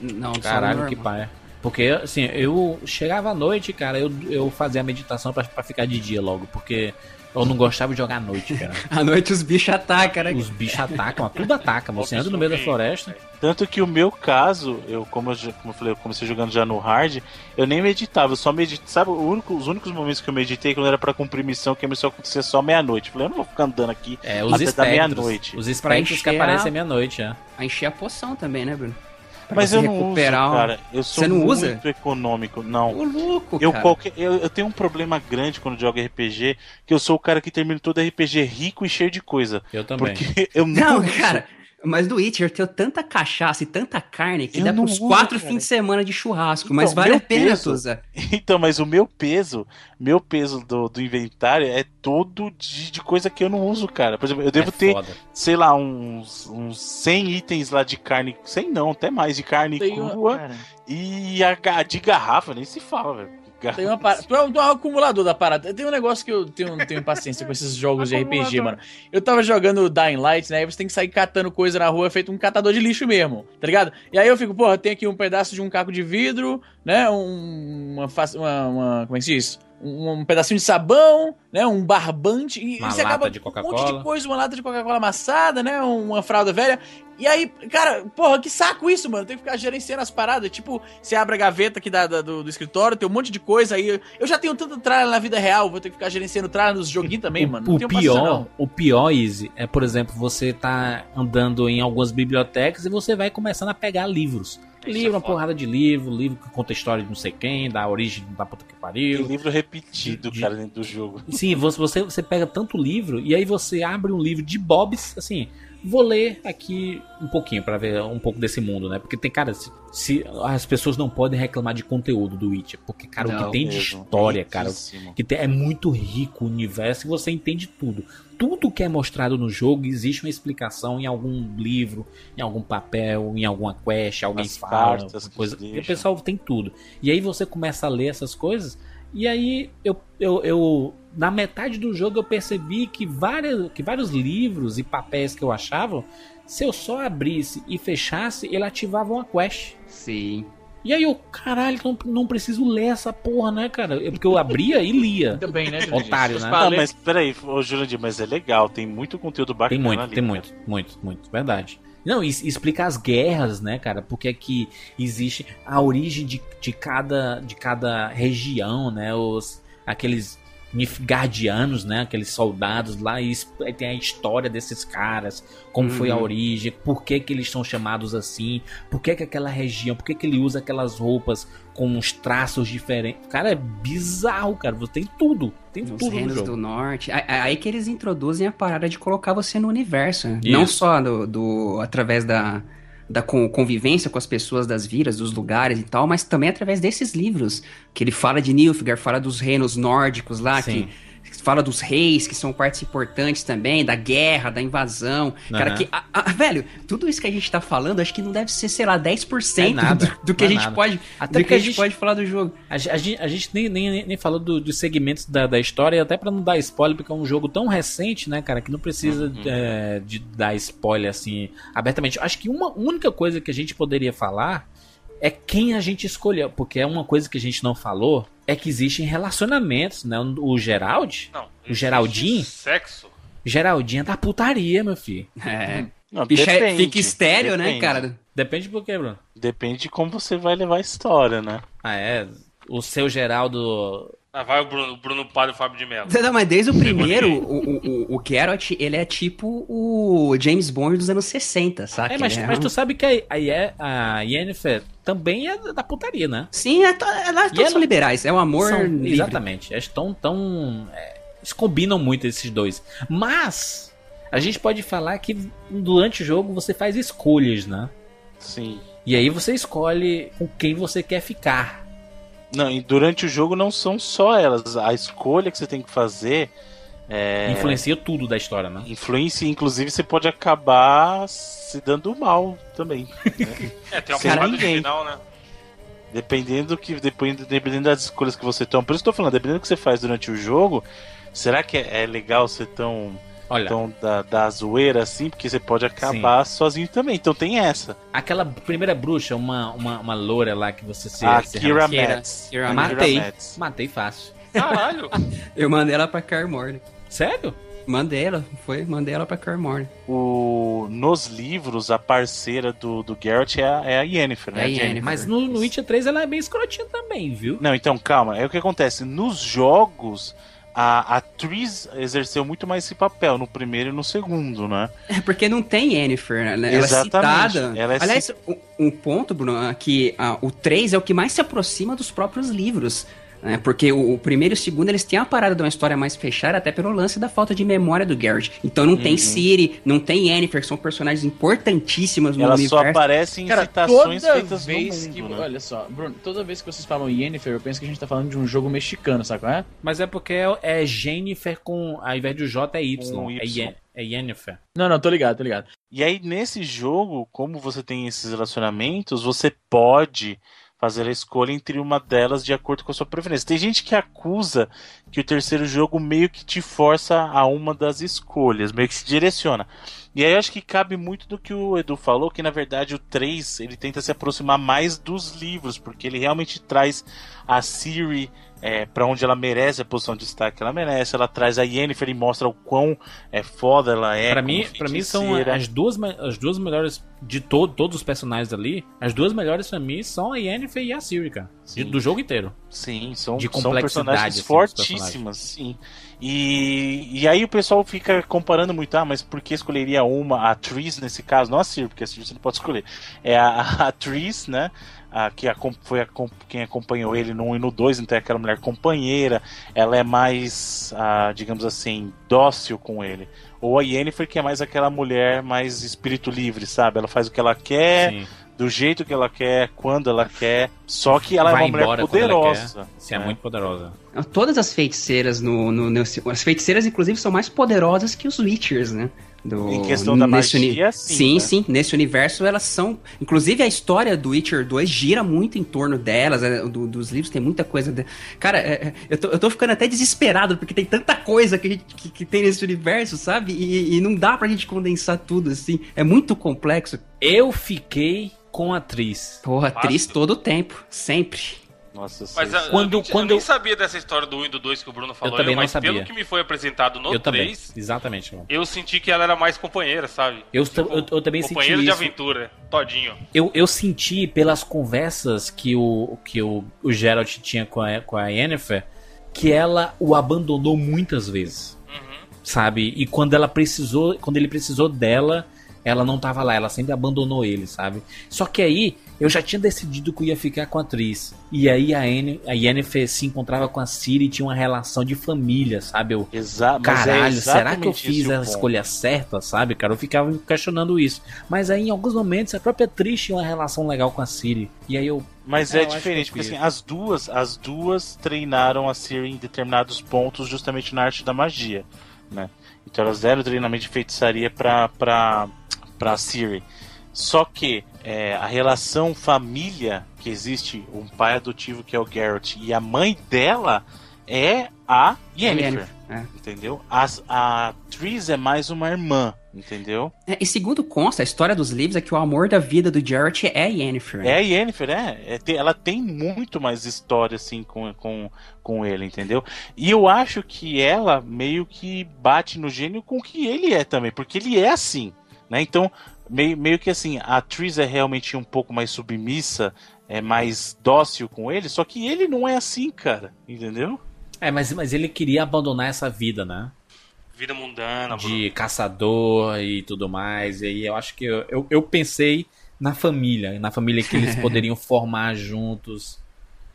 Não, Caralho, que paia. Porque, assim, eu chegava à noite, cara, eu, eu fazia a meditação pra ficar de dia logo, porque eu não gostava de jogar à noite, cara. À noite os bichos atacam, né? Os bichos atacam, tudo ataca. Você anda no meio da floresta. Tanto que o meu caso, eu como, eu, como eu falei, eu comecei jogando já no hard, eu nem meditava, eu só meditava. Sabe, o único- os únicos momentos que eu meditei quando era pra cumprir missão, que a missão acontecia só meia-noite. Eu Falei, eu não vou ficar andando aqui É, os até da meia-noite. Os espectros que aparecem a- à meia-noite, é. A encher a poção também, né, Bruno? Pra Mas eu não uso, recuperar um- cara. Eu sou Você não muito usa? econômico, não. Ô, louco, Eu, cara. qualquer, eu, eu tenho um problema grande quando jogo RPG, que eu sou o cara que termina todo RPG rico e cheio de coisa. Eu também. Porque eu não. Não, cara, mas do Witcher tem tanta cachaça e tanta carne que Eu dá uso, quatro fins de semana de churrasco. Então, mas vale a pena, peso- Tuza. Então, mas o meu peso, meu peso do, do inventário é todo de, de coisa que eu não uso, cara. Por exemplo, eu devo é ter, foda. sei lá, uns, uns 100 itens lá de carne. 100 não, até mais, de carne Tem uma, crua. cara, E a de garrafa, nem se fala, velho. Tem uma parada. Tu é um, tu é um acumulador da parada. Tem um negócio que eu tenho, tenho paciência com esses jogos de RPG, mano. Eu tava jogando Dying Light, né? Aí você tem que sair catando coisa na rua, feito um catador de lixo mesmo, tá ligado? E aí eu fico, porra, tem aqui um pedaço de um caco de vidro, né? Um, uma, uma, uma- Como é que se diz? Um, um pedacinho de sabão, né? Um barbante. E Uma você lata acaba de com um monte Coca-Cola. de coisa, uma lata de Coca-Cola amassada, né? Uma fralda velha. E aí, cara, porra, que saco isso, mano. Tem que ficar gerenciando as paradas. Tipo, você abre a gaveta aqui da, da- do, do escritório, tem um monte de coisa aí. Eu já tenho tanto tralha na vida real, vou ter que ficar gerenciando tralha nos joguinhos também, mano. Não O, o pior, não. o pior, Easy, é, por exemplo, você tá andando em algumas bibliotecas e você vai começando a pegar livros. Livro, é uma porrada de livro, livro que conta a história de não sei quem, da origem da puta que Tem pariu. livro repetido, de- cara, dentro do jogo. Sim, você, você, pega tanto livro e aí você abre um livro de Bobs, assim, vou ler aqui um pouquinho pra ver um pouco desse mundo, né? Porque tem, cara, se, se- as pessoas não podem reclamar de conteúdo do Witcher, porque, cara, o Não, que tem de Mesmo. história, cara, Riquíssimo. que tem- é muito rico o universo e você entende tudo. Tudo que é mostrado no jogo existe uma explicação em algum livro, em algum papel, em alguma quest, alguém As fala, cartas alguma que coisa. eles E o pessoal tem tudo. E aí você começa a ler essas coisas e aí eu, eu, eu na metade do jogo eu percebi que, várias, que vários livros e papéis que eu achava, se eu só abrisse e fechasse, ele ativava uma quest. Sim. E aí eu, caralho, não, não preciso ler essa porra, né, cara? É Porque eu abria e lia. Também, né, Jurandir? Otário, né? ler- mas peraí, ô Jurandir, mas é legal, tem muito conteúdo bacana Tem muito, ali, tem cara. muito, muito, muito, verdade. Não, e explica as guerras, né, cara? Porque é que existe a origem de, de, cada, de cada região, né? Os, aqueles Nilfgaardianos, né? Aqueles soldados lá, e tem a história desses caras, como foi a Uhum. origem, por que que eles são chamados assim, por que que aquela região, por que que ele usa aquelas roupas com uns traços diferentes. Cara, é bizarro, cara. Você tem tudo, tem Os tudo no reinos jogo. do norte. Aí que eles introduzem a parada de colocar você no universo. né? Isso. Não só do, do- através da, da con- convivência com as pessoas das vilas, dos lugares e tal, mas também através desses livros. Que ele fala de Nilfgaard, fala dos reinos nórdicos lá, Sim. que fala dos reis, que são partes importantes também, da guerra, da invasão. Cara, Aham. que. a- a- velho, tudo isso que a gente tá falando, acho que não deve ser, sei lá, 10% É nada, do, do que não a é gente nada. pode. Até do que porque a gente pode falar do jogo. A, a gente, a gente nem, nem, nem falou do- dos segmentos da, da história, até pra não dar spoiler, porque é um jogo tão recente, né, cara, que não precisa Uhum. é, de dar spoiler assim abertamente. Acho que uma única coisa que a gente poderia falar é quem a gente escolheu, porque é uma coisa que a gente não falou, é que existem relacionamentos, né? O Gerald, Não. O Geraldinho? Sexo? Geraldinho é da putaria, meu filho. É. Não, Fica, depende, fica estéreo, né, depende. cara? Depende por quê, Bruno? Depende de como você vai levar a história, né? Ah, é. O seu Geraldo. Ah, vai o Bruno, o Bruno Palha e o Fábio de Mello. Não, mas desde o primeiro, o, o, o, o Geralt, ele é tipo o James Bond dos anos 60, saca? É, mas, Ele mas um- tu sabe que a, a, a Yennefer também é da putaria, né? Sim, é, to- elas ela- são liberais, é um amor São- livre. exatamente. Eles tão, tão é, eles combinam muito esses dois. Mas a gente pode falar que durante o jogo você faz escolhas, né? Sim. E aí você escolhe com quem você quer ficar. Não, e durante o jogo não são só elas. A escolha que você tem que fazer é, Influencia tudo da história, né? influencia, inclusive você pode acabar se dando mal também. É, tem uma Sem porrada de final, né? Dependendo do que. Dependendo, dependendo das escolhas que você toma. Por isso que eu tô falando, dependendo do que você faz durante o jogo, será que é, é legal ser tão. Olha, tão da, da zoeira assim? Porque você pode acabar sozinho também. Então tem essa. aquela primeira bruxa, uma, uma, uma loura lá que você se. a se Kira Kira-. Kira Matei. Matei fácil. Caralho! Eu mandei ela pra Carmore. Sério? Mandei ela, foi, mandei ela pra Carmore. O, nos livros, a parceira do, do Geralt é a, é a Yennefer, né? É a Jennifer? Yennefer. Mas no, no Witcher 3 ela é bem escrotinha também, viu? Não, então calma. É o que acontece. Nos jogos, a atriz exerceu muito mais esse papel no primeiro e no segundo, né? É porque não tem Yennefer, né? Ela Exatamente. é citada. Ela é Aliás, um, um ponto, Bruno, é que ah, o 3 é o que mais se aproxima dos próprios livros. Né? Porque o, o primeiro e o segundo, eles têm a parada de uma história mais fechada, até pelo lance da falta de memória do Geralt. Então não Uhum. tem Ciri, não tem Yennefer, que são personagens importantíssimas no Ela universo. só aparece em Cara, citações toda feitas vez no que. mundo, né? Olha só, Bruno, toda vez que vocês falam Yennefer, eu penso que a gente tá falando de um jogo mexicano, sabe qual é? Mas é porque é, é Jennifer com. Ao invés de J é Y. Com É, Y. Yen- é Yennefer. Não, não, tô ligado, tô ligado. E aí, nesse jogo, como você tem esses relacionamentos, você pode fazer a escolha entre uma delas de acordo com a sua preferência. Tem gente que acusa que o terceiro jogo meio que te força a uma das escolhas, meio que se direciona. E aí eu acho que cabe muito do que o Edu falou, que na verdade o 3 ele tenta se aproximar mais dos livros, porque ele realmente traz a Siri é, para onde ela merece a posição de destaque que ela merece, ela traz a Yennefer e mostra o quão é, foda ela é. pra como mim, pra mim são as duas, as duas melhores de to todos os personagens ali. As duas melhores pra mim são a Yennefer e a Ciri, cara. De- Sim. do jogo inteiro. Sim, são, de são personagens assim, fortíssimas, sim. E, e aí o pessoal fica comparando muito, ah, mas por que escolheria uma, a atriz nesse caso? Não a Sir, porque a Sir você não pode escolher. É a, a atriz, né? A, que acom- foi a, quem acompanhou ele no 1 e no 2, então é aquela mulher companheira, ela é mais, ah, digamos assim, dócil com ele. Ou a Yennefer, que é mais aquela mulher mais espírito livre, sabe? Ela faz o que ela quer, Sim. do jeito que ela quer, quando ela quer. Só que ela Vai é uma mulher poderosa. Sim, é né? muito poderosa. Todas as feiticeiras no, no, nesse- As feiticeiras, inclusive, são mais poderosas que os Witchers, né? Do, Em questão da magia, uni- sim, Sim, né? sim. Nesse universo, elas são. Inclusive, a história do Witcher 2 gira muito em torno delas. é, do- dos livros tem muita coisa. de- Cara, é, é, eu, tô, eu tô ficando até desesperado, porque tem tanta coisa que, gente- que, que tem nesse universo, sabe? E, e não dá pra gente condensar tudo, assim. É muito complexo. Eu fiquei com a atriz. Porra, atriz todo o tempo. Sempre. Nossa, Mas eu, Quando- eu, nem- quando eu nem eu- sabia dessa história do 1 e do 2 que o Bruno falou, também não mas sabia. pelo que me foi apresentado no eu também. 3, Exatamente. mano. eu senti que ela era mais companheira, sabe? Eu, t- eu, eu também senti Companheiro de isso. aventura, todinho. Eu, eu senti pelas conversas que o, que o, o Geralt tinha com a, com a Yennefer que ela o abandonou muitas vezes. Sabe? E quando ela precisou, quando ele precisou dela, ela não tava lá, ela sempre abandonou ele, sabe? Só que aí eu já tinha decidido que eu ia ficar com a atriz. E aí a, Yen, a Yennefer se encontrava com a Ciri e tinha uma relação de família, sabe? Eu, Exa mas é Caralho, será que eu fiz a escolha certa, sabe, cara? Eu ficava questionando isso. Mas aí, em alguns momentos, a própria Trish tinha uma relação legal com a Siri. E aí eu. Mas É, é diferente, porque assim, as duas, as duas treinaram a Siri em determinados pontos, justamente na arte da magia, né? Então elas deram treinamento de feitiçaria pra, pra, pra Siri. Só que é, a relação família que existe, um pai adotivo que é o Garrett e a mãe dela é a Yennefer, É. entendeu? As, a Tris é mais uma irmã, entendeu? É, e segundo consta, a história dos livros é que o amor da vida do Geralt é a Yennefer. É a Yennefer, é. É, ela tem muito mais história, assim, com, com, com ele, entendeu? E eu acho que ela meio que bate no gênio com o que ele é também, porque ele é assim, né? Então, meio, meio que assim, a Tris é realmente um pouco mais submissa, é mais dócil com ele, só que ele não é assim, cara, entendeu? É, mas, mas ele queria abandonar essa vida, né? Vida mundana, Bruno. De caçador e tudo mais. E aí eu acho que eu, eu, eu pensei na família, na família que eles poderiam formar juntos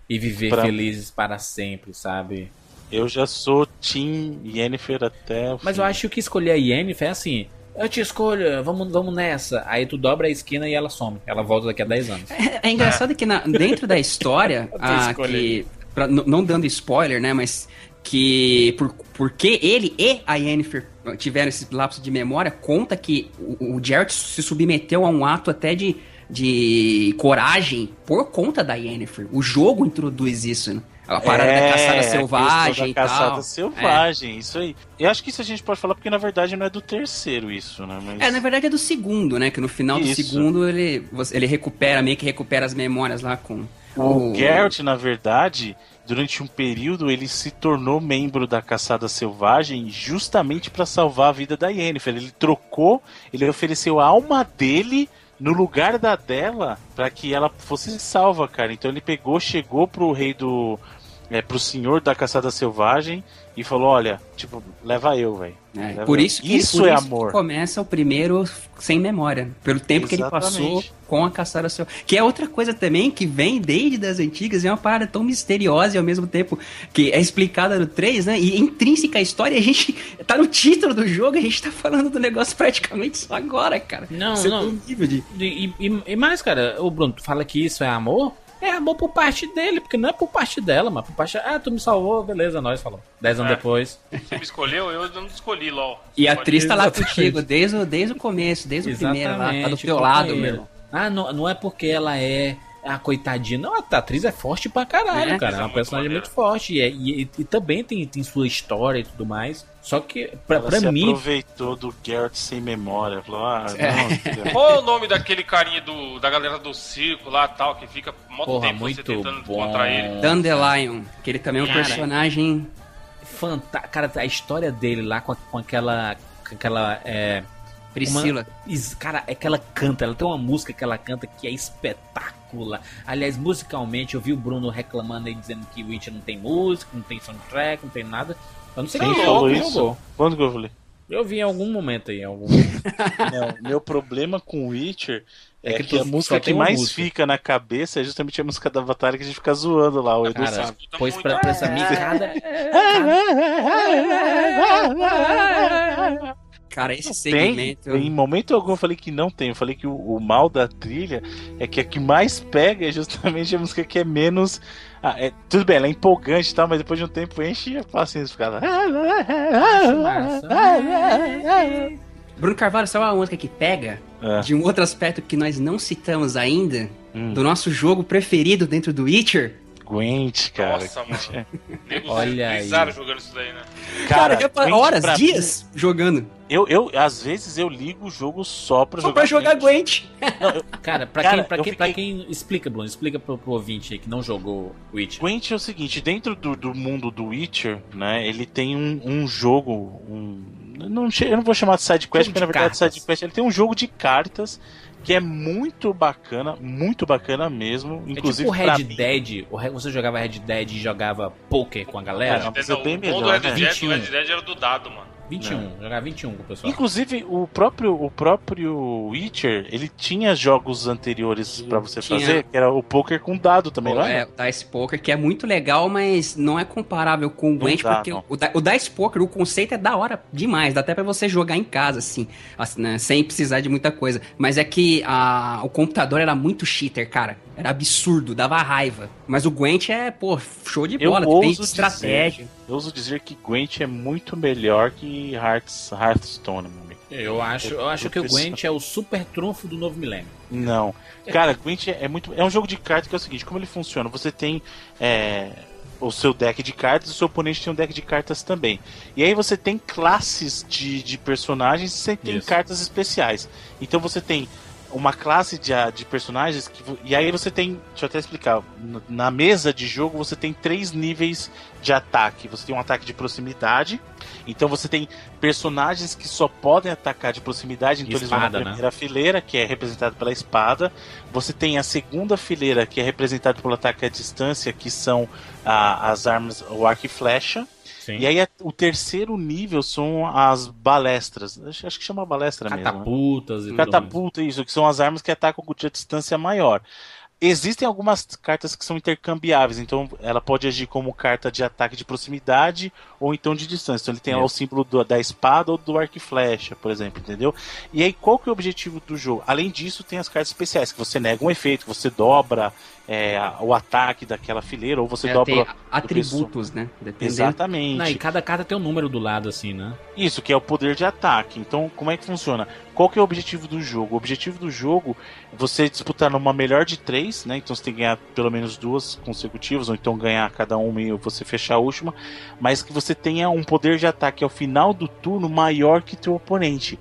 e viver Pra- felizes para sempre, sabe? Eu já sou Team Yennefer até o Mas fim. eu acho que escolher a Yennefer é assim. Eu te escolho, vamos, vamos nessa. Aí tu dobra a esquina e ela some. Ela volta daqui a 10 anos. É, é engraçado que na- dentro da história, ah, que, pra- não dando spoiler, né, mas que por, porque ele e a Yennefer tiveram esse lapso de memória, conta que o, o Geralt se submeteu a um ato até de, de coragem por conta da Yennefer. O jogo introduz isso, né? A parada da caçada É, selvagem e da caçada tal. selvagem, isso aí. Eu acho que isso a gente pode falar porque na verdade não é do terceiro isso, né? Mas... É, na verdade é do segundo, né? Que no final do Isso. segundo ele, ele recupera, meio que recupera as memórias lá com O Geralt, na verdade, durante um período ele se tornou membro da Caçada Selvagem justamente para salvar a vida da Yennefer. Ele trocou, ele ofereceu a alma dele no lugar da dela para que ela fosse salva, cara. Então ele pegou, chegou pro rei do é, pro senhor da Caçada Selvagem e falou: "Olha, tipo, leva eu, velho". É, por eu. isso que, isso por é isso que amor. começa o primeiro sem memória. Pelo tempo que ele passou Exatamente. com a caçada seu. Que é outra coisa também que vem desde das antigas, é uma parada tão misteriosa e ao mesmo tempo que é explicada no 3, né? E intrínseca à história, a gente tá no título do jogo, a gente tá falando do negócio praticamente só agora, cara. Não, Você não. tem um nível de. E, e- e mais, cara, o Bruno, tu fala que isso é amor? É amor por parte dele, porque não é por parte dela, mas por parte. Ah, tu me salvou, beleza, nós falou. Dez anos É. depois. Você me escolheu, eu não escolhi, LOL. E a atriz tá lá Exatamente. contigo desde, o- desde o começo, desde o primeiro lá, tá do teu lado, meu. Ah, não, não é porque ela é a coitadinha. Não, a atriz é forte pra caralho, É. cara. É uma Muito personagem muito forte. E, é- e- e também tem, tem sua história e tudo mais. Só que, pra, Ela pra se mim. aproveitou do Geralt sem memória. Falou: "Ah, É. não, filha, Qual é o nome daquele carinha do, da galera do circo lá tal, que fica mó Porra, tempo você muito tentando bom. encontrar ele? Dandelion, que ele também é um Cara. personagem. Fanta cara, a história dele lá com, a- com aquela. Com aquela. É, Priscila. Is- Cara, é que ela canta, ela tem uma música que ela canta que é Aliás, musicalmente, eu vi o Bruno reclamando aí dizendo que o Witcher não tem música, não tem soundtrack, não tem nada. Eu não sei Quem quem falou jogou, isso? jogou. Quando que eu falei? Eu vi em algum momento aí, em algum Não, meu problema com Witcher é, É que, que a música que mais música. fica na cabeça é justamente a música da batalha que a gente fica zoando lá, o Edu Cara, pois pra, pra essa minha cada. Cara, esse Tem, segmento. em momento algum eu falei que não tem. Eu falei que o, o mal da trilha é que a que mais pega é justamente a música que é menos. Ah, é- tudo bem, ela é empolgante e tal, mas depois de um tempo enche a paciência. Fica lá. Bruno Carvalho, sabe uma música que pega? Ah. De um outro aspecto que nós não citamos ainda, Hum. do nosso jogo preferido dentro do Witcher. Gwent, cara. Nossa, mano. Nego Olha aí. jogando isso daí, né? Cara, Gwent horas, pra dias jogando. eu, eu, às vezes eu ligo o jogo só pra Só jogar. pra jogar Gwent. Cara, pra, Cara, quem, pra, quem, pra fiquei- quem. Explica, Bruno, explica pro, pro ouvinte aí que não jogou Witcher. Gwent é o seguinte, dentro do, do mundo do Witcher, né, ele tem um, um jogo, um, não, eu não vou chamar de side quest, Jogo porque na de verdade cartas. side quest ele tem um jogo de cartas que é muito bacana, muito bacana mesmo, É inclusive tipo o pra Red mim. Dead. O Red- você jogava Red Dead e jogava poker com a galera? É, mas é Não, bem o bom do melhor, Red né? Dead, 21. o Red Dead era do dado, mano. 21, jogava 21 com o pessoal. Inclusive o próprio o próprio Witcher, ele tinha jogos anteriores pra você Tinha. fazer, que era o poker com dado também, lá. É, o Dice Poker, que é muito legal, mas não é comparável com o Gwent, porque não. o, o Dice Poker, o conceito é da hora demais, dá até pra você jogar em casa, assim, assim, né, sem precisar de muita coisa. Mas é que a, o computador era muito cheater, cara. Era absurdo, dava raiva. Mas o Gwent é, pô, show de Eu bola, ouso tem dizer- estratégia. Eu ouso dizer que Gwent é muito melhor que Hearts, Hearthstone, meu amigo. Eu acho, eu acho que o. Gwent é o super trunfo do novo milênio. Não. Cara, Gwent é muito. É um jogo de cartas que é o seguinte: como ele funciona? Você tem é, o seu deck de cartas e o seu oponente tem um deck de cartas também. E aí você tem classes de, de personagens e você tem Isso. cartas especiais. Então você tem uma classe de, a- de personagens que, e aí você tem, deixa eu até explicar, na mesa de jogo você tem três níveis de ataque. Você tem um ataque de proximidade, então você tem personagens que só podem atacar de proximidade, então eles vão Espada, na né? primeira fileira, que é representada pela espada. Você tem a segunda fileira, que é representada pelo ataque à distância, que são ah, as armas, o arco e flecha. Sim. E aí a- o terceiro nível são as balestras. Acho, acho que chama balestra mesmo. né? Catapultas e. Catapulta, isso, que são as armas que atacam com a distância maior. Existem algumas cartas que são intercambiáveis, então ela pode agir como carta de ataque de proximidade ou então de distância. Então ele tem lá o símbolo do, da espada ou do arco e flecha, por exemplo, entendeu? E aí qual que é o objetivo do jogo? Além disso, tem as cartas especiais, que você nega um efeito, você dobra é, o ataque daquela fileira, ou você É, dobra. atributos, né? Dependendo. Exatamente. Não, e cada carta tem um número do lado, assim, né? Isso, que é o poder de ataque. Então, como é que funciona? Qual que é o objetivo do jogo? O objetivo do jogo é você disputar numa melhor de três, né? Então você tem que ganhar pelo menos duas consecutivas, ou então ganhar cada uma e você fechar a última, mas que você tenha um poder de ataque ao final do turno maior que teu oponente.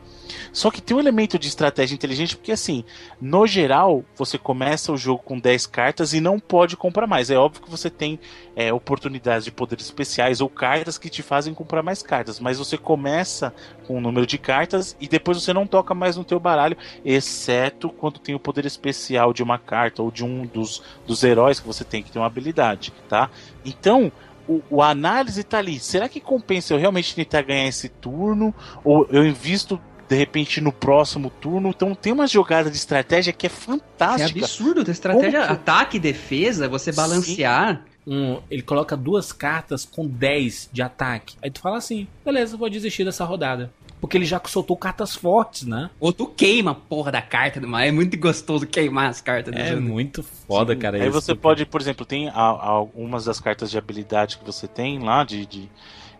Só que tem um elemento de estratégia inteligente, porque assim, no geral, você começa o jogo com 10 cartas e não pode comprar mais. É óbvio que você tem é, oportunidades de poderes especiais ou cartas que te fazem comprar mais cartas, mas você começa com um número de cartas e depois você não toca mais no teu baralho, exceto quando tem o poder especial de uma carta ou de um dos, dos heróis que você tem que ter uma habilidade, tá? Então, o, o análise tá ali. Será que compensa eu realmente tentar ganhar esse turno? Ou eu invisto de repente no próximo turno? Então tem uma jogada de estratégia que é É fantástica. absurdo, a estratégia, que- ataque e defesa, você balancear. Um, ele coloca duas cartas com 10 de ataque. Aí tu fala assim, beleza, vou desistir dessa rodada. Porque ele já soltou cartas fortes, né? Ou tu queima a porra da carta do mal. É muito gostoso queimar as cartas É jogo. muito foda, cara. Aí você porque- pode, por exemplo, tem algumas das cartas de habilidade que você tem lá, de, de,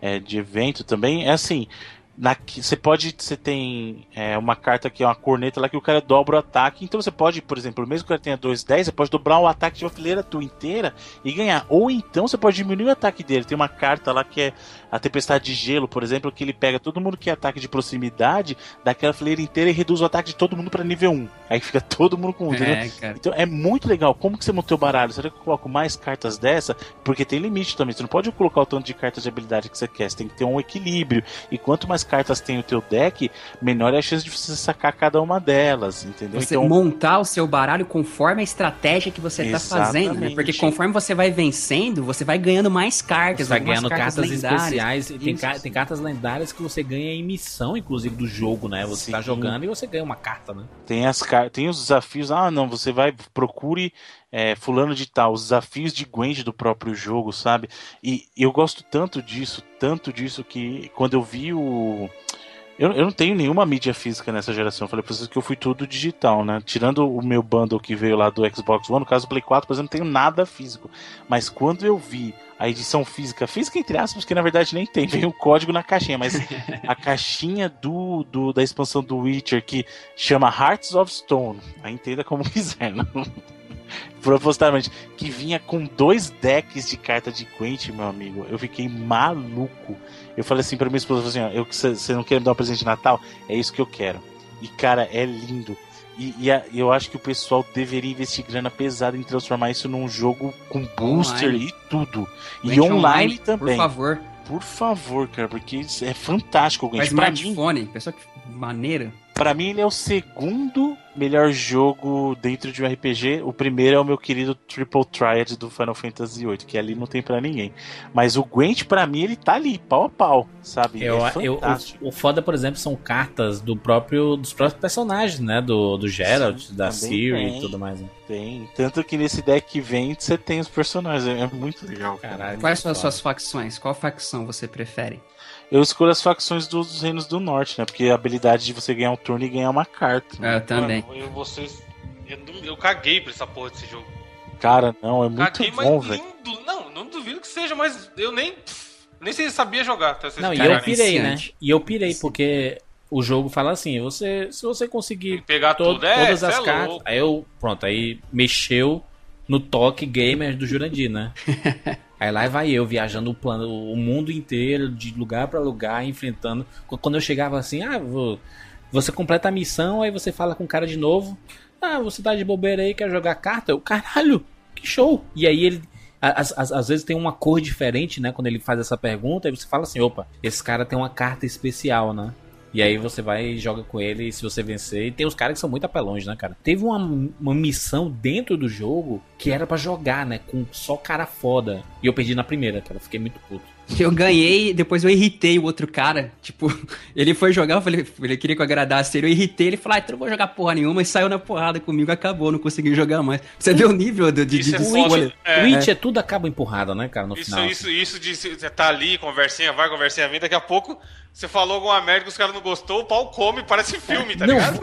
é, de evento também. É assim. Na, você pode. Você tem é, uma carta que é uma corneta lá que o cara dobra o ataque. Então você pode, por exemplo, mesmo que o cara tenha 2, 10, você pode dobrar o ataque de uma fileira tua inteira e ganhar. Ou então você pode diminuir o ataque dele. Tem uma carta lá que é a Tempestade de Gelo, por exemplo, que ele pega todo mundo que é ataque de proximidade daquela fileira inteira e reduz o ataque de todo mundo pra nível 1. Aí fica todo mundo com um? É, cara. Então é muito legal. Como que você montou o baralho? Será que eu coloco mais cartas dessa? Porque tem limite também. Você não pode colocar o tanto de cartas de habilidade que você quer. Você tem que ter um equilíbrio. E quanto mais cartas tem o teu deck, menor é a chance de você sacar cada uma delas. Entendeu? Você então, montar o seu baralho conforme a estratégia que você tá fazendo, né? Porque conforme você vai vencendo, você vai ganhando mais cartas, Você vai ganhando cartas, lendárias. Especiais. Tem, Isso. ca- tem cartas lendárias que você ganha em missão, inclusive, do jogo, né? Você tá Sim. jogando e você ganha uma carta, né? tem, as, tem os desafios. Ah, não, você vai, procure é, fulano de tal. Os desafios de Gwent do próprio jogo, sabe? E eu gosto tanto disso, tanto disso, que quando eu vi o. Eu, eu não tenho nenhuma mídia física nessa geração. Eu falei pra vocês que eu fui tudo digital, né? Tirando o meu bundle que veio lá do Xbox One, no caso do Play 4, por exemplo, não tenho nada físico. Mas quando eu vi a edição física, física entre aspas, que na verdade nem tem, veio o código na caixinha, mas a caixinha do, do da expansão do Witcher que chama Hearts of Stone, aí entenda como quiser, não? propositalmente, que vinha com dois decks de carta de Gwent, meu amigo, eu fiquei maluco. Eu falei assim pra minha esposa, assim, ó, eu, você não quer me dar um presente de Natal? É isso que eu quero. E cara, é lindo. E, e a- eu acho que o pessoal deveria investir grana pesada em transformar isso num jogo com booster Online. e tudo. E online, também. Por favor, Por favor, cara, porque é fantástico. Pra mim, smartphone. Pessoa que maneira. Pra mim, ele é o segundo melhor jogo dentro de um RPG. O primeiro é o meu querido Triple Triad do Final Fantasy VIII, que ali não tem pra ninguém. Mas o Gwent, pra mim, ele tá ali, pau a pau, sabe? Eu, é eu, o, o foda, por exemplo, são cartas do próprio dos próprios personagens, né? Do, do Geralt, Sim, da tem. e tudo mais. Né? Tem. Tanto que nesse deck que vem, você tem os personagens. É é muito legal, cara. Caralho. Quais são as suas facções? Qual facção você prefere? Eu escolho as facções dos Reinos do Norte, né? Porque a habilidade de você ganhar um turno e ganhar uma carta. É, eu também. Mano, eu, vocês, eu, eu caguei pra essa porra desse jogo. Cara, não, é muito caguei, bom, mas velho. lindo. Não, não duvido que seja, mas eu nem. Nem sei se sabia jogar. Vocês Não, e eu pirei, né? E eu pirei, porque o jogo fala assim: você, se você conseguir Pegar to- tudo, é, todas cê as é cartas. louco. Aí eu, pronto, aí mexeu no toque gamer do Jurandir, né? aí lá vai eu viajando o plano, o mundo inteiro, de lugar pra lugar, enfrentando. Qu- Quando eu chegava assim, ah, vou, você completa a missão, aí você fala com o cara de novo. Ah, você tá de bobeira aí, quer jogar carta? Eu, caralho, que show! E aí ele. Às, às, às vezes tem uma cor diferente, né? Quando ele faz essa pergunta, aí você fala assim: opa, esse cara tem uma carta especial, né? E aí você vai e joga com ele, e se você vencer. E tem os caras que são muito apelões, né, cara? Teve uma, uma missão dentro do jogo que era pra jogar, né? Com só cara foda. E eu perdi na primeira, cara. Fiquei muito puto. Eu ganhei, depois eu irritei o outro cara. Tipo, ele foi jogar, eu falei, ele queria que eu agradasse ele, eu irritei, ele falou, ah, então não vou jogar porra nenhuma, e saiu na porrada comigo, acabou, não consegui jogar mais. Você vê o nível de, de, Isso de é escolha. foda. É. É tudo acaba empurrada, né, cara, no Isso, final. isso, isso de você tá ali, conversinha vai, conversinha vem, daqui a pouco você falou alguma merda que os caras não gostou, o pau come, parece filme, tá Não, ligado?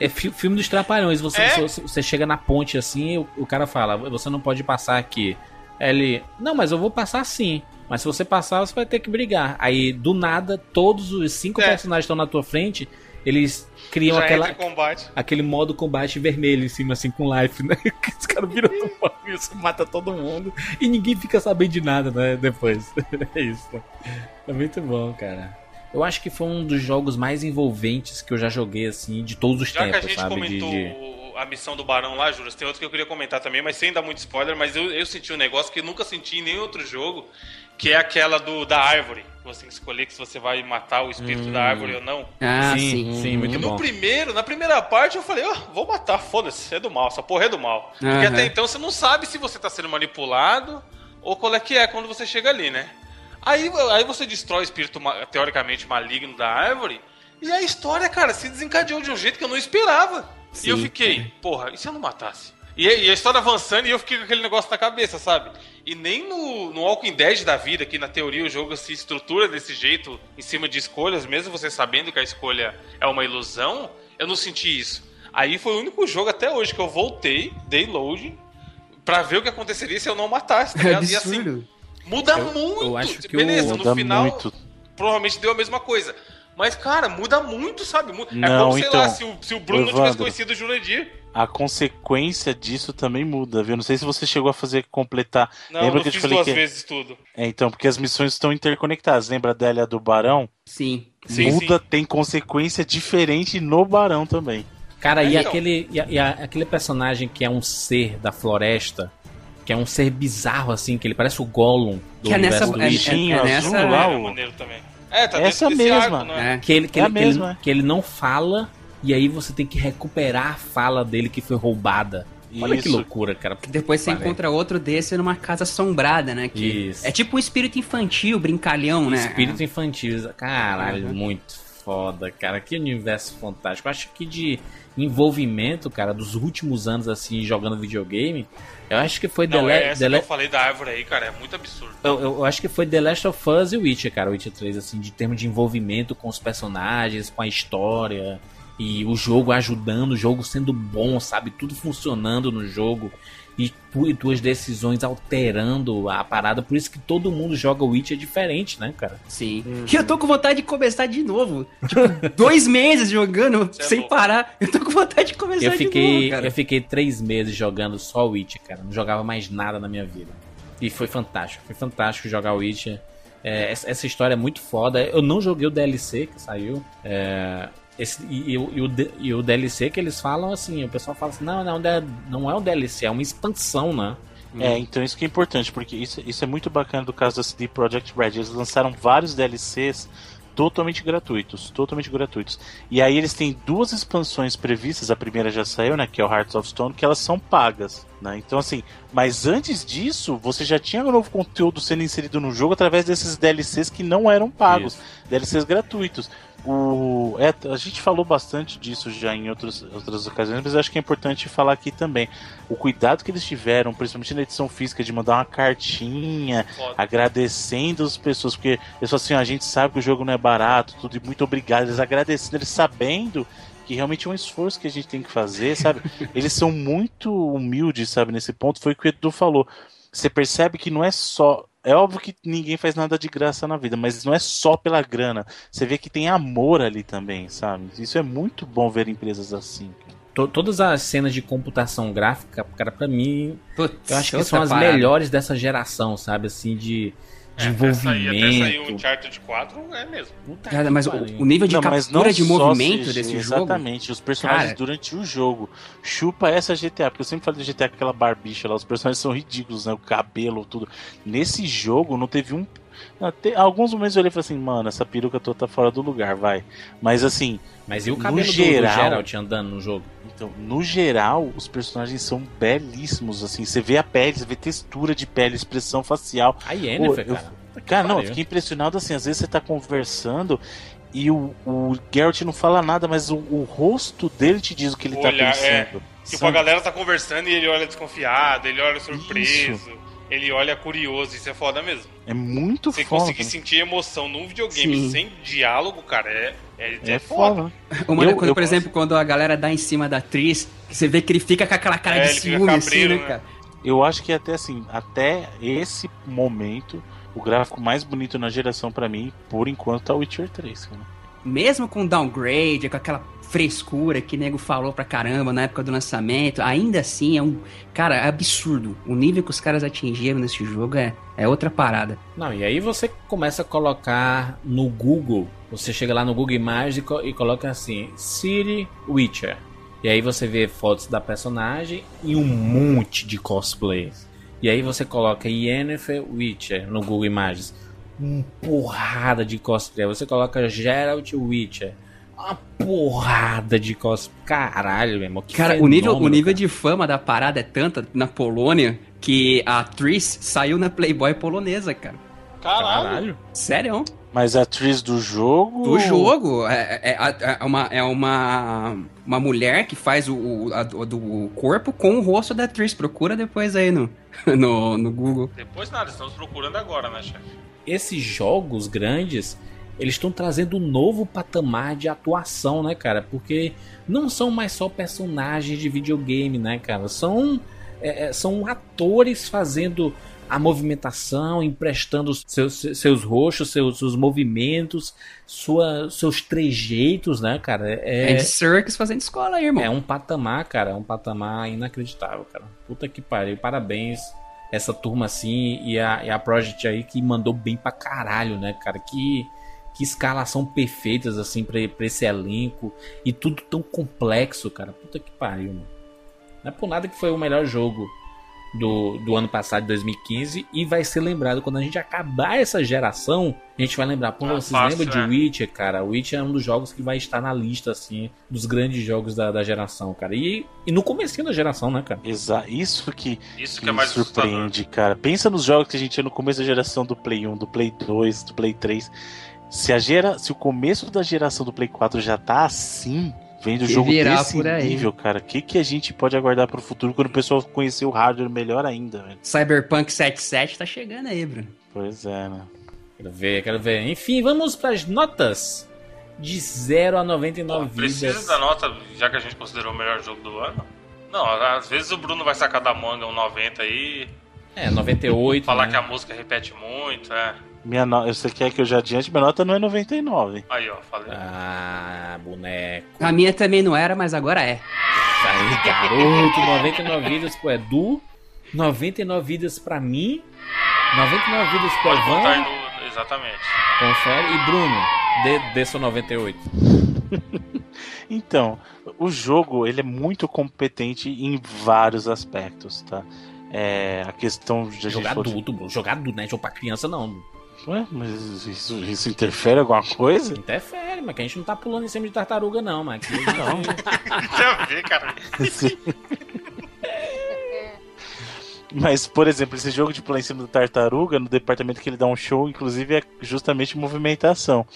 é fi- filme dos trapalhões. Você, É? você, você chega na ponte assim, o, o cara fala, você não pode passar aqui. Aí Ele, não, mas eu vou passar sim. Mas se você passar, você vai ter que brigar. Aí, do nada, todos os cinco É. personagens que estão na tua frente, eles criam Já aquela, aquele modo combate vermelho em cima, assim, com life, né? Os caras viram do você mata todo mundo e ninguém fica sabendo de nada, né? Depois. É isso. É muito bom, cara. Eu acho que foi um dos jogos mais envolventes que eu já joguei, assim, de todos os Já que a tempos, gente sabe? De- comentou de... o- a missão do Barão lá, Juras, tem outro que eu queria comentar também, mas sem dar muito spoiler, mas eu, eu senti um negócio que eu nunca senti em nenhum outro jogo, que é aquela do da árvore. Você tem que escolher que se você vai matar o espírito da árvore ou não. Ah, sim, sim. sim, muito no bom. primeiro, na primeira parte, eu falei, ó, vou matar, foda-se, é do mal, essa porra é do mal. Porque até então você não sabe se você tá sendo manipulado ou qual é que é quando você chega ali, né? Aí, aí você destrói o espírito teoricamente maligno da árvore, e a história, cara, se desencadeou de um jeito que eu não esperava. E eu Sim. fiquei, porra, e se eu não matasse? E, e a história avançando e eu fiquei com aquele negócio na cabeça, sabe? E nem no, no Walking Dead da vida, que na teoria o jogo se estrutura desse jeito, em cima de escolhas, mesmo você sabendo que a escolha é uma ilusão, eu não senti isso. Aí foi o único jogo até hoje que eu voltei, dei loading, pra ver o que aconteceria se eu não matasse, tá É ligado? E assim, absurdo. muda Eu- muito. eu acho que Beleza, no final muito. provavelmente deu a mesma coisa. Mas, cara, muda muito, sabe? É Não, como, sei então, lá, se o, se o Bruno não tivesse Evandro. conhecido o Jurandir. A consequência disso também muda, viu? Não sei se você chegou a fazer completar. Não, Lembra eu que eu te falei duas que- vezes tudo. É, então, porque as missões estão interconectadas. Lembra da Ilha do Barão? Sim. Sim, muda, sim. tem consequência diferente no Barão também. Cara, e, Então. aquele, e, a- e a- aquele personagem que é um ser da floresta, que é um ser bizarro, assim, que ele parece o Gollum do Que é nessa- do é- bichinho é azul nessa- lá, É o- maneiro também. É, tá Essa mesma. arco, é? É. Que ele, que, É a ele, que, ele, mesma, é. que ele não fala, e aí você tem que recuperar a fala dele que foi roubada. Olha que Isso. loucura, cara. Depois você encontra outro desse numa casa assombrada, né? Que Isso. É tipo um espírito infantil, brincalhão, né? Espírito infantil. Caralho, Uhum. muito foda, cara. Que universo fantástico. Eu acho que de envolvimento, cara, dos últimos anos, assim, jogando videogame, eu acho que foi The, Não, é The essa que eu falei da árvore aí, cara, é muito absurdo. Eu, eu- eu acho que foi The Last of Us e Witcher, cara, o Witcher 3, assim, de termos de envolvimento com os personagens, com a história, e o jogo ajudando, o jogo sendo bom, sabe? Tudo funcionando no jogo, e, tu, e tuas decisões alterando a parada, por isso que todo mundo joga Witcher diferente, né, cara? Sim. E eu tô com vontade de começar de novo. Tipo, dois meses jogando é sem parar. Eu tô com vontade de começar Eu de fiquei, novo, cara. eu fiquei três meses jogando só Witcher, cara. Não jogava mais nada na minha vida. E foi fantástico. Foi fantástico jogar Witcher. É, essa, essa história é muito foda. Eu não joguei o DLC que saiu. É, esse, e, e o- e o, e o DLC que eles falam assim, o pessoal fala assim, não, não, não é um DLC, é uma expansão, né? É, então isso que é importante, porque isso, isso é muito bacana do caso da CD Projekt Red. Eles lançaram vários DLCs totalmente gratuitos, totalmente gratuitos. E aí eles têm duas expansões previstas, a primeira já saiu, né, que é o Hearts of Stone, que elas são pagas, né? Então assim, mas antes disso, você já tinha novo conteúdo sendo inserido no jogo através desses DLCs que não eram pagos, DLCs gratuitos. O, é, a gente falou bastante disso já em outros, outras ocasiões, mas acho que é importante falar aqui também. O cuidado que eles tiveram, principalmente na edição física, de mandar uma cartinha Foda. agradecendo as pessoas, porque eles falam assim: "Ah, a gente sabe que o jogo não é barato, tudo, e muito obrigado. Eles agradecendo, eles sabendo que realmente é um esforço que a gente tem que fazer, sabe? eles são muito humildes, sabe, nesse ponto. Foi o que o Edu falou. Você percebe que não é só. É óbvio que ninguém faz nada de graça na vida, mas não é só pela grana. Você vê que tem amor ali também, sabe? Isso é muito bom ver empresas assim. To- todas as cenas de computação gráfica, cara, pra mim, Putz, eu acho que são as parada. melhores dessa geração, sabe? Assim, de É, até sair, até sair. Uncharted 4 é mesmo. Cara, mas o, nível de Não, mas captura não de movimento CG, desse jogo. Exatamente, os personagens Cara. durante o jogo. Chupa essa GTA, porque eu sempre falei do GTA com aquela barbicha lá, os personagens são ridículos, né? O cabelo, tudo. Nesse jogo não teve um Não, tem- alguns momentos eu olhei e falei assim, mano, essa peruca toda tá fora do lugar, vai. Mas assim, Mas e o No cabelo do- geral- do Geralt andando no jogo? então, no geral, os personagens são belíssimos, assim. Você vê a pele, você vê textura de pele, expressão facial. A Yennefer, Pô, eu- cara. Cara, não, eu fiquei impressionado assim, às vezes você tá conversando e o, o Geralt não fala nada, mas o, o rosto dele te diz o que ele tá olhar, é. pensando. Tipo, sabe? a galera tá conversando e ele olha desconfiado, ele olha surpreso, ele olha curioso, isso é foda mesmo. É muito Você foda. conseguir sentir emoção num videogame Sim. sem diálogo, cara, é, é, é É foda. Eu- quando, eu por exemplo, quando a galera dá em cima da atriz, você vê que ele fica com aquela cara É, de ciúme, assim, cabreiro, né, né? cara? Eu acho que até assim, até esse momento, o gráfico mais bonito na geração pra mim, por enquanto, tá o Witcher 3. Cara. Mesmo com downgrade, com aquela frescura que o nego falou pra caramba na época do lançamento, ainda assim é um. Cara, é absurdo. O nível que os caras atingiram nesse jogo é, é outra parada. Não, e aí você começa a colocar no Google. Você chega lá no Google Imagens e, co- coloca assim: City Witcher. E aí você vê fotos da personagem e um monte de cosplays. E aí você coloca Yennefer Witcher no Google Imagens. Uma porrada de cosplay. Você coloca Geralt Witcher. Uma porrada de cosplay. Caralho, meu irmão. que Cara, o nível, o fenômeno, nível cara. de fama da parada é tanta na Polônia que a atriz saiu na Playboy polonesa, cara. Caralho. Caralho. Sério? Mas a atriz do jogo. Do jogo, é, é- é- é uma, é uma, uma mulher que faz o, o- a- do do corpo com o rosto da atriz. Procura depois aí no, no, no Google. Depois nada, estamos procurando agora, né, chefe? Esses jogos grandes, eles estão trazendo um novo patamar de atuação, né, cara? Porque não são mais só personagens de videogame, né, cara? São, é, é, são atores fazendo a movimentação, emprestando seus, seus rostos, seus, seus movimentos, sua, seus trejeitos, né, cara? É, É, Circus fazendo escola aí, irmão. é um patamar, cara, é um patamar inacreditável, cara. Puta que pariu, parabéns essa turma assim e a, e a Project aí que mandou bem pra caralho, né, cara? Que, que escalação perfeitas assim pra, pra esse elenco e tudo tão complexo, cara. Puta que pariu, mano. Não é por nada que foi o melhor jogo do, do ano passado, de 2015, e vai ser lembrado quando a gente acabar essa geração. A gente vai lembrar, pô, Ah, vocês fácil, lembram de é. Witcher, cara? Witcher é um dos jogos que vai estar na lista, assim, dos grandes jogos da, da geração, cara. E, e no comecinho da geração, né, cara? Exa isso que Isso que me é mais assustador. surpreende, cara. Pensa nos jogos que a gente tinha no começo da geração do Play 1, do Play 2, do Play 3. Se, a gera... Se o começo da geração do Play 4 já tá assim, vendo o jogo virar desse por aí. nível, cara, o que, que a gente pode aguardar pro futuro quando o pessoal conhecer o hardware melhor ainda, velho? Cyberpunk 77 tá chegando aí, Bruno. Pois é, né? Quero ver, quero ver. Enfim, vamos pras notas. De 0 a 99 Pô, precisa vidas. da nota, já que a gente considerou o melhor jogo do ano? Não, às vezes o Bruno vai sacar da manga um 90 aí, É, 98. falar né? que a música repete muito, é. Minha no... Você quer que eu já adiante? Minha nota não é 99. Aí, ó, falei. Ah, boneco. A minha também não era, mas agora é. Aí, garoto, 99 vidas pro Edu, 99 vidas pra mim, 99 vidas pro Evan, no. Exatamente. confere, e Bruno, dê, dê seu 98. Então, o jogo ele é muito competente em vários aspectos, tá? É, a questão de Jogar adulto, Bruno. Jogar adulto, né? Jogo pra criança não. Ué, mas isso, isso interfere em alguma coisa? Interfere, mas que a gente não tá pulando em cima de tartaruga, não, mas aqui não. Deixa eu ver, cara. Sim. Mas, por exemplo, esse jogo de pular em cima da tartaruga, no departamento que ele dá um show, inclusive, é justamente movimentação.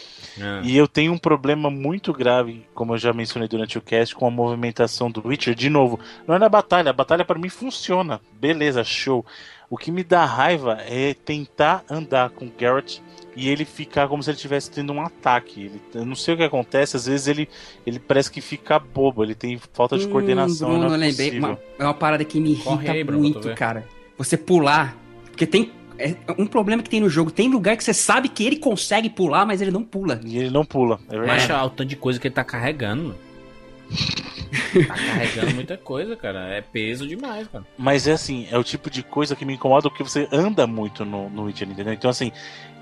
Ah. E eu tenho um problema muito grave, como eu já mencionei durante o cast, com a movimentação do Witcher. De novo, não é na batalha, a batalha para mim funciona. Beleza, show. O que me dá raiva é tentar andar com o Garrett e ele ficar como se ele estivesse tendo um ataque. Ele, eu não sei o que acontece, às vezes ele, ele parece que fica bobo, ele tem falta de Hum, coordenação. Bruno, não é lembrei. Uma, é uma parada que me irrita Corre Bruno, muito, cara. Você pular. Porque tem. É um problema que tem no jogo. Tem lugar que você sabe que ele consegue pular, mas ele não pula. E ele não pula, é verdade. Mas olha o tanto de coisa que ele tá carregando, mano. Tá carregando muita coisa, cara. É peso demais, cara. Mas é assim, é o tipo de coisa que me incomoda porque você anda muito no, no Witcher, entendeu? Então, assim,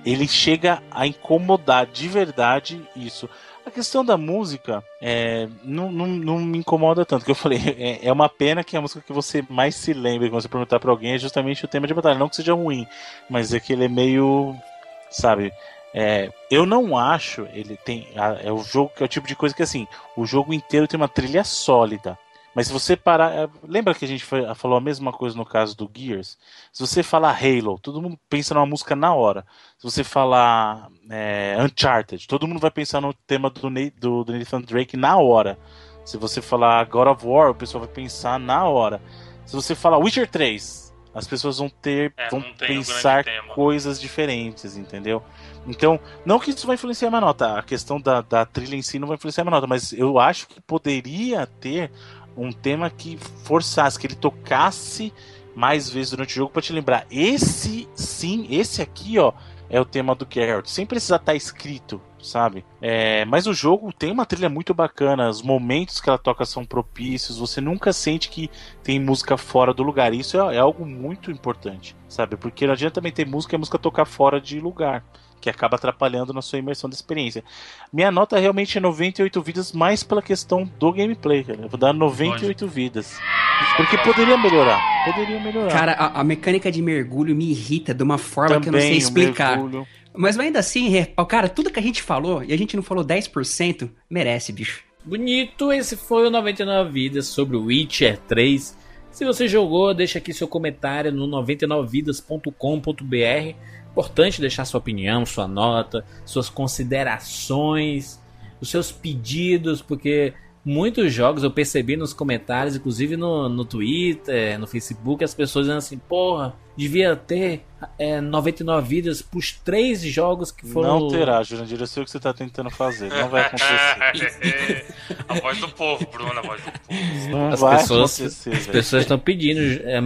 ele chega a incomodar de verdade isso. A questão da música é, não, não, não me incomoda tanto, que eu falei, é, é uma pena que a música que você mais se lembra quando você perguntar pra alguém é justamente o tema de batalha. Não que seja ruim, mas é que ele é meio sabe? É, eu não acho, ele tem. É o jogo que é o tipo de coisa que assim, o jogo inteiro tem uma trilha sólida. Mas se você parar. é, Lembra que a gente foi- falou a mesma coisa no caso do Gears? Se você falar Halo, todo mundo pensa numa música na hora. Se você falar é, Uncharted, todo mundo vai pensar no tema do, do, do Nathan Drake na hora. Se você falar God of War, o pessoal vai pensar na hora. Se você falar Witcher 3, as pessoas vão ter. É, vão um pensar tema. coisas diferentes, entendeu? Então, não que isso vai influenciar a minha nota, a questão da, da trilha em si não vai influenciar a minha nota, mas eu acho que poderia ter um tema que forçasse, que ele tocasse mais vezes durante o jogo pra te lembrar. Esse sim, esse aqui, ó, é o tema do Geralt, sem precisar estar escrito, sabe? É, mas o jogo tem uma trilha muito bacana, os momentos que ela toca são propícios, você nunca sente que tem música fora do lugar. Isso é, é algo muito importante, sabe? Porque não adianta também ter música e a música tocar fora de lugar. Que acaba atrapalhando na sua imersão da experiência. Minha nota realmente é 98 vidas, mais pela questão do gameplay, cara. Eu vou dar 98 vidas. Porque poderia melhorar. Poderia melhorar. Cara, a, a mecânica de mergulho me irrita de uma forma que eu não sei o explicar. mergulho. Mas ainda assim, cara, tudo que a gente falou e a gente não falou 10%, merece, bicho. Bonito, esse foi o 99 Vidas sobre o Witcher 3. Se você jogou, deixa aqui seu comentário no 99vidas.com.br. Importante deixar sua opinião, sua nota, suas considerações, os seus pedidos, porque muitos jogos eu percebi nos comentários, inclusive no, no Twitter, no Facebook, as pessoas dizendo assim: porra, devia ter é, 99 vidas pros três jogos que foram. Não terá, Jurandir. Eu sei o que você tá tentando fazer. Não vai acontecer. a voz do povo, Bruno, a voz do povo. Não As vai pessoas- acontecer, As velho. pessoas estão pedindo. é,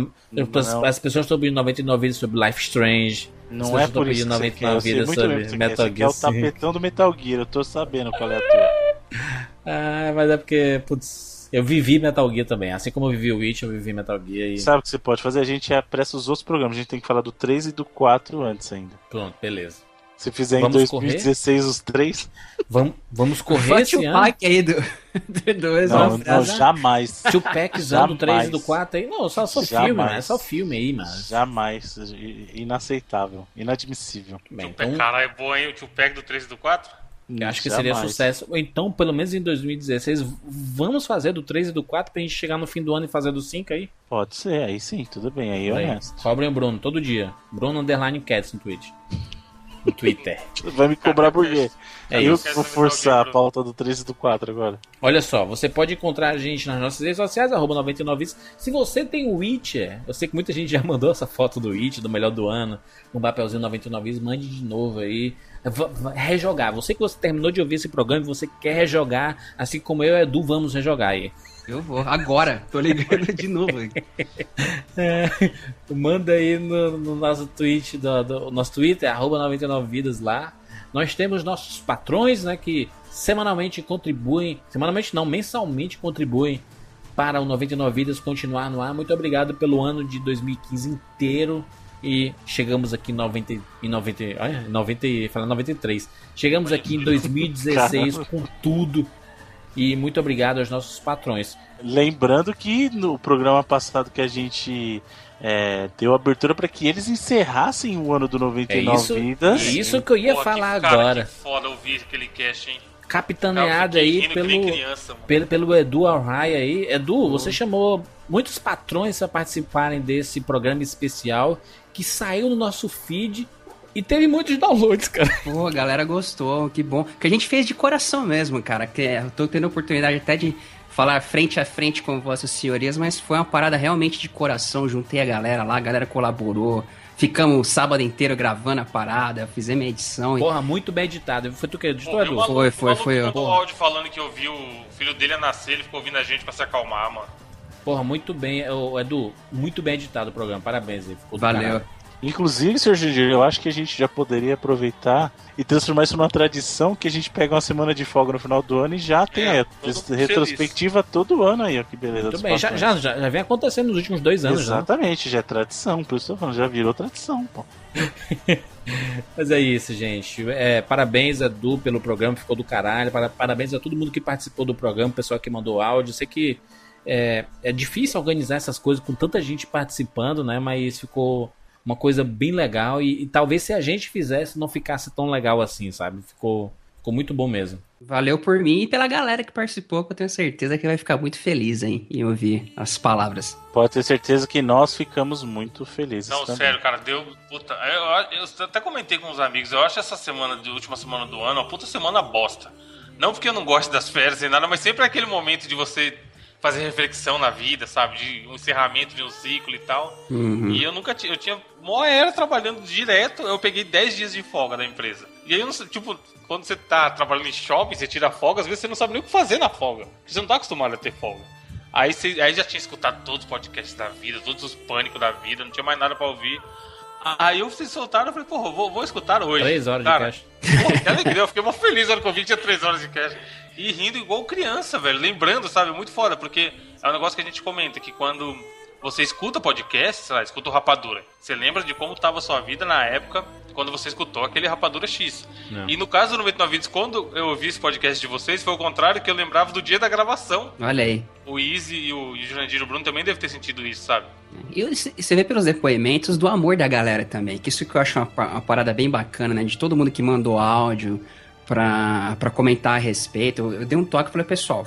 as, as pessoas estão pedindo 99 vidas sobre Life Strange. As Não pessoas é estão por isso que pedindo você quer. Eu 99 sei vidas muito bem o sobre que você quer. Metal Você quer Gear o 5. tapetão do Metal Gear. Eu tô sabendo qual é a tua. Ah, mas é porque, putz, eu vivi Metal Gear também. Assim como eu vivi o Witch, eu vivi Metal Gear e Sabe o que você pode fazer? A gente apressa os outros programas. A gente tem que falar do 3 e do 4 antes ainda. pronto, beleza. Se fizer Vamos em 2016 os três. Vamos, vamos correr Bate esse o ano. pack aí do, do dois, Não, uma não, jamais. Tio Packzão do 3 e do Jamais. 4 aí. Não, só, só Jamais. filme, né? Só filme aí, mano. Jamais. Inaceitável. Inadmissível. Bem, então, Caralho, é bom, hein? O tio Pack do 3 e do 4? Eu acho que seria Jamais. sucesso. Ou então, pelo menos em 2016, vamos fazer do 3 e do 4 pra gente chegar no fim do ano e fazer do 5 aí. Pode ser, aí sim, tudo bem, aí é honesto. Cobrem o Bruno todo dia. Bruno Underline Cats no Twitch. No Twitter. Vai me cobrar por quê? É eu que vou forçar a pauta do 3 e do 4 agora. Olha só, você pode encontrar a gente nas nossas redes sociais, arroba 99 vidas. Se você tem o Witcher, eu sei que muita gente já mandou essa foto do Witcher, do melhor do ano, um papelzinho 99 vidas, mande de novo aí. Rejogar. Você que você terminou de ouvir esse programa e você quer rejogar, assim como eu e Edu, vamos rejogar aí. Eu vou, agora. Tô ligando de novo. É, manda aí no, no nosso tweet, do, do- nosso Twitter, arroba 99vidas lá. Nós temos nossos patrões, né, que semanalmente contribuem, semanalmente não, mensalmente contribuem para o 99 Vidas continuar no ar. Muito obrigado pelo ano de 2015 inteiro. E chegamos aqui em 90, em 90, olha, 90, e- falando 93. Chegamos aqui em 2016 com tudo. E muito obrigado aos nossos patrões. Lembrando que no programa passado que a gente é, deu abertura para que eles encerrassem o ano do É 99 isso, vidas. é isso que eu ia Pô, falar que, cara, agora. Que foda ouvir aquele cast, hein? Capitaneado aí rindo pelo, criança, pelo, pelo Edu Alraia aí. Edu, você chamou muitos patrões para participarem desse programa especial que saiu no nosso feed e teve muitos downloads, cara. Pô, a galera gostou, que bom. Que a gente fez de coração mesmo, cara. Que é, eu tô tendo a oportunidade até de falar frente a frente com vossas senhorias, mas foi uma parada realmente de coração. Juntei a galera lá, a galera colaborou. Ficamos o sábado inteiro gravando a parada, fizemos a edição. e- Porra, muito bem editado. Foi tu que editou, Edu? o Foi, o foi, maluco foi eu. mandou áudio falando que ouviu o filho dele ia nascer, ele ficou ouvindo a gente pra se acalmar, mano. Porra, muito bem. Ô, Edu, muito bem editado o programa. Parabéns aí. Ficou do Valeu. caralho. Inclusive, Sr. Gigi, eu acho que a gente já poderia aproveitar e transformar isso numa tradição que a gente pega uma semana de folga no final do ano e já tem É, a retrospectiva todo ano aí, ó, que beleza. Muito bem. Já, já, já, já vem acontecendo nos últimos dois anos, né? Exatamente, já é tradição, por isso que eu já virou tradição, pô. Mas é isso, gente. É, parabéns, Edu, pelo programa, ficou do caralho. Para- Parabéns a todo mundo que participou do programa, o pessoal que mandou áudio. Sei que é, é difícil organizar essas coisas com tanta gente participando, né? Mas ficou uma coisa bem legal e, e talvez se a gente fizesse não ficasse tão legal assim, sabe? Ficou, ficou muito bom mesmo. Valeu por mim e pela galera que participou, que eu tenho certeza que vai ficar muito feliz hein, em ouvir as palavras. Pode ter certeza que nós ficamos muito felizes. Não, também. sério, cara, deu. Puta, eu, eu até comentei com os amigos, eu acho essa semana, de última semana do ano, uma puta semana bosta. Não porque eu não gosto das férias nem nada, mas sempre é aquele momento de você fazer reflexão na vida, sabe? De um encerramento de um ciclo e tal. Uhum. E eu nunca tinha. Eu tinha mó era trabalhando direto, eu peguei 10 dias de folga da empresa. E aí eu não sei, tipo, quando você tá trabalhando em shopping, você tira folga, às vezes você não sabe nem o que fazer na folga. Porque você não tá acostumado a ter folga. Aí, você, aí já tinha escutado todos os podcasts da vida, todos os pânicos da vida, não tinha mais nada pra ouvir. Aí eu vocês soltaram, eu falei, porra, vou, vou escutar hoje. Três horas Cara, de cash. Porra, que alegria, eu fiquei mó feliz na hora que eu vi que tinha três horas de cash. E rindo igual criança, velho. Lembrando, sabe? Muito foda, porque é um negócio que a gente comenta, que quando você escuta podcast, sei lá, escuta o Rapadura, você lembra de como estava a sua vida na época quando você escutou aquele Rapadura X. Não. E no caso do 99 Vídeos, quando eu ouvi esse podcast de vocês, foi o contrário, que eu lembrava do dia da gravação. Olha aí. O Easy e o, e o Jurandir e o Bruno também devem ter sentido isso, sabe? E você vê pelos depoimentos do amor da galera também, que isso que eu acho uma, uma parada bem bacana, né? De todo mundo que mandou áudio pra comentar a respeito. Eu, eu dei um toque e falei, pessoal,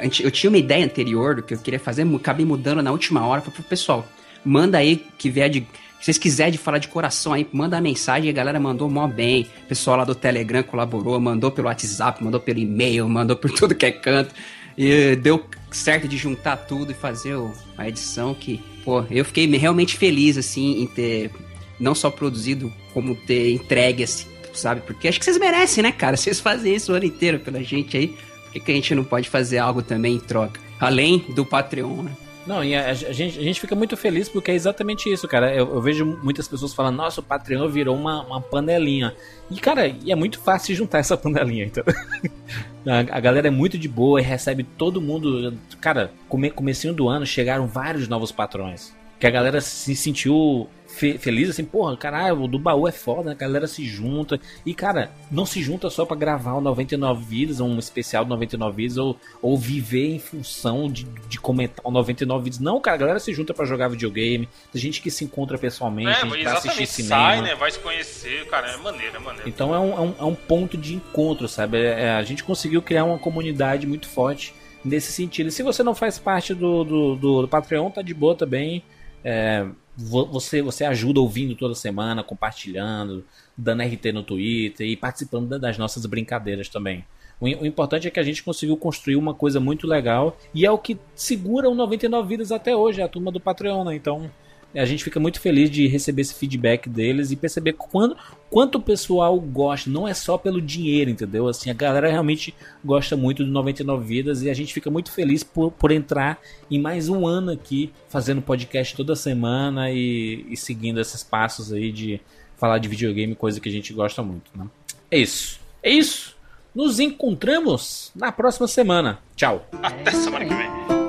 eu tinha uma ideia anterior do que eu queria fazer, acabei mudando na última hora. Falei, pessoal, manda aí que vier de. Se vocês quiserem de falar de coração aí, manda a mensagem. A galera mandou mó bem. O pessoal lá do Telegram colaborou, mandou pelo WhatsApp, mandou pelo e-mail, mandou por tudo que é canto. E deu certo de juntar tudo e fazer a edição que, pô, eu fiquei realmente feliz, assim, em ter não só produzido, como ter entregue, assim, sabe? Porque acho que vocês merecem, né, cara? Vocês fazem isso o ano inteiro pela gente aí. Por que a gente não pode fazer algo também em troca? Além do Patreon, né? Não, e a, a gente, a gente fica muito feliz porque é exatamente isso, cara. Eu, eu vejo muitas pessoas falando, nossa, o Patreon virou uma, uma panelinha. E, cara, e é muito fácil juntar essa panelinha, então. a, a galera é muito de boa e recebe todo mundo. Cara, come, comecinho do ano chegaram vários novos patrões. Que a galera se sentiu fe- feliz, assim, porra, caralho, o do baú é foda, a galera se junta. E, cara, não se junta só pra gravar o 99 Vidas, um especial do 99 Vidas, ou, ou viver em função de, de comentar o 99 Vidas. Não, cara, a galera se junta pra jogar videogame, tem gente que se encontra pessoalmente, É, gente pra assistir exatamente. cinema. Sai, né? Vai se conhecer, cara. É maneiro, é maneiro. Então é um, é um, é um ponto de encontro, sabe? É- é- a gente conseguiu criar uma comunidade muito forte nesse sentido. E se você não faz parte do, do, do, do Patreon, tá de boa também. É, você, você ajuda ouvindo toda semana, compartilhando, dando RT no Twitter e participando da- das nossas brincadeiras também. O, o importante é que a gente conseguiu construir uma coisa muito legal e é o que segura o 99 Vidas até hoje, a turma do Patreon, né? Então a gente fica muito feliz de receber esse feedback deles e perceber quando, quanto o pessoal gosta, não é só pelo dinheiro, entendeu? Assim, a galera realmente gosta muito do 99 Vidas e a gente fica muito feliz por, por entrar em mais um ano aqui, fazendo podcast toda semana e, e seguindo esses passos aí de falar de videogame, coisa que a gente gosta muito, né? É isso. É isso. Nos encontramos na próxima semana. Tchau. Até semana que vem.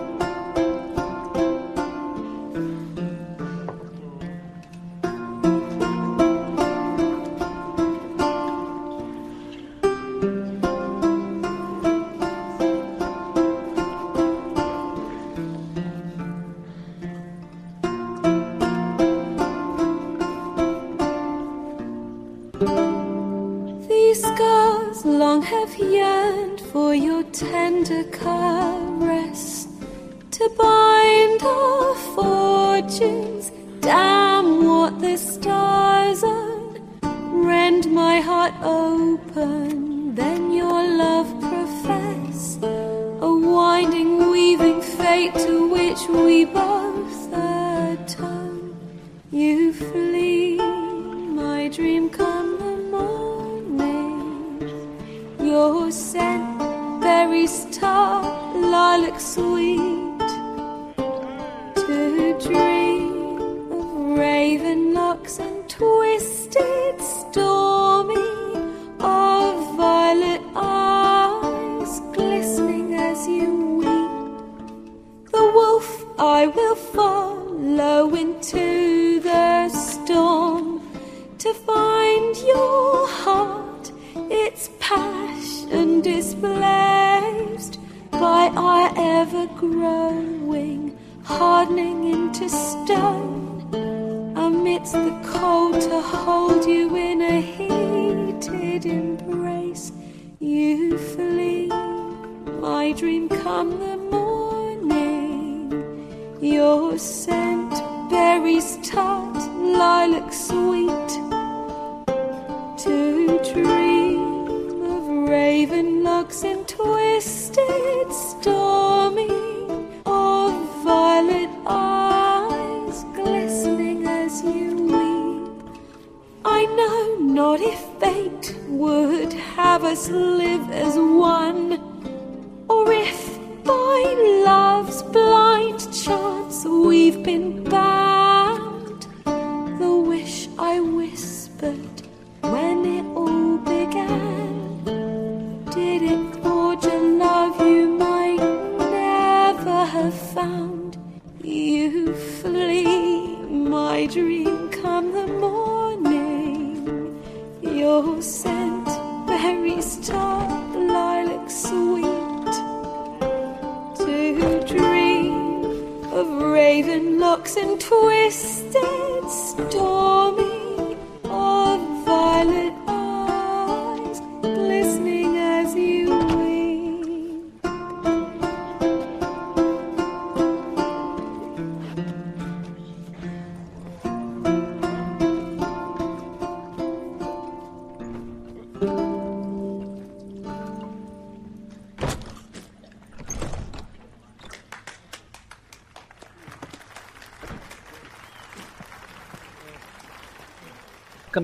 Winding, weaving fate to which we both atone. You flee, my dream come the morning. Your scent, berry star, lilac sweet. To dream of raven locks and twisted stormy, hardening into stone amidst the cold to hold you in a heated embrace. You flee, my dream come the morning. Your scent, berries tart, lilac sweet. To dream of raven locks and twisted us live as one, or if by love's blind chance we've been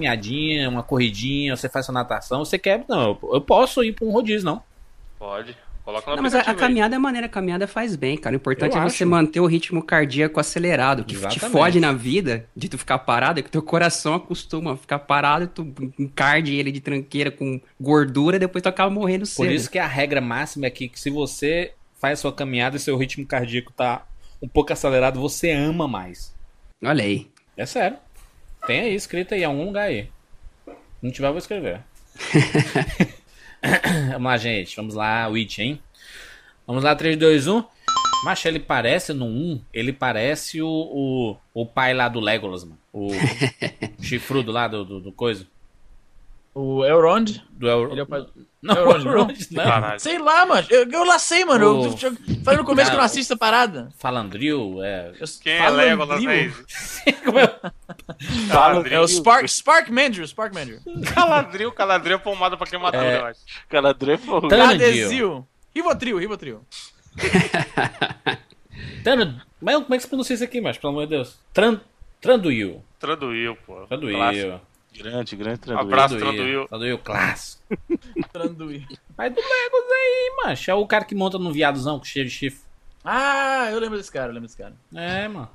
Caminhadinha, uma corridinha, você faz sua natação, você quer. Não, eu- posso ir pra um rodízio, não. Pode. Coloca Não, mas a, a caminhada é maneira, a caminhada faz bem, cara. O importante Eu é você acho. manter o ritmo cardíaco acelerado. O que te Exatamente. fode na vida de tu ficar parado é que teu coração acostuma a ficar parado e tu encarde ele de tranqueira com gordura e depois tu acaba morrendo Por cedo. isso que a regra máxima é que, que se você faz sua caminhada e seu ritmo cardíaco tá um pouco acelerado, você ama mais. Olha aí. É sério. Tem aí, escrito aí, em algum lugar aí. Não tiver, eu vou escrever. vamos lá, gente. Vamos lá, Witch, hein? Vamos lá, 3, 2, 1. Macho, ele parece no 1, ele parece o, o, o pai lá do Legolas, mano. O chifrudo lá do, do, do coisa. O Elrond. Do El... Ele é o pai... Não, Elrond, o Elrond, não. Caralho. Sei lá, mano. Eu, eu lá sei, mano. Eu, O- eu, eu falei no começo que eu não Não. assisto a parada. Falandril, é... Eu, Quem é Falandril. Legolas, né? Como é? É o Spark, Spark Mandrew, Spark Mandrew. Caladril, caladril é pomada pra queimadura, É. eu acho. Caladré falou. Tá. Tanadil. Adesil. Rivotril, Rivotril. Tano... Mas como é que se pronuncia isso aqui, macho? Pelo amor de Deus. Tran... Tranduil. Traduiu, pô. Clássico. Grande, grande tranduil. abraço, Tranduil. Tranduil. Clássico. Tranduil. Mas do Legos aí, macho. É o cara que monta num viadozão cheio de chifre. Ah, eu lembro desse cara, eu lembro desse cara. É, mano.